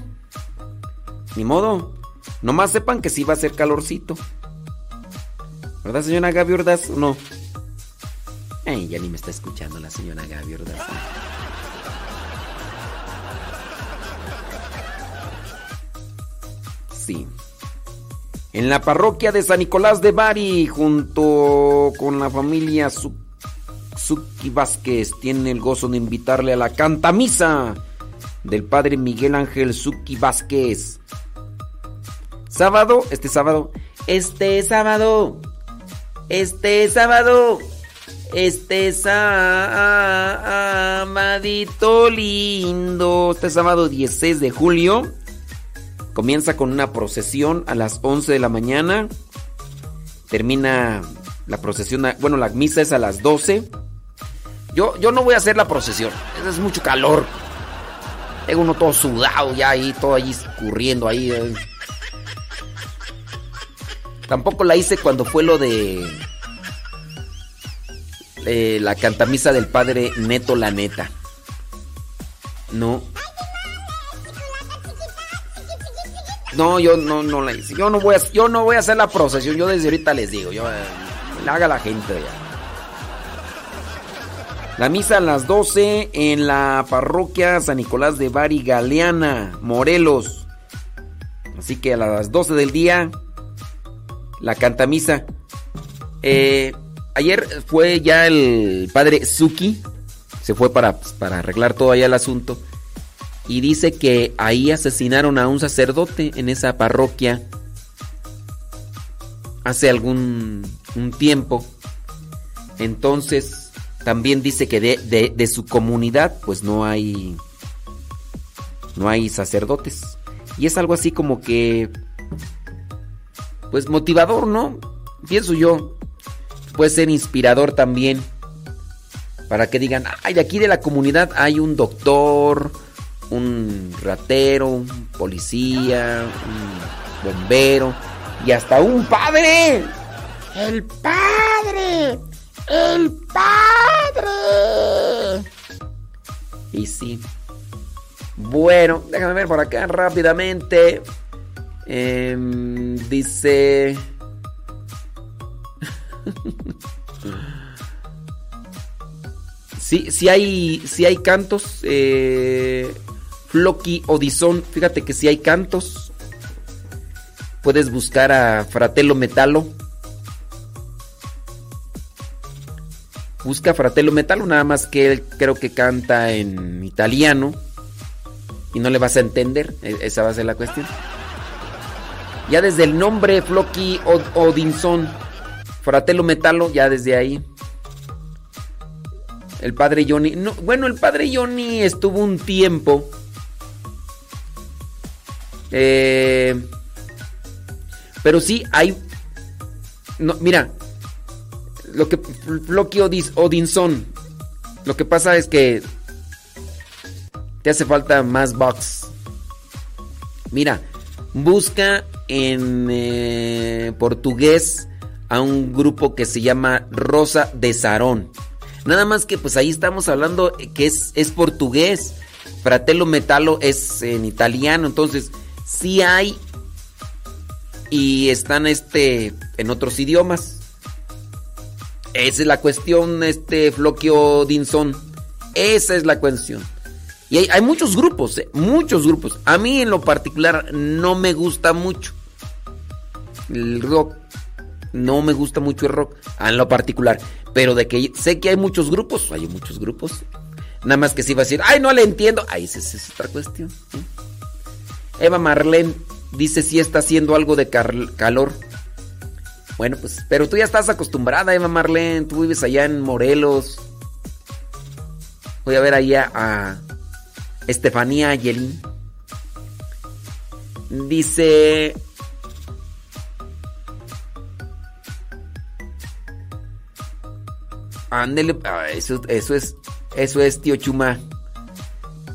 Ni modo. Nomás sepan que sí va a ser calorcito. ¿Verdad, señora Gaby Ordaz? ¿O no? Ay, ya ni me está escuchando la señora Gaby Ordaz. Sí. En la parroquia de San Nicolás de Bari, junto con la familia Su- Suki Vázquez, tiene el gozo de invitarle a la cantamisa del padre Miguel Ángel Suki Vázquez. Sábado, este sábado, este sábado, este sábado, este sabadito lindo, este sábado 16 de julio. Comienza con una procesión a las 11 de la mañana. Termina la procesión, bueno, la misa es a las 12. Yo, yo no voy a hacer la procesión, es mucho calor. Tengo uno todo sudado ya ahí, todo allí escurriendo ahí. eh. Tampoco la hice cuando fue lo de eh, la cantamisa del padre Neto La Neta. No. No, yo no, no la hice. Yo no voy a, yo no voy a hacer la procesión. Yo desde ahorita les digo. Yo, eh, la haga la gente ya. La misa a las 12 en la parroquia San Nicolás de Bari Galeana, Morelos. Así que a las 12 del día, la cantamisa. Eh, ayer fue ya el padre Suki. Se fue para, para arreglar todo allá el asunto. Y dice que ahí asesinaron a un sacerdote en esa parroquia hace algún un tiempo. Entonces, también dice que de, de- de su comunidad, pues no hay. No hay sacerdotes. Y es algo así como que. Pues motivador, ¿no? Pienso yo. Puede ser inspirador también. Para que digan, ay, de aquí de la comunidad hay un doctor, un ratero, un policía, un bombero y hasta un padre. ¡El padre! ¡El padre! Y sí. Bueno, déjame ver por acá rápidamente. Em, dice. sí, sí hay, sí hay cantos. Eh, Floki Odison, fíjate que sí hay cantos. Puedes buscar a Fratello Metalo. Busca Fratello Metalo, nada más que él creo que canta en italiano. Y no le vas a entender, e- esa va a ser la cuestión. Ya desde el nombre Floki Od- Odinson, Fratello Metalo, ya desde ahí. El padre Johnny. No, bueno, el padre Johnny estuvo un tiempo. Eh, pero sí, hay. No, mira. Lo que. Floki Odinson. Lo que pasa es que. Te hace falta más box. Mira, busca en eh, portugués a un grupo que se llama Rosa de Sarón. Nada más que pues ahí estamos hablando que es, es portugués. Fratello Metalo es en italiano. Entonces, sí hay. Y están este en otros idiomas. Esa es la cuestión, este Floquio Dinson. Esa es la cuestión. Y hay, muchos grupos, eh, muchos grupos. A mí en lo particular no me gusta mucho el rock. No me gusta mucho el rock en lo particular. Pero de que sé que hay muchos grupos, hay muchos grupos. Nada más que si va a decir, ay, no le entiendo. Ay, esa, es otra cuestión. Eva Marlene dice si está haciendo algo de calor. Bueno, pues, pero tú ya estás acostumbrada, Eva Marlene. Tú vives allá en Morelos. Voy a ver allá a Estefanía Ayelín. Dice. Ándele, ah, eso, eso es, eso es tío Chuma.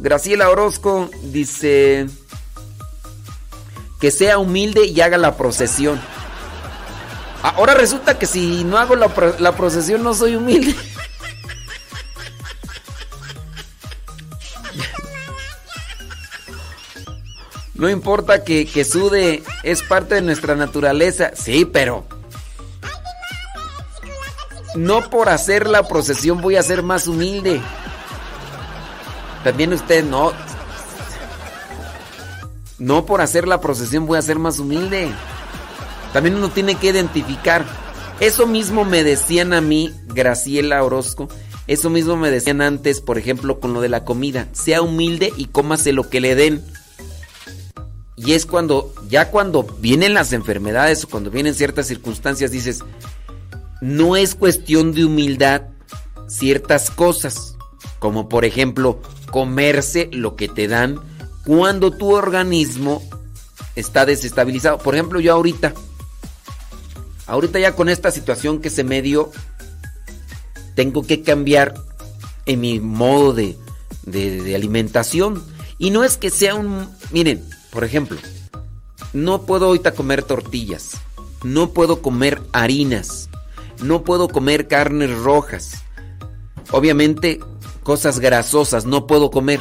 Graciela Orozco dice que sea humilde y haga la procesión. Ahora resulta que si no hago la, pro- la procesión no soy humilde. No importa que, que sude, es parte de nuestra naturaleza. Sí, pero. No por hacer la procesión voy a ser más humilde. También usted no. No por hacer la procesión voy a ser más humilde. También uno tiene que identificar. Eso mismo me decían a mí, Graciela Orozco. Eso mismo me decían antes, por ejemplo, con lo de la comida. Sea humilde y cómase lo que le den. Y es cuando, ya cuando vienen las enfermedades o cuando vienen ciertas circunstancias, dices, no es cuestión de humildad ciertas cosas, como por ejemplo comerse lo que te dan cuando tu organismo está desestabilizado. Por ejemplo, yo ahorita, ahorita ya con esta situación que se me dio, tengo que cambiar en mi modo de, de, alimentación. Y no es que sea un... Miren, por ejemplo, no puedo ahorita comer tortillas, no puedo comer harinas, no puedo comer carnes rojas. Obviamente, cosas grasosas no puedo comer.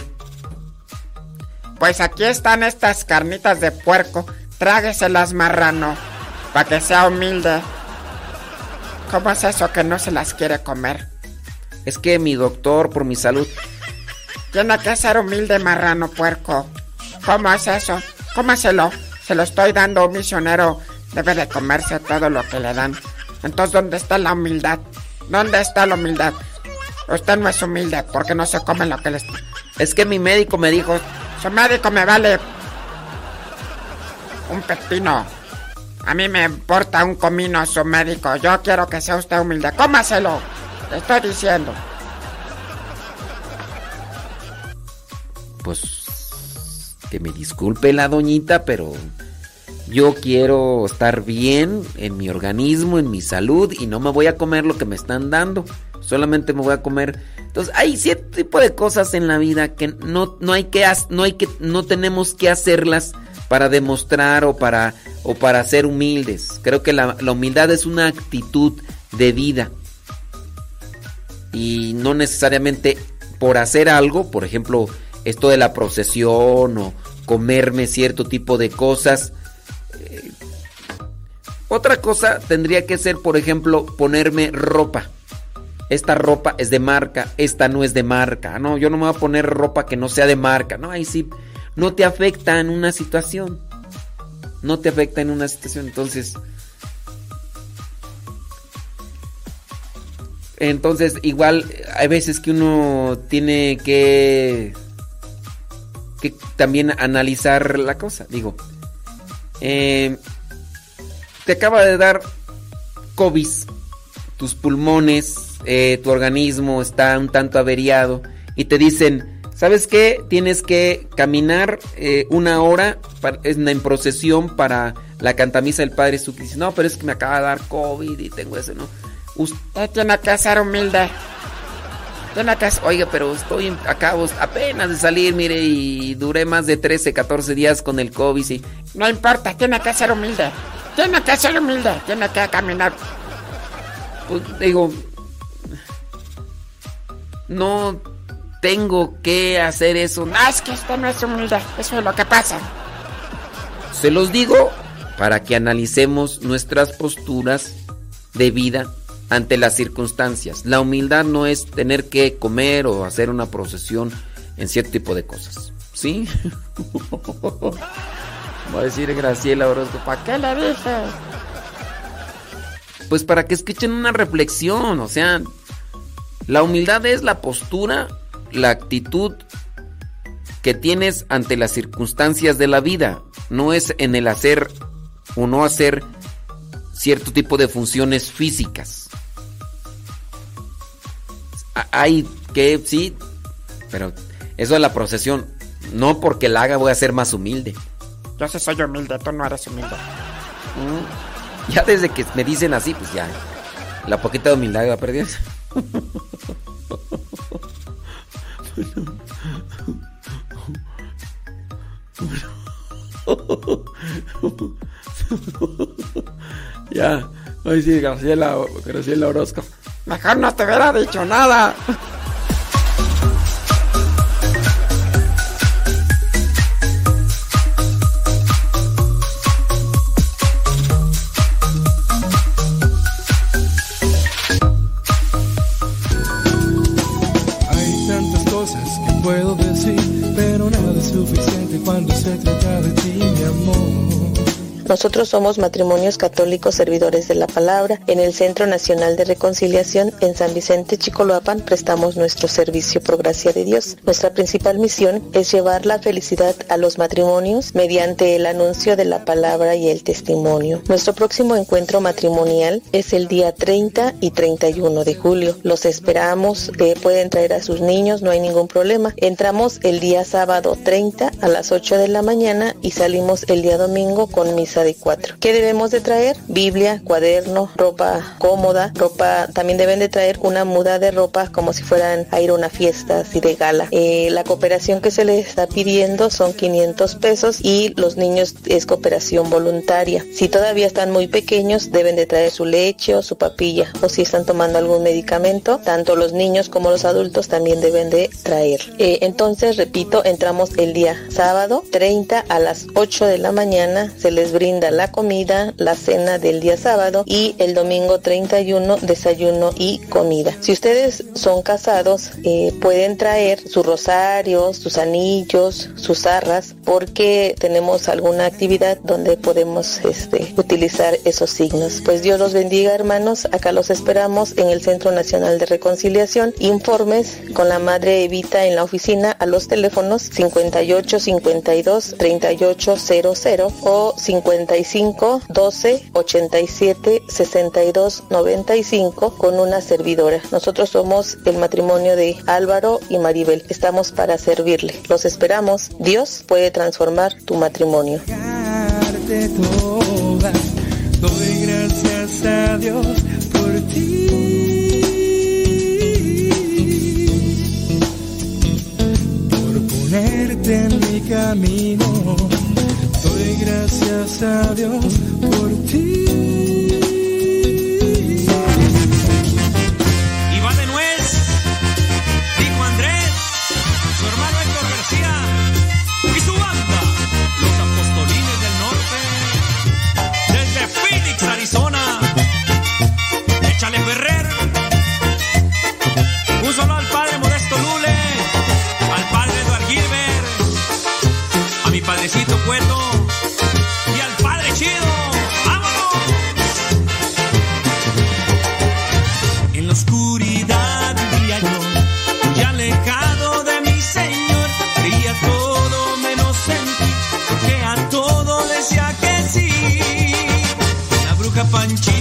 Pues aquí están estas carnitas de puerco. Trágueselas, marrano, para que sea humilde. ¿Cómo es eso que no se las quiere comer? Es que mi doctor, por mi salud, Tiene que ser humilde, marrano, puerco. ¿Cómo es eso? Cómaselo. Se lo estoy dando a un misionero. Debe de comerse todo lo que le dan. Entonces, ¿dónde está la humildad? ¿Dónde está la humildad? Usted no es humilde porque no se come lo que les... Es que mi médico me dijo... Su médico me vale... Un pepino. A mí me importa un comino su médico. Yo quiero que sea usted humilde. Cómaselo. Le estoy diciendo. pues que me disculpe la doñita, pero yo quiero estar bien en mi organismo, en mi salud y no me voy a comer lo que me están dando. Solamente me voy a comer. Entonces, hay cierto tipo de cosas en la vida que no, no hay que no hay que no tenemos que hacerlas para demostrar o para o para ser humildes. Creo que la, la humildad es una actitud de vida. Y no necesariamente por hacer algo, por ejemplo, esto de la procesión o comerme cierto tipo de cosas. eh, otra cosa tendría que ser, por ejemplo, ponerme ropa. Esta ropa es de marca, esta no es de marca. No, yo no me voy a poner ropa que no sea de marca. No, ahí sí, no te afecta en una situación. No te afecta en una situación. Entonces, entonces igual hay veces que uno tiene que que también analizar la cosa. Digo, eh, te acaba de dar COVID, tus pulmones, eh, tu organismo está un tanto averiado y te dicen, ¿sabes qué? Tienes que caminar eh, una hora para- en, procesión para la cantamisa del Padre. Dice, no, pero es que me acaba de dar COVID y tengo ese, ¿no? Usted tiene que ser humilde. Tiene que oiga, pero estoy acabo apenas de salir, mire, y duré más de 13, 14 días con el COVID, sí. No importa, tiene que ser humilde. Tiene que ser humilde. Tiene que caminar. Pues, digo, no tengo que hacer eso. No, es que usted no es humilde. Eso es lo que pasa. Se los digo para que analicemos nuestras posturas de vida ante las circunstancias. La humildad no es tener que comer o hacer una procesión en cierto tipo de cosas. ¿Sí? Va a decir Graciela Orozco, ¿para ¿Qué le dije? Pues para que escuchen una reflexión, o sea, la humildad es la postura, la actitud que tienes ante las circunstancias de la vida, no es en el hacer o no hacer cierto tipo de funciones físicas. Hay que, sí, pero eso de la procesión, no porque la haga voy a ser más humilde. Yo sí soy humilde, tú no eres humilde. Ya desde que me dicen así, pues ya, la poquita de humildad ya, ay sí, Graciela, Graciela Orozco. Mejor no te hubiera dicho nada. Nosotros somos matrimonios católicos servidores de la palabra. En el Centro Nacional de Reconciliación en San Vicente Chicoloapan prestamos nuestro servicio por gracia de Dios. Nuestra principal misión es llevar la felicidad a los matrimonios mediante el anuncio de la palabra y el testimonio. Nuestro próximo encuentro matrimonial es el día 30 y 31 de julio. Los esperamos, eh, pueden traer a sus niños, no hay ningún problema. Entramos el día sábado 30 a las 8 de la mañana y salimos el día domingo con misa de cuatro. ¿Qué debemos de traer? Biblia, cuaderno, ropa cómoda, ropa, también deben de traer una muda de ropa como si fueran a ir a una fiesta así de gala. Eh, la cooperación que se les está pidiendo son 500 pesos y los niños es cooperación voluntaria. Si todavía están muy pequeños deben de traer su leche o su papilla o si están tomando algún medicamento, tanto los niños como los adultos también deben de traer. Eh, entonces, repito, entramos el día sábado 30 a las 8 de la mañana, se les brinda la comida, la cena del día sábado y el domingo 31 desayuno y comida. Si ustedes son casados, eh, pueden traer sus rosarios, sus anillos, sus arras, porque tenemos alguna actividad donde podemos este, utilizar esos signos. Pues Dios los bendiga hermanos, acá los esperamos en el Centro Nacional de Reconciliación. Informes con la Madre Evita en la oficina a los teléfonos 58 52 38 00 o 55 12 87 62 95 con una servidora. Nosotros somos el matrimonio de Álvaro y Maribel. Estamos para servirle. Los esperamos. Dios puede transformar tu matrimonio. Por ponerte en mi camino. Doy gracias a Dios por ti. Y va de nuez, dijo Andrés, su hermano Héctor García y su banda, los apostolines del norte, desde Phoenix, Arizona. Échale Ferrer, un solo al padre Modesto Lule, al padre Eduard Gilbert, a mi padrecito La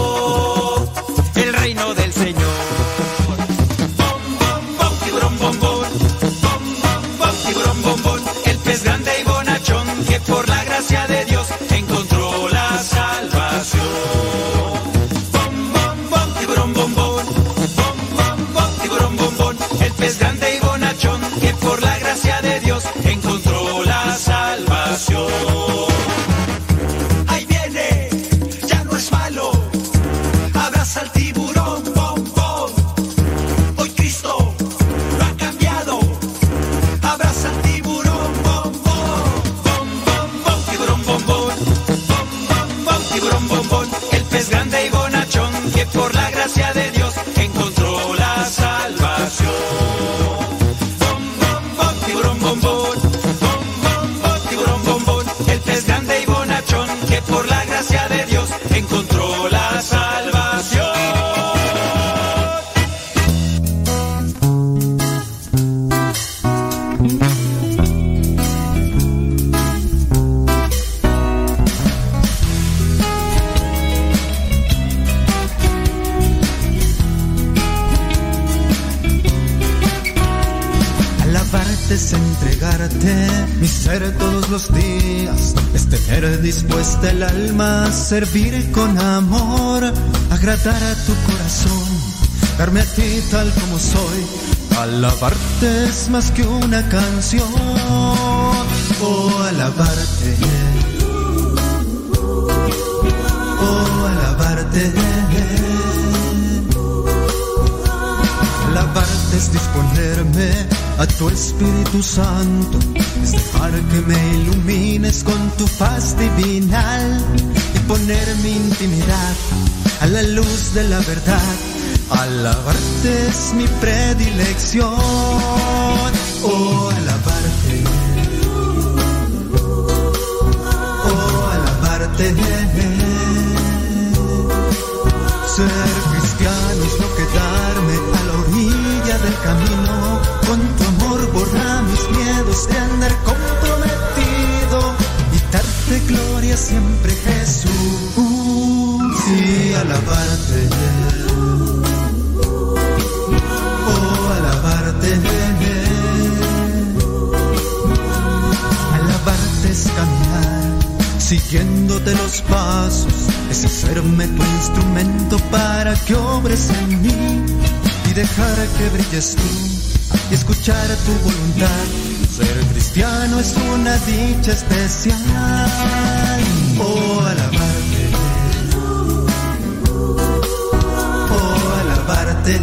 servir con amor, agradar a tu corazón, darme a ti tal como soy. Alabarte es más que una canción, oh alabarte, oh alabarte. Alabarte es disponerme a tu Espíritu Santo, es dejar que me ilumines con tu paz divinal y poner mi intimidad a la luz de la verdad. Alabarte es mi predilección, oh alabarte, oh alabarte. Ser cristiano es no quedarme a la orilla del camino. Con tu amor borra mis miedos de andar y darte gloria siempre, Jesús. Sí, alabarte. Oh, alabarte. Alabarte es caminar siguiéndote los pasos, es hacerme tu instrumento para que obres en mí y dejar que brilles tú y escuchar tu voluntad. Ser cristiano es una dicha especial. Oh, alabarte. Oh, alabarte.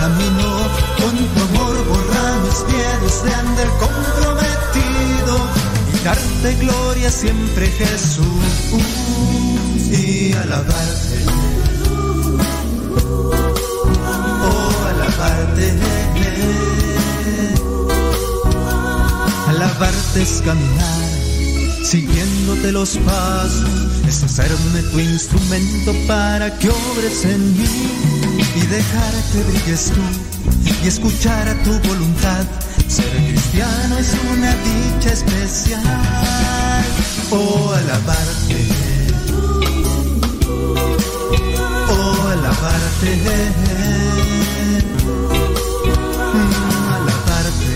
Camino, con tu amor borra mis miedos de andar comprometido y darte gloria siempre Jesús y alabarte. Oh, alabarte. Alabarte es caminar siguiéndote los pasos, es hacerme tu instrumento para que obres en mí y dejar que brilles tú y escuchar a tu voluntad. Ser cristiano es una dicha especial. Oh, alabarte. Oh, alabarte. Mm, alabarte.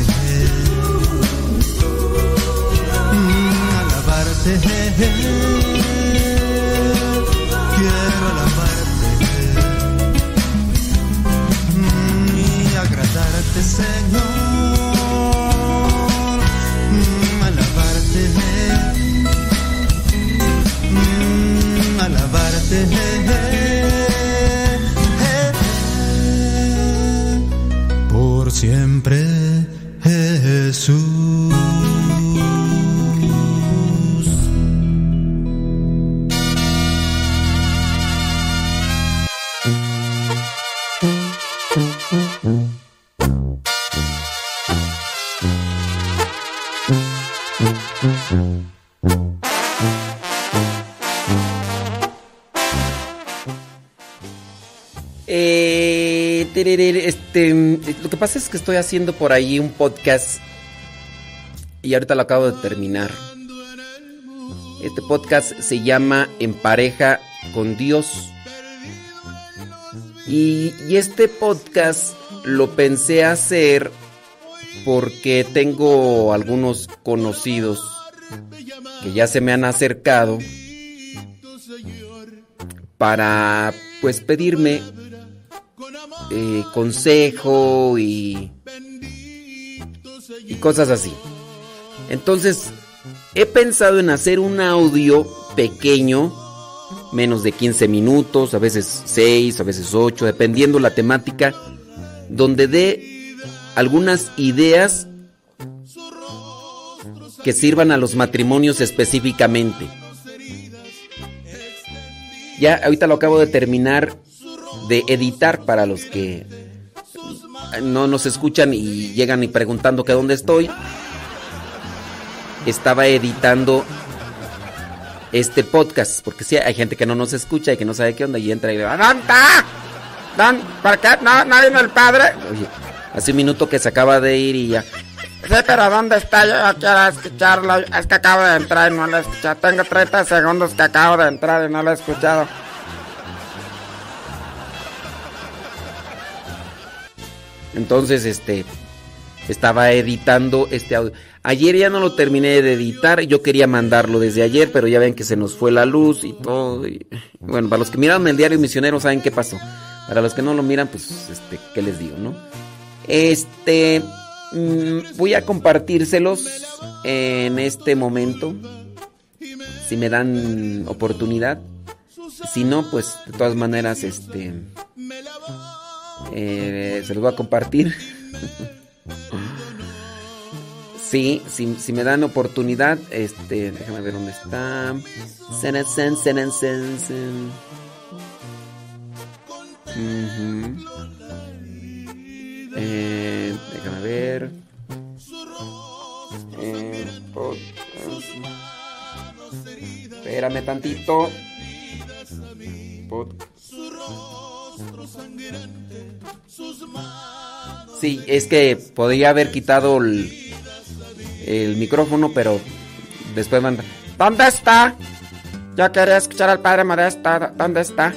Mm, alabarte. Alabarte. Pasa es que estoy haciendo por ahí un podcast y ahorita lo acabo de terminar. Este podcast se llama En pareja con Dios. Y, y este podcast lo pensé hacer porque tengo algunos conocidos que ya se me han acercado para pues pedirme eh, consejo y, y cosas así. Entonces, he pensado en hacer un audio pequeño, menos de 15 minutos, a veces 6, a veces 8, dependiendo la temática, donde dé algunas ideas que sirvan a los matrimonios específicamente. Ya ahorita lo acabo de terminar de editar para los que no nos escuchan y llegan y preguntando que dónde estoy. Estaba editando este podcast, porque sí, hay gente que no nos escucha y que no sabe qué onda y entra y le va, ¿dónde está? ¿Por qué? ¿No, no el padre? Hace un minuto que se acaba de ir y ya. Sí, pero ¿dónde está? Yo quiero escucharlo. Es que acabo de entrar y no lo he escuchado. Tengo 30 segundos que acabo de entrar y no lo he escuchado. Entonces, este, estaba editando este audio. Ayer ya no lo terminé de editar, yo quería mandarlo desde ayer, pero ya ven que se nos fue la luz y todo. bueno, para los que miraron el diario misionero saben qué pasó. Para los que no lo miran, pues, este, ¿qué les digo, no? Este, mm, voy a compartírselos en este momento, si me dan oportunidad. Si no, pues, de todas maneras, este, eh, se los voy a compartir. Sí, si, si me dan oportunidad, este, déjame ver dónde está. Sen. Ujú. Eh, déjame ver. Eh, podcast. Espérame tantito. Pod- Sí, es que podría haber quitado el, el micrófono, pero después manda. ¿Dónde está? Yo quería escuchar al padre Modesto. ¿Dónde está?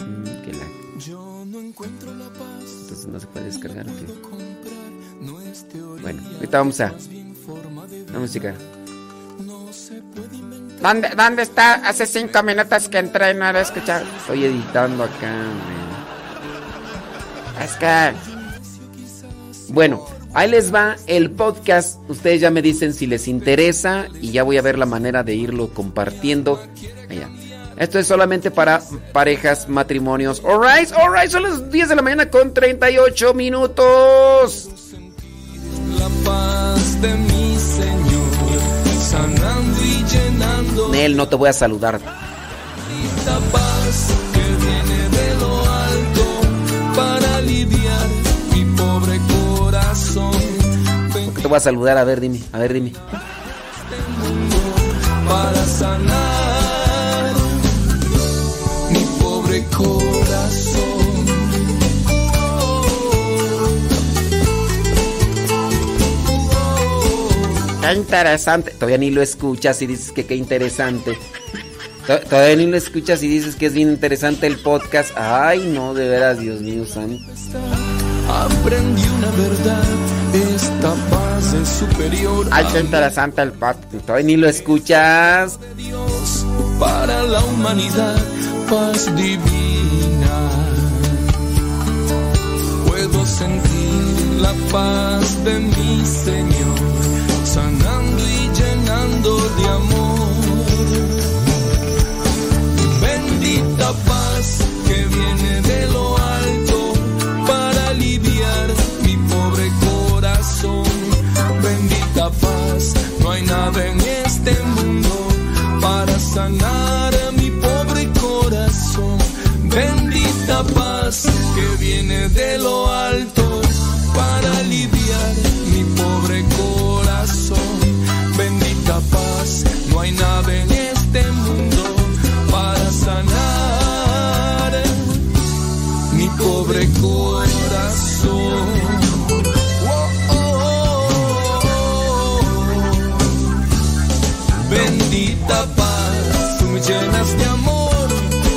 Mm, que la- Entonces no se puede descargar. Bueno, ahorita vamos a. La música. ¿Dónde, ¿Dónde está? Hace cinco minutos que entré y no lo he escuchado. Estoy editando acá, hombre. Es que... Bueno, ahí les va el podcast. Ustedes ya me dicen si les interesa y ya voy a ver la manera de irlo compartiendo. Allá. Esto es solamente para parejas, matrimonios. Alright, alright, son las 10 de la mañana con 38 minutos. La paz de Nel, no te voy a saludar. Paz que viene de lo alto para aliviar mi pobre corazón. ¿Por qué te voy a saludar? A ver, dime, a ver, dime. Para sanar mi pobre corazón. Qué interesante. Todavía ni lo escuchas y dices que qué interesante. To- Todavía ni lo escuchas y dices que es bien interesante el podcast. Ay, no, de veras, Dios mío santo. Aprendí una verdad, esta paz es superior Ay, qué interesante el podcast. Todavía ni lo escuchas. Dios para la humanidad, paz divina. Puedo sentir la paz de mi Señor, sanando y llenando de amor. Bendita paz que viene de lo alto para aliviar mi pobre corazón. Bendita paz, no hay nada en este mundo para sanar a mi pobre corazón. Bendita paz que viene de lo alto llenas de amor,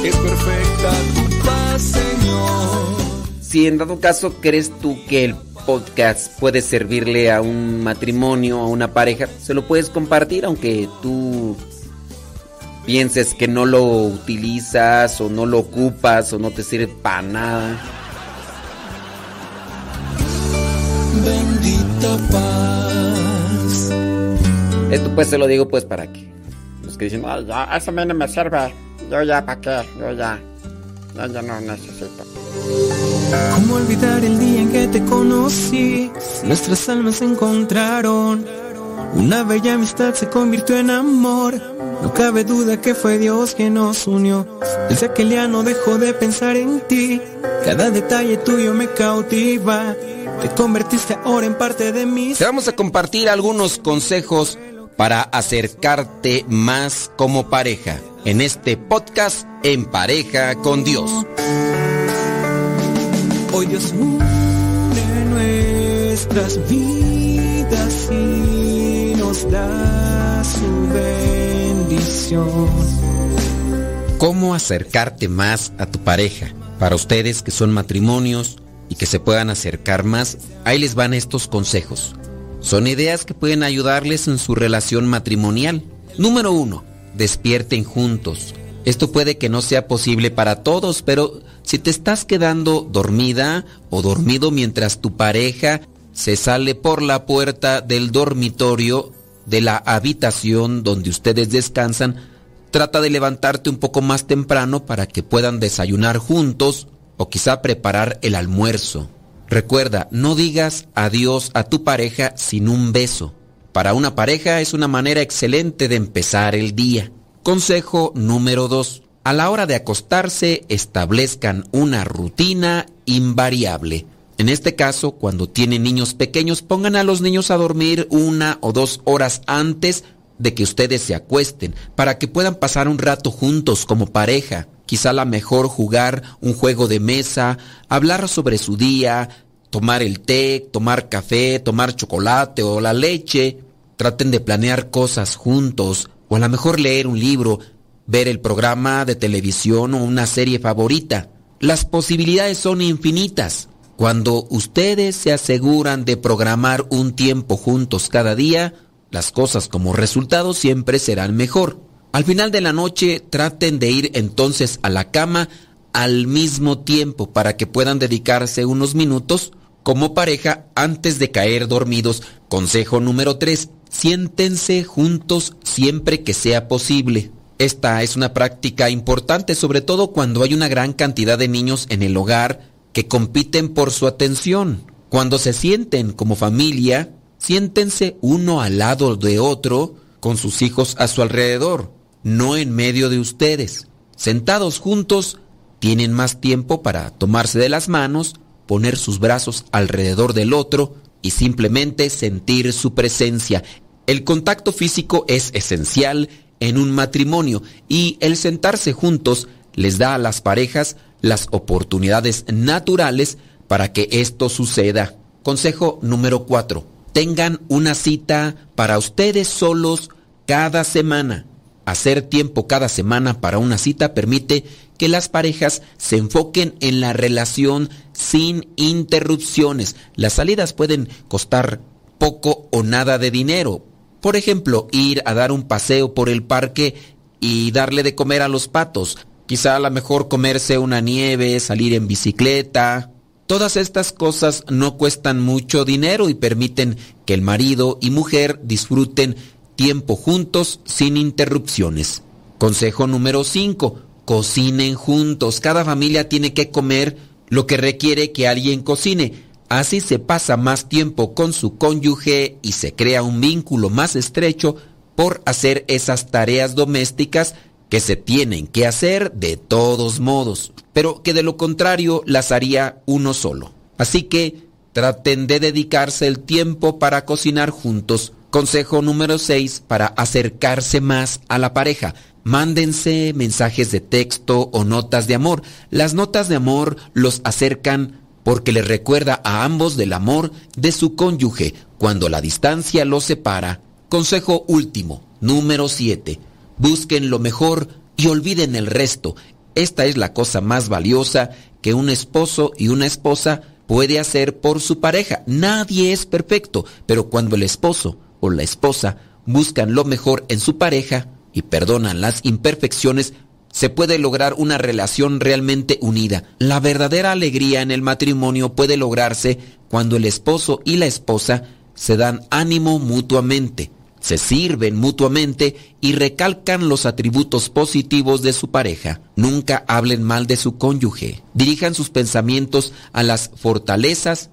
es perfecta tu paz, Señor. Si en dado caso crees tú que el podcast puede servirle a un matrimonio, a una pareja, se lo puedes compartir aunque tú pienses que no lo utilizas o no lo ocupas o no te sirve para nada. Bendita paz. Esto pues se lo digo pues para que que dicen, Ay, ya, eso a mí no me sirve. Yo ya, ¿para qué? Yo ya. Yo ya no necesito. ¿Cómo olvidar el día en que te conocí? Nuestras almas se encontraron. Una bella amistad se convirtió en amor. No cabe duda que fue Dios quien nos unió. Desde aquel día no dejo de pensar en ti. Cada detalle tuyo me cautiva. Te convertiste ahora en parte de mí. Te vamos a compartir algunos consejos para acercarte más como pareja en este podcast En pareja con Dios. Hoy Dios une nuestras vidas y nos da su bendición. ¿Cómo acercarte más a tu pareja? Para ustedes que son matrimonios y que se puedan acercar más, ahí les van estos consejos. Son ideas que pueden ayudarles en su relación matrimonial. Número uno, despierten juntos. Esto puede que no sea posible para todos, pero si te estás quedando dormida o dormido mientras tu pareja se sale por la puerta del dormitorio de la habitación donde ustedes descansan, trata de levantarte un poco más temprano para que puedan desayunar juntos o quizá preparar el almuerzo. Recuerda, no digas adiós a tu pareja sin un beso. Para una pareja es una manera excelente de empezar el día. Consejo número 2. A la hora de acostarse, establezcan una rutina invariable. En este caso, cuando tienen niños pequeños, pongan a los niños a dormir una o dos horas antes de que ustedes se acuesten, para que puedan pasar un rato juntos como pareja. Quizá la mejor jugar un juego de mesa, hablar sobre su día, tomar el té, tomar café, tomar chocolate o la leche. Traten de planear cosas juntos, o a lo mejor leer un libro, ver el programa de televisión o una serie favorita. Las posibilidades son infinitas. Cuando ustedes se aseguran de programar un tiempo juntos cada día, las cosas como resultado siempre serán mejor. Al final de la noche traten de ir entonces a la cama al mismo tiempo para que puedan dedicarse unos minutos como pareja antes de caer dormidos. Consejo número 3. Siéntense juntos siempre que sea posible. Esta es una práctica importante, sobre todo cuando hay una gran cantidad de niños en el hogar que compiten por su atención. Cuando se sienten como familia, siéntense uno al lado de otro con sus hijos a su alrededor, no en medio de ustedes. Sentados juntos, tienen más tiempo para tomarse de las manos, poner sus brazos alrededor del otro y simplemente sentir su presencia. El contacto físico es esencial en un matrimonio y el sentarse juntos les da a las parejas las oportunidades naturales para que esto suceda. Consejo número 4. Tengan una cita para ustedes solos cada semana. Hacer tiempo cada semana para una cita permite que las parejas se enfoquen en la relación sin interrupciones. Las salidas pueden costar poco o nada de dinero. Por ejemplo, ir a dar un paseo por el parque y darle de comer a los patos. Quizá a lo mejor comerse una nieve, salir en bicicleta. Todas estas cosas no cuestan mucho dinero y permiten que el marido y mujer disfruten tiempo juntos sin interrupciones. Consejo número 5. Cocinen juntos. Cada familia tiene que comer lo que requiere que alguien cocine. Así se pasa más tiempo con su cónyuge y se crea un vínculo más estrecho por hacer esas tareas domésticas que se tienen que hacer de todos modos, pero que de lo contrario las haría uno solo. Así que traten de dedicarse el tiempo para cocinar juntos Consejo número 6 para acercarse más a la pareja. Mándense mensajes de texto o notas de amor. Las notas de amor los acercan porque les recuerda a ambos del amor de su cónyuge cuando la distancia los separa. Consejo último, número 7. Busquen lo mejor y olviden el resto. Esta es la cosa más valiosa que un esposo y una esposa puede hacer por su pareja. Nadie es perfecto, pero cuando el esposo o la esposa buscan lo mejor en su pareja y perdonan las imperfecciones, se puede lograr una relación realmente unida. La verdadera alegría en el matrimonio puede lograrse cuando el esposo y la esposa se dan ánimo mutuamente, se sirven mutuamente y recalcan los atributos positivos de su pareja. Nunca hablen mal de su cónyuge. Dirijan sus pensamientos a las fortalezas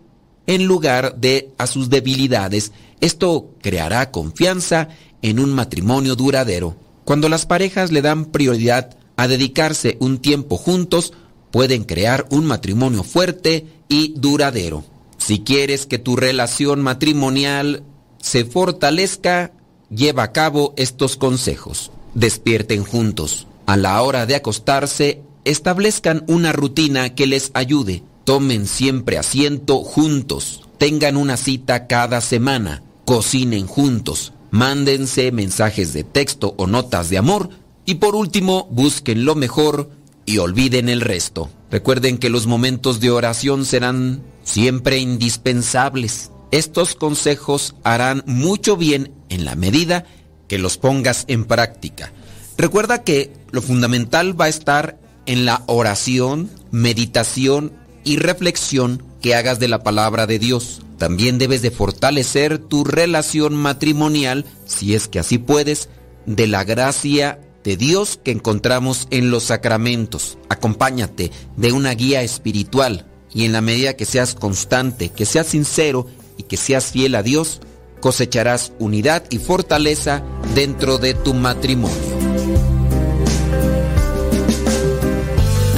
en lugar de a sus debilidades esto creará confianza en un matrimonio duradero. Cuando las parejas le dan prioridad a dedicarse un tiempo juntos, pueden crear un matrimonio fuerte y duradero. Si quieres que tu relación matrimonial se fortalezca, lleva a cabo estos consejos. Despierten juntos. A la hora de acostarse, establezcan una rutina que les ayude. Tomen siempre asiento juntos. Tengan una cita cada semana cocinen juntos, mándense mensajes de texto o notas de amor y por último busquen lo mejor y olviden el resto. Recuerden que los momentos de oración serán siempre indispensables. Estos consejos harán mucho bien en la medida que los pongas en práctica. Recuerda que lo fundamental va a estar en la oración, meditación y reflexión que hagas de la palabra de Dios. También debes de fortalecer tu relación matrimonial, si es que así puedes, de la gracia de Dios que encontramos en los sacramentos. Acompáñate de una guía espiritual y en la medida que seas constante, que seas sincero y que seas fiel a Dios, cosecharás unidad y fortaleza dentro de tu matrimonio.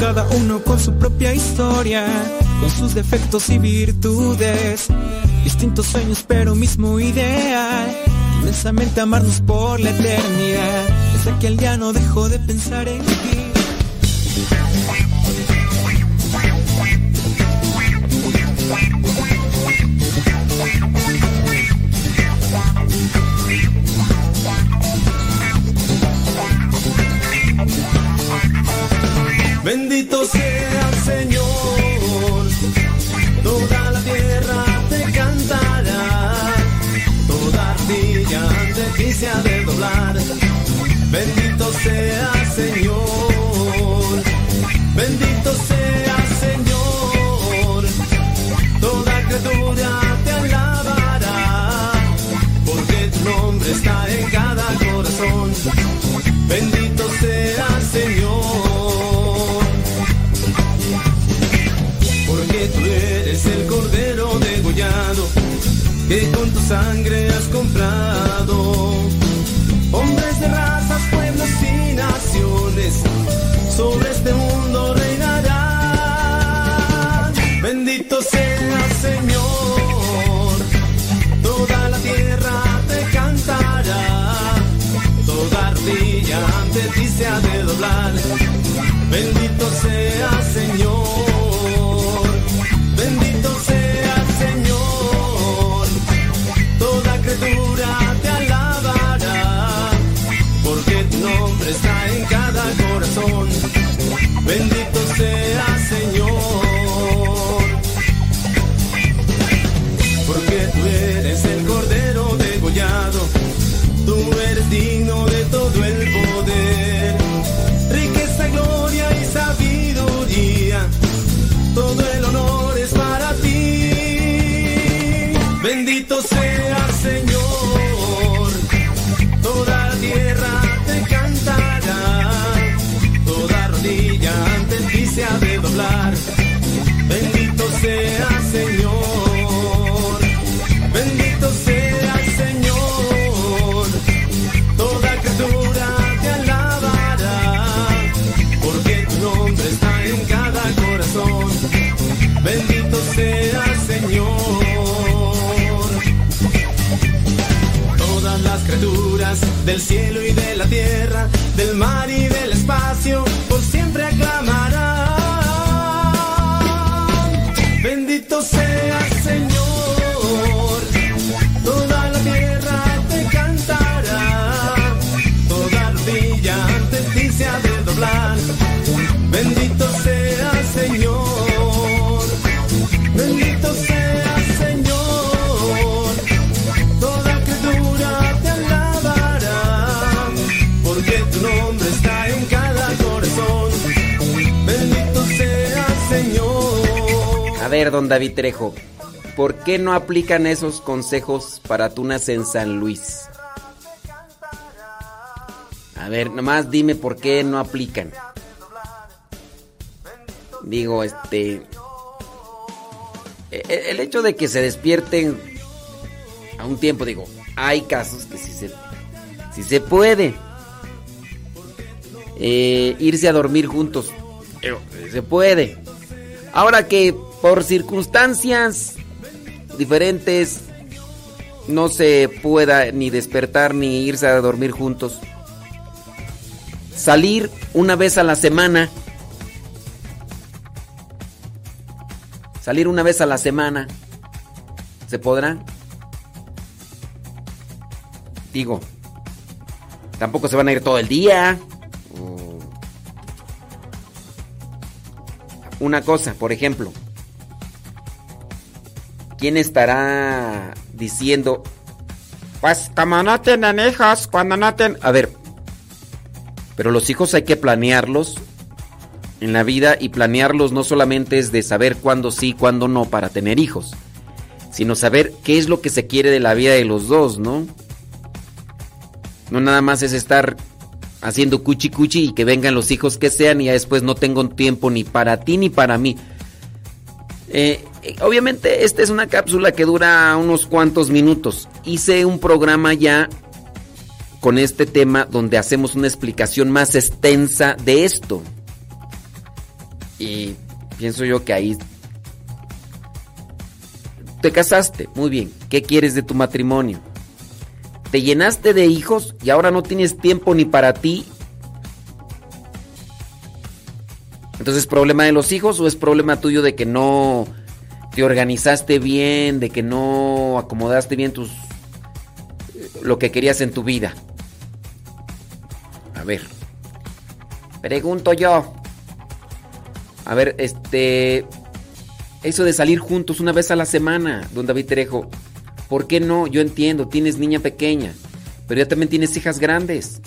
Cada uno con su propia historia con sus defectos y virtudes. Distintos sueños, pero mismo ideal. Inmensamente amarnos por la eternidad. Desde aquel día no dejo de pensar en ti. Bendito sea el Señor. Toda la tierra te cantará, toda ardilla ante ti de doblar. Bendito sea Señor, que con tu sangre has comprado. Hombres de razas, pueblos y naciones, sobre este mundo reinarán. Bendito sea Señor, toda la tierra te cantará, toda rodilla ante ti se Bendito don David Trejo, ¿por qué no aplican esos consejos para tunas en San Luis? A ver, nomás dime por qué no aplican. Digo, este... e- e- El hecho de que se despierten a un tiempo, digo, hay casos que sí se, sí se puede. Eh, irse a dormir juntos, se puede. Ahora que por circunstancias diferentes no se pueda ni despertar ni irse a dormir juntos. Salir una vez a la semana. Salir una vez a la semana. ¿Se podrá? Digo, tampoco se van a ir todo el día. O- Una cosa, por ejemplo. ¿Quién estará diciendo, Pues como no tienen hijos, cuando no tienen... a ver, pero los hijos hay que planearlos en la vida y planearlos no solamente es de saber cuándo sí, cuándo no para tener hijos, sino saber qué es lo que se quiere de la vida de los dos, ¿no? No nada más es estar haciendo cuchi cuchi y que vengan los hijos que sean y ya después no tengo tiempo ni para ti ni para mí. Eh, obviamente esta es una cápsula que dura unos cuantos minutos. Hice un programa ya con este tema donde hacemos una explicación más extensa de esto. Y pienso yo que ahí te casaste, muy bien. ¿Qué quieres de tu matrimonio? Te llenaste de hijos y ahora no tienes tiempo ni para ti. Entonces, ¿es problema de los hijos o es problema tuyo de que no te organizaste bien, de que no acomodaste bien tus lo que querías en tu vida? A ver. Pregunto yo. A ver, este eso de salir juntos una vez a la semana, don David Trejo. ¿Por qué no? Yo entiendo, tienes niña pequeña, pero ya también tienes hijas grandes.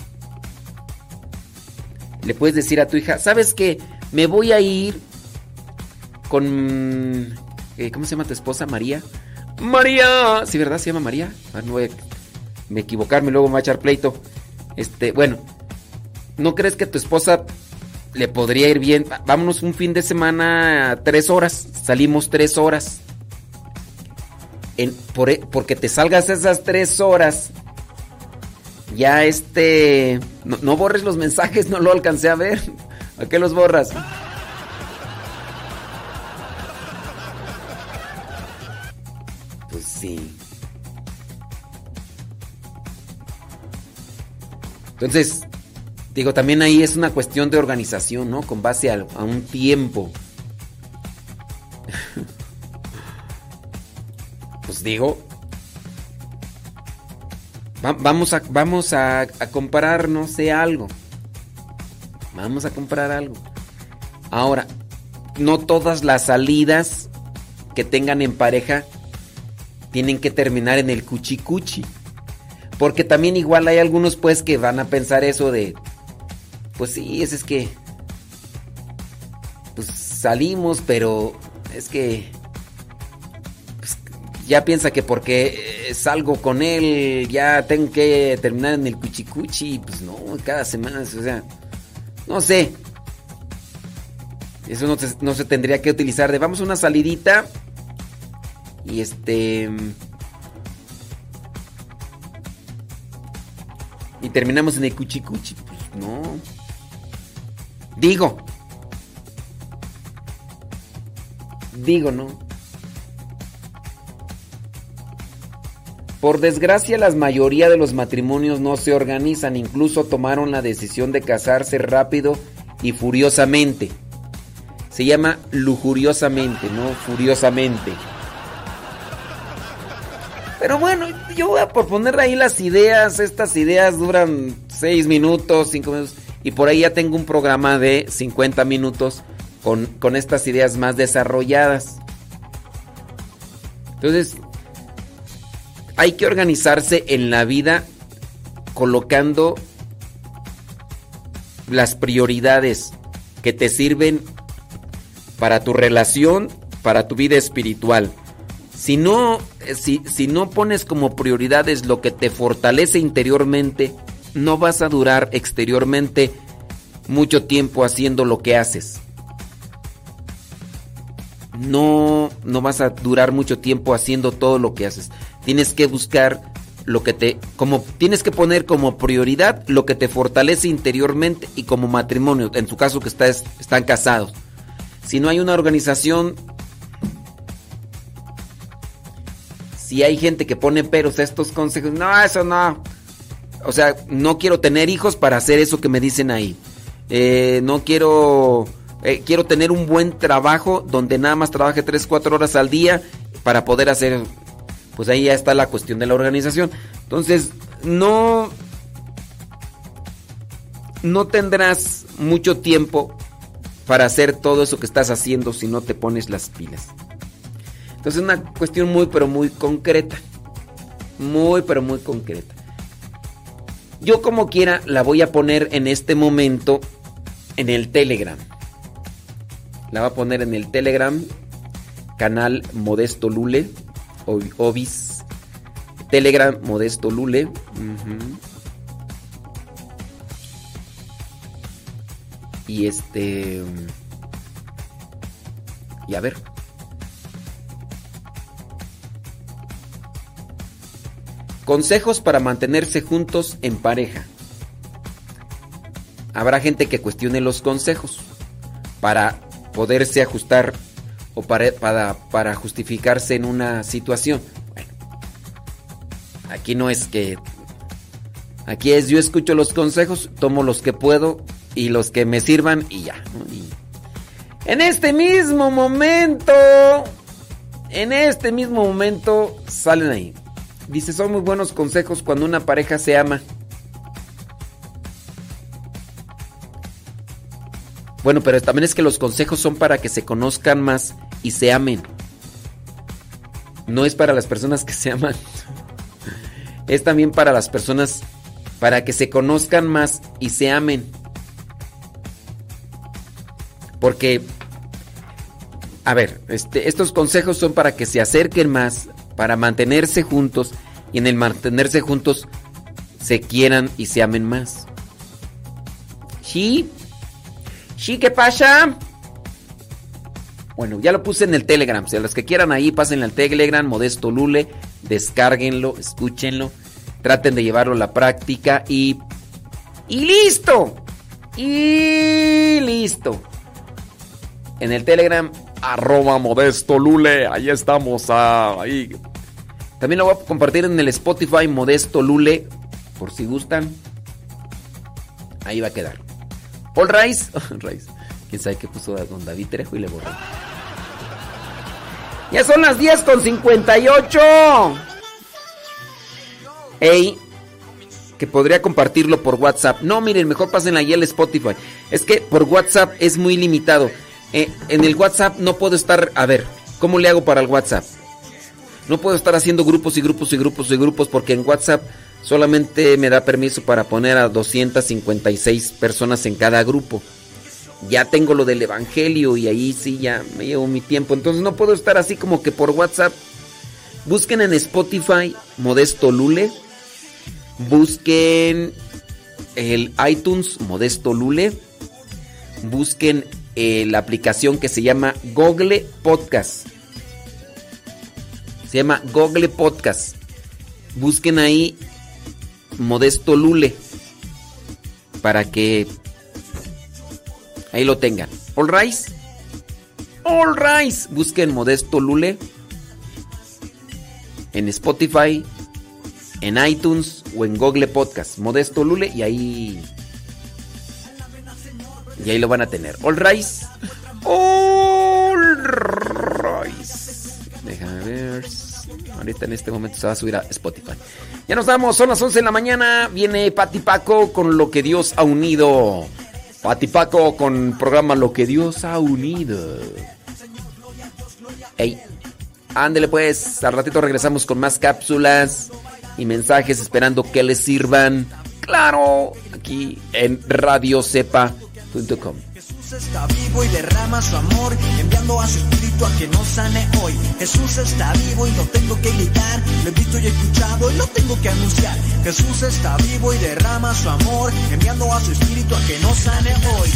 Le puedes decir a tu hija, ¿sabes qué? Me voy a ir con... eh, ¿Cómo se llama tu esposa? María. María. Sí, ¿verdad? Se llama María. A ver, no voy a me equivocarme, luego me va a pleito. Este, bueno, ¿no crees que tu esposa le podría ir bien. Vámonos un fin de semana tres horas. Salimos tres horas. Por, e, porque te salgas esas tres horas. Ya este. No, no borres los mensajes, no lo alcancé a ver. ¿A qué los borras? Pues sí. Entonces, digo, también ahí es una cuestión de organización, ¿no? Con base a, un tiempo. pues digo, va- vamos, a, vamos a, comprar, no sé, algo. Vamos a comprar algo. Ahora, no todas las salidas que tengan en pareja tienen que terminar en el cuchi cuchi. Porque también igual hay algunos pues que van a pensar eso de, pues sí, es, es que, pues salimos, pero es que, pues, ya piensa que porque salgo con él, ya tengo que terminar en el cuchicuchi, pues no, cada semana, o sea, no sé. Eso no, se- tendría que utilizar de vamos a una salidita y este... Y terminamos en el cuchicuchi. Pues no. Digo. Digo, no. Por desgracia, la mayoría de los matrimonios no se organizan, incluso tomaron la decisión de casarse rápido y furiosamente. Se llama lujuriosamente, no furiosamente. Pero bueno, yo voy a proponer ahí las ideas. Estas ideas duran 6 minutos, 5 minutos. Y por ahí ya tengo un programa de 50 minutos con, con estas ideas más desarrolladas. Entonces, hay que organizarse en la vida colocando las prioridades que te sirven para tu relación, para tu vida espiritual. Si no, eh, si, si no pones como prioridades lo que te fortalece interiormente, no vas a durar exteriormente mucho tiempo haciendo lo que haces. No, no vas a durar mucho tiempo haciendo todo lo que haces. Tienes que buscar lo que te, como tienes que poner como prioridad lo que te fortalece interiormente y como matrimonio. En tu caso que estás, están casados. Si no hay una organización si hay gente que pone peros a estos consejos, no, eso no. O sea, no quiero tener hijos para hacer eso que me dicen ahí. Eh, no quiero, eh, quiero tener un buen trabajo donde nada más trabaje 3, 4 horas al día para poder hacer, pues ahí ya está la cuestión de la organización. Entonces, no, no tendrás mucho tiempo para hacer todo eso que estás haciendo si no te pones las pilas. Entonces es una cuestión muy pero muy concreta. Muy pero muy concreta. Yo como quiera la voy a poner en este momento en el Telegram. La voy a poner en el Telegram. Canal Modesto Lule. O- Obis. Telegram Modesto Lule. Y este... Y a ver. Consejos para mantenerse juntos en pareja. Habrá gente que cuestione los consejos para poderse ajustar o para, para, para justificarse en una situación. Bueno, aquí no es que... Aquí es yo escucho los consejos, tomo los que puedo y los que me sirvan y ya. en este mismo momento, en este mismo momento salen ahí. Dice, son muy buenos consejos cuando una pareja se ama. Bueno, pero también es que los consejos son para que se conozcan más y se amen. No es para las personas que se aman. Es también para las personas para que se conozcan más y se amen. Porque, a ver, este, estos consejos son para que se acerquen más, para mantenerse juntos y en el mantenerse juntos se quieran y se amen más. Sí, Sí, ¿qué pasa? Bueno, ya lo puse en el Telegram. Si a los que quieran ahí, pásenle al Telegram, Modesto Lule, descárguenlo, escúchenlo, traten de llevarlo a la práctica y. ¡Y listo! ¡Y listo! En el Telegram, arroba Modesto Lule, ahí estamos, ah, ahí. También lo voy a compartir en el Spotify Modesto Lule, por si gustan. Ahí va a quedar. All Rice. Rice. ¿Quién sabe qué puso don David Trejo y le borró? Ya son las 10 con 58. Ey, que podría compartirlo por WhatsApp. No, miren, mejor pasen ahí el Spotify. Es que por WhatsApp es muy limitado. Eh, en el WhatsApp no puedo estar. A ver, ¿cómo le hago para el WhatsApp? No puedo estar haciendo grupos y grupos y grupos y grupos porque en WhatsApp solamente me da permiso para poner a 256 personas en cada grupo ya tengo lo del Evangelio y ahí sí ya me llevo mi tiempo. Entonces no puedo estar así como que por WhatsApp. Busquen en Spotify Modesto Lule. Busquen el iTunes Modesto Lule. Busquen eh, la aplicación que se llama Google Podcast. Se llama Google Podcast. Busquen ahí Modesto Lule. Para que Ahí lo tengan. All Rise. All Rise. Busquen Modesto Lule. En Spotify, en iTunes o en Google Podcast. Modesto Lule y ahí. Y ahí lo van a tener. All Rise. All Rise. Déjame ver. Ahorita en este momento se va a subir a Spotify. Ya nos vamos, son las 11 de la mañana. Viene Pati Paco con lo que Dios ha unido. Patipaco con programa Lo que Dios ha unido. Ey, ándele pues, al ratito regresamos con más cápsulas y mensajes esperando que les sirvan. Claro, aquí en radiocepa.com está vivo y derrama su amor, enviando a su espíritu a que nos sane hoy. Jesús está vivo y no tengo que gritar, lo he visto y escuchado y lo tengo que anunciar. Jesús está vivo y derrama su amor, enviando a su espíritu a que nos sane hoy.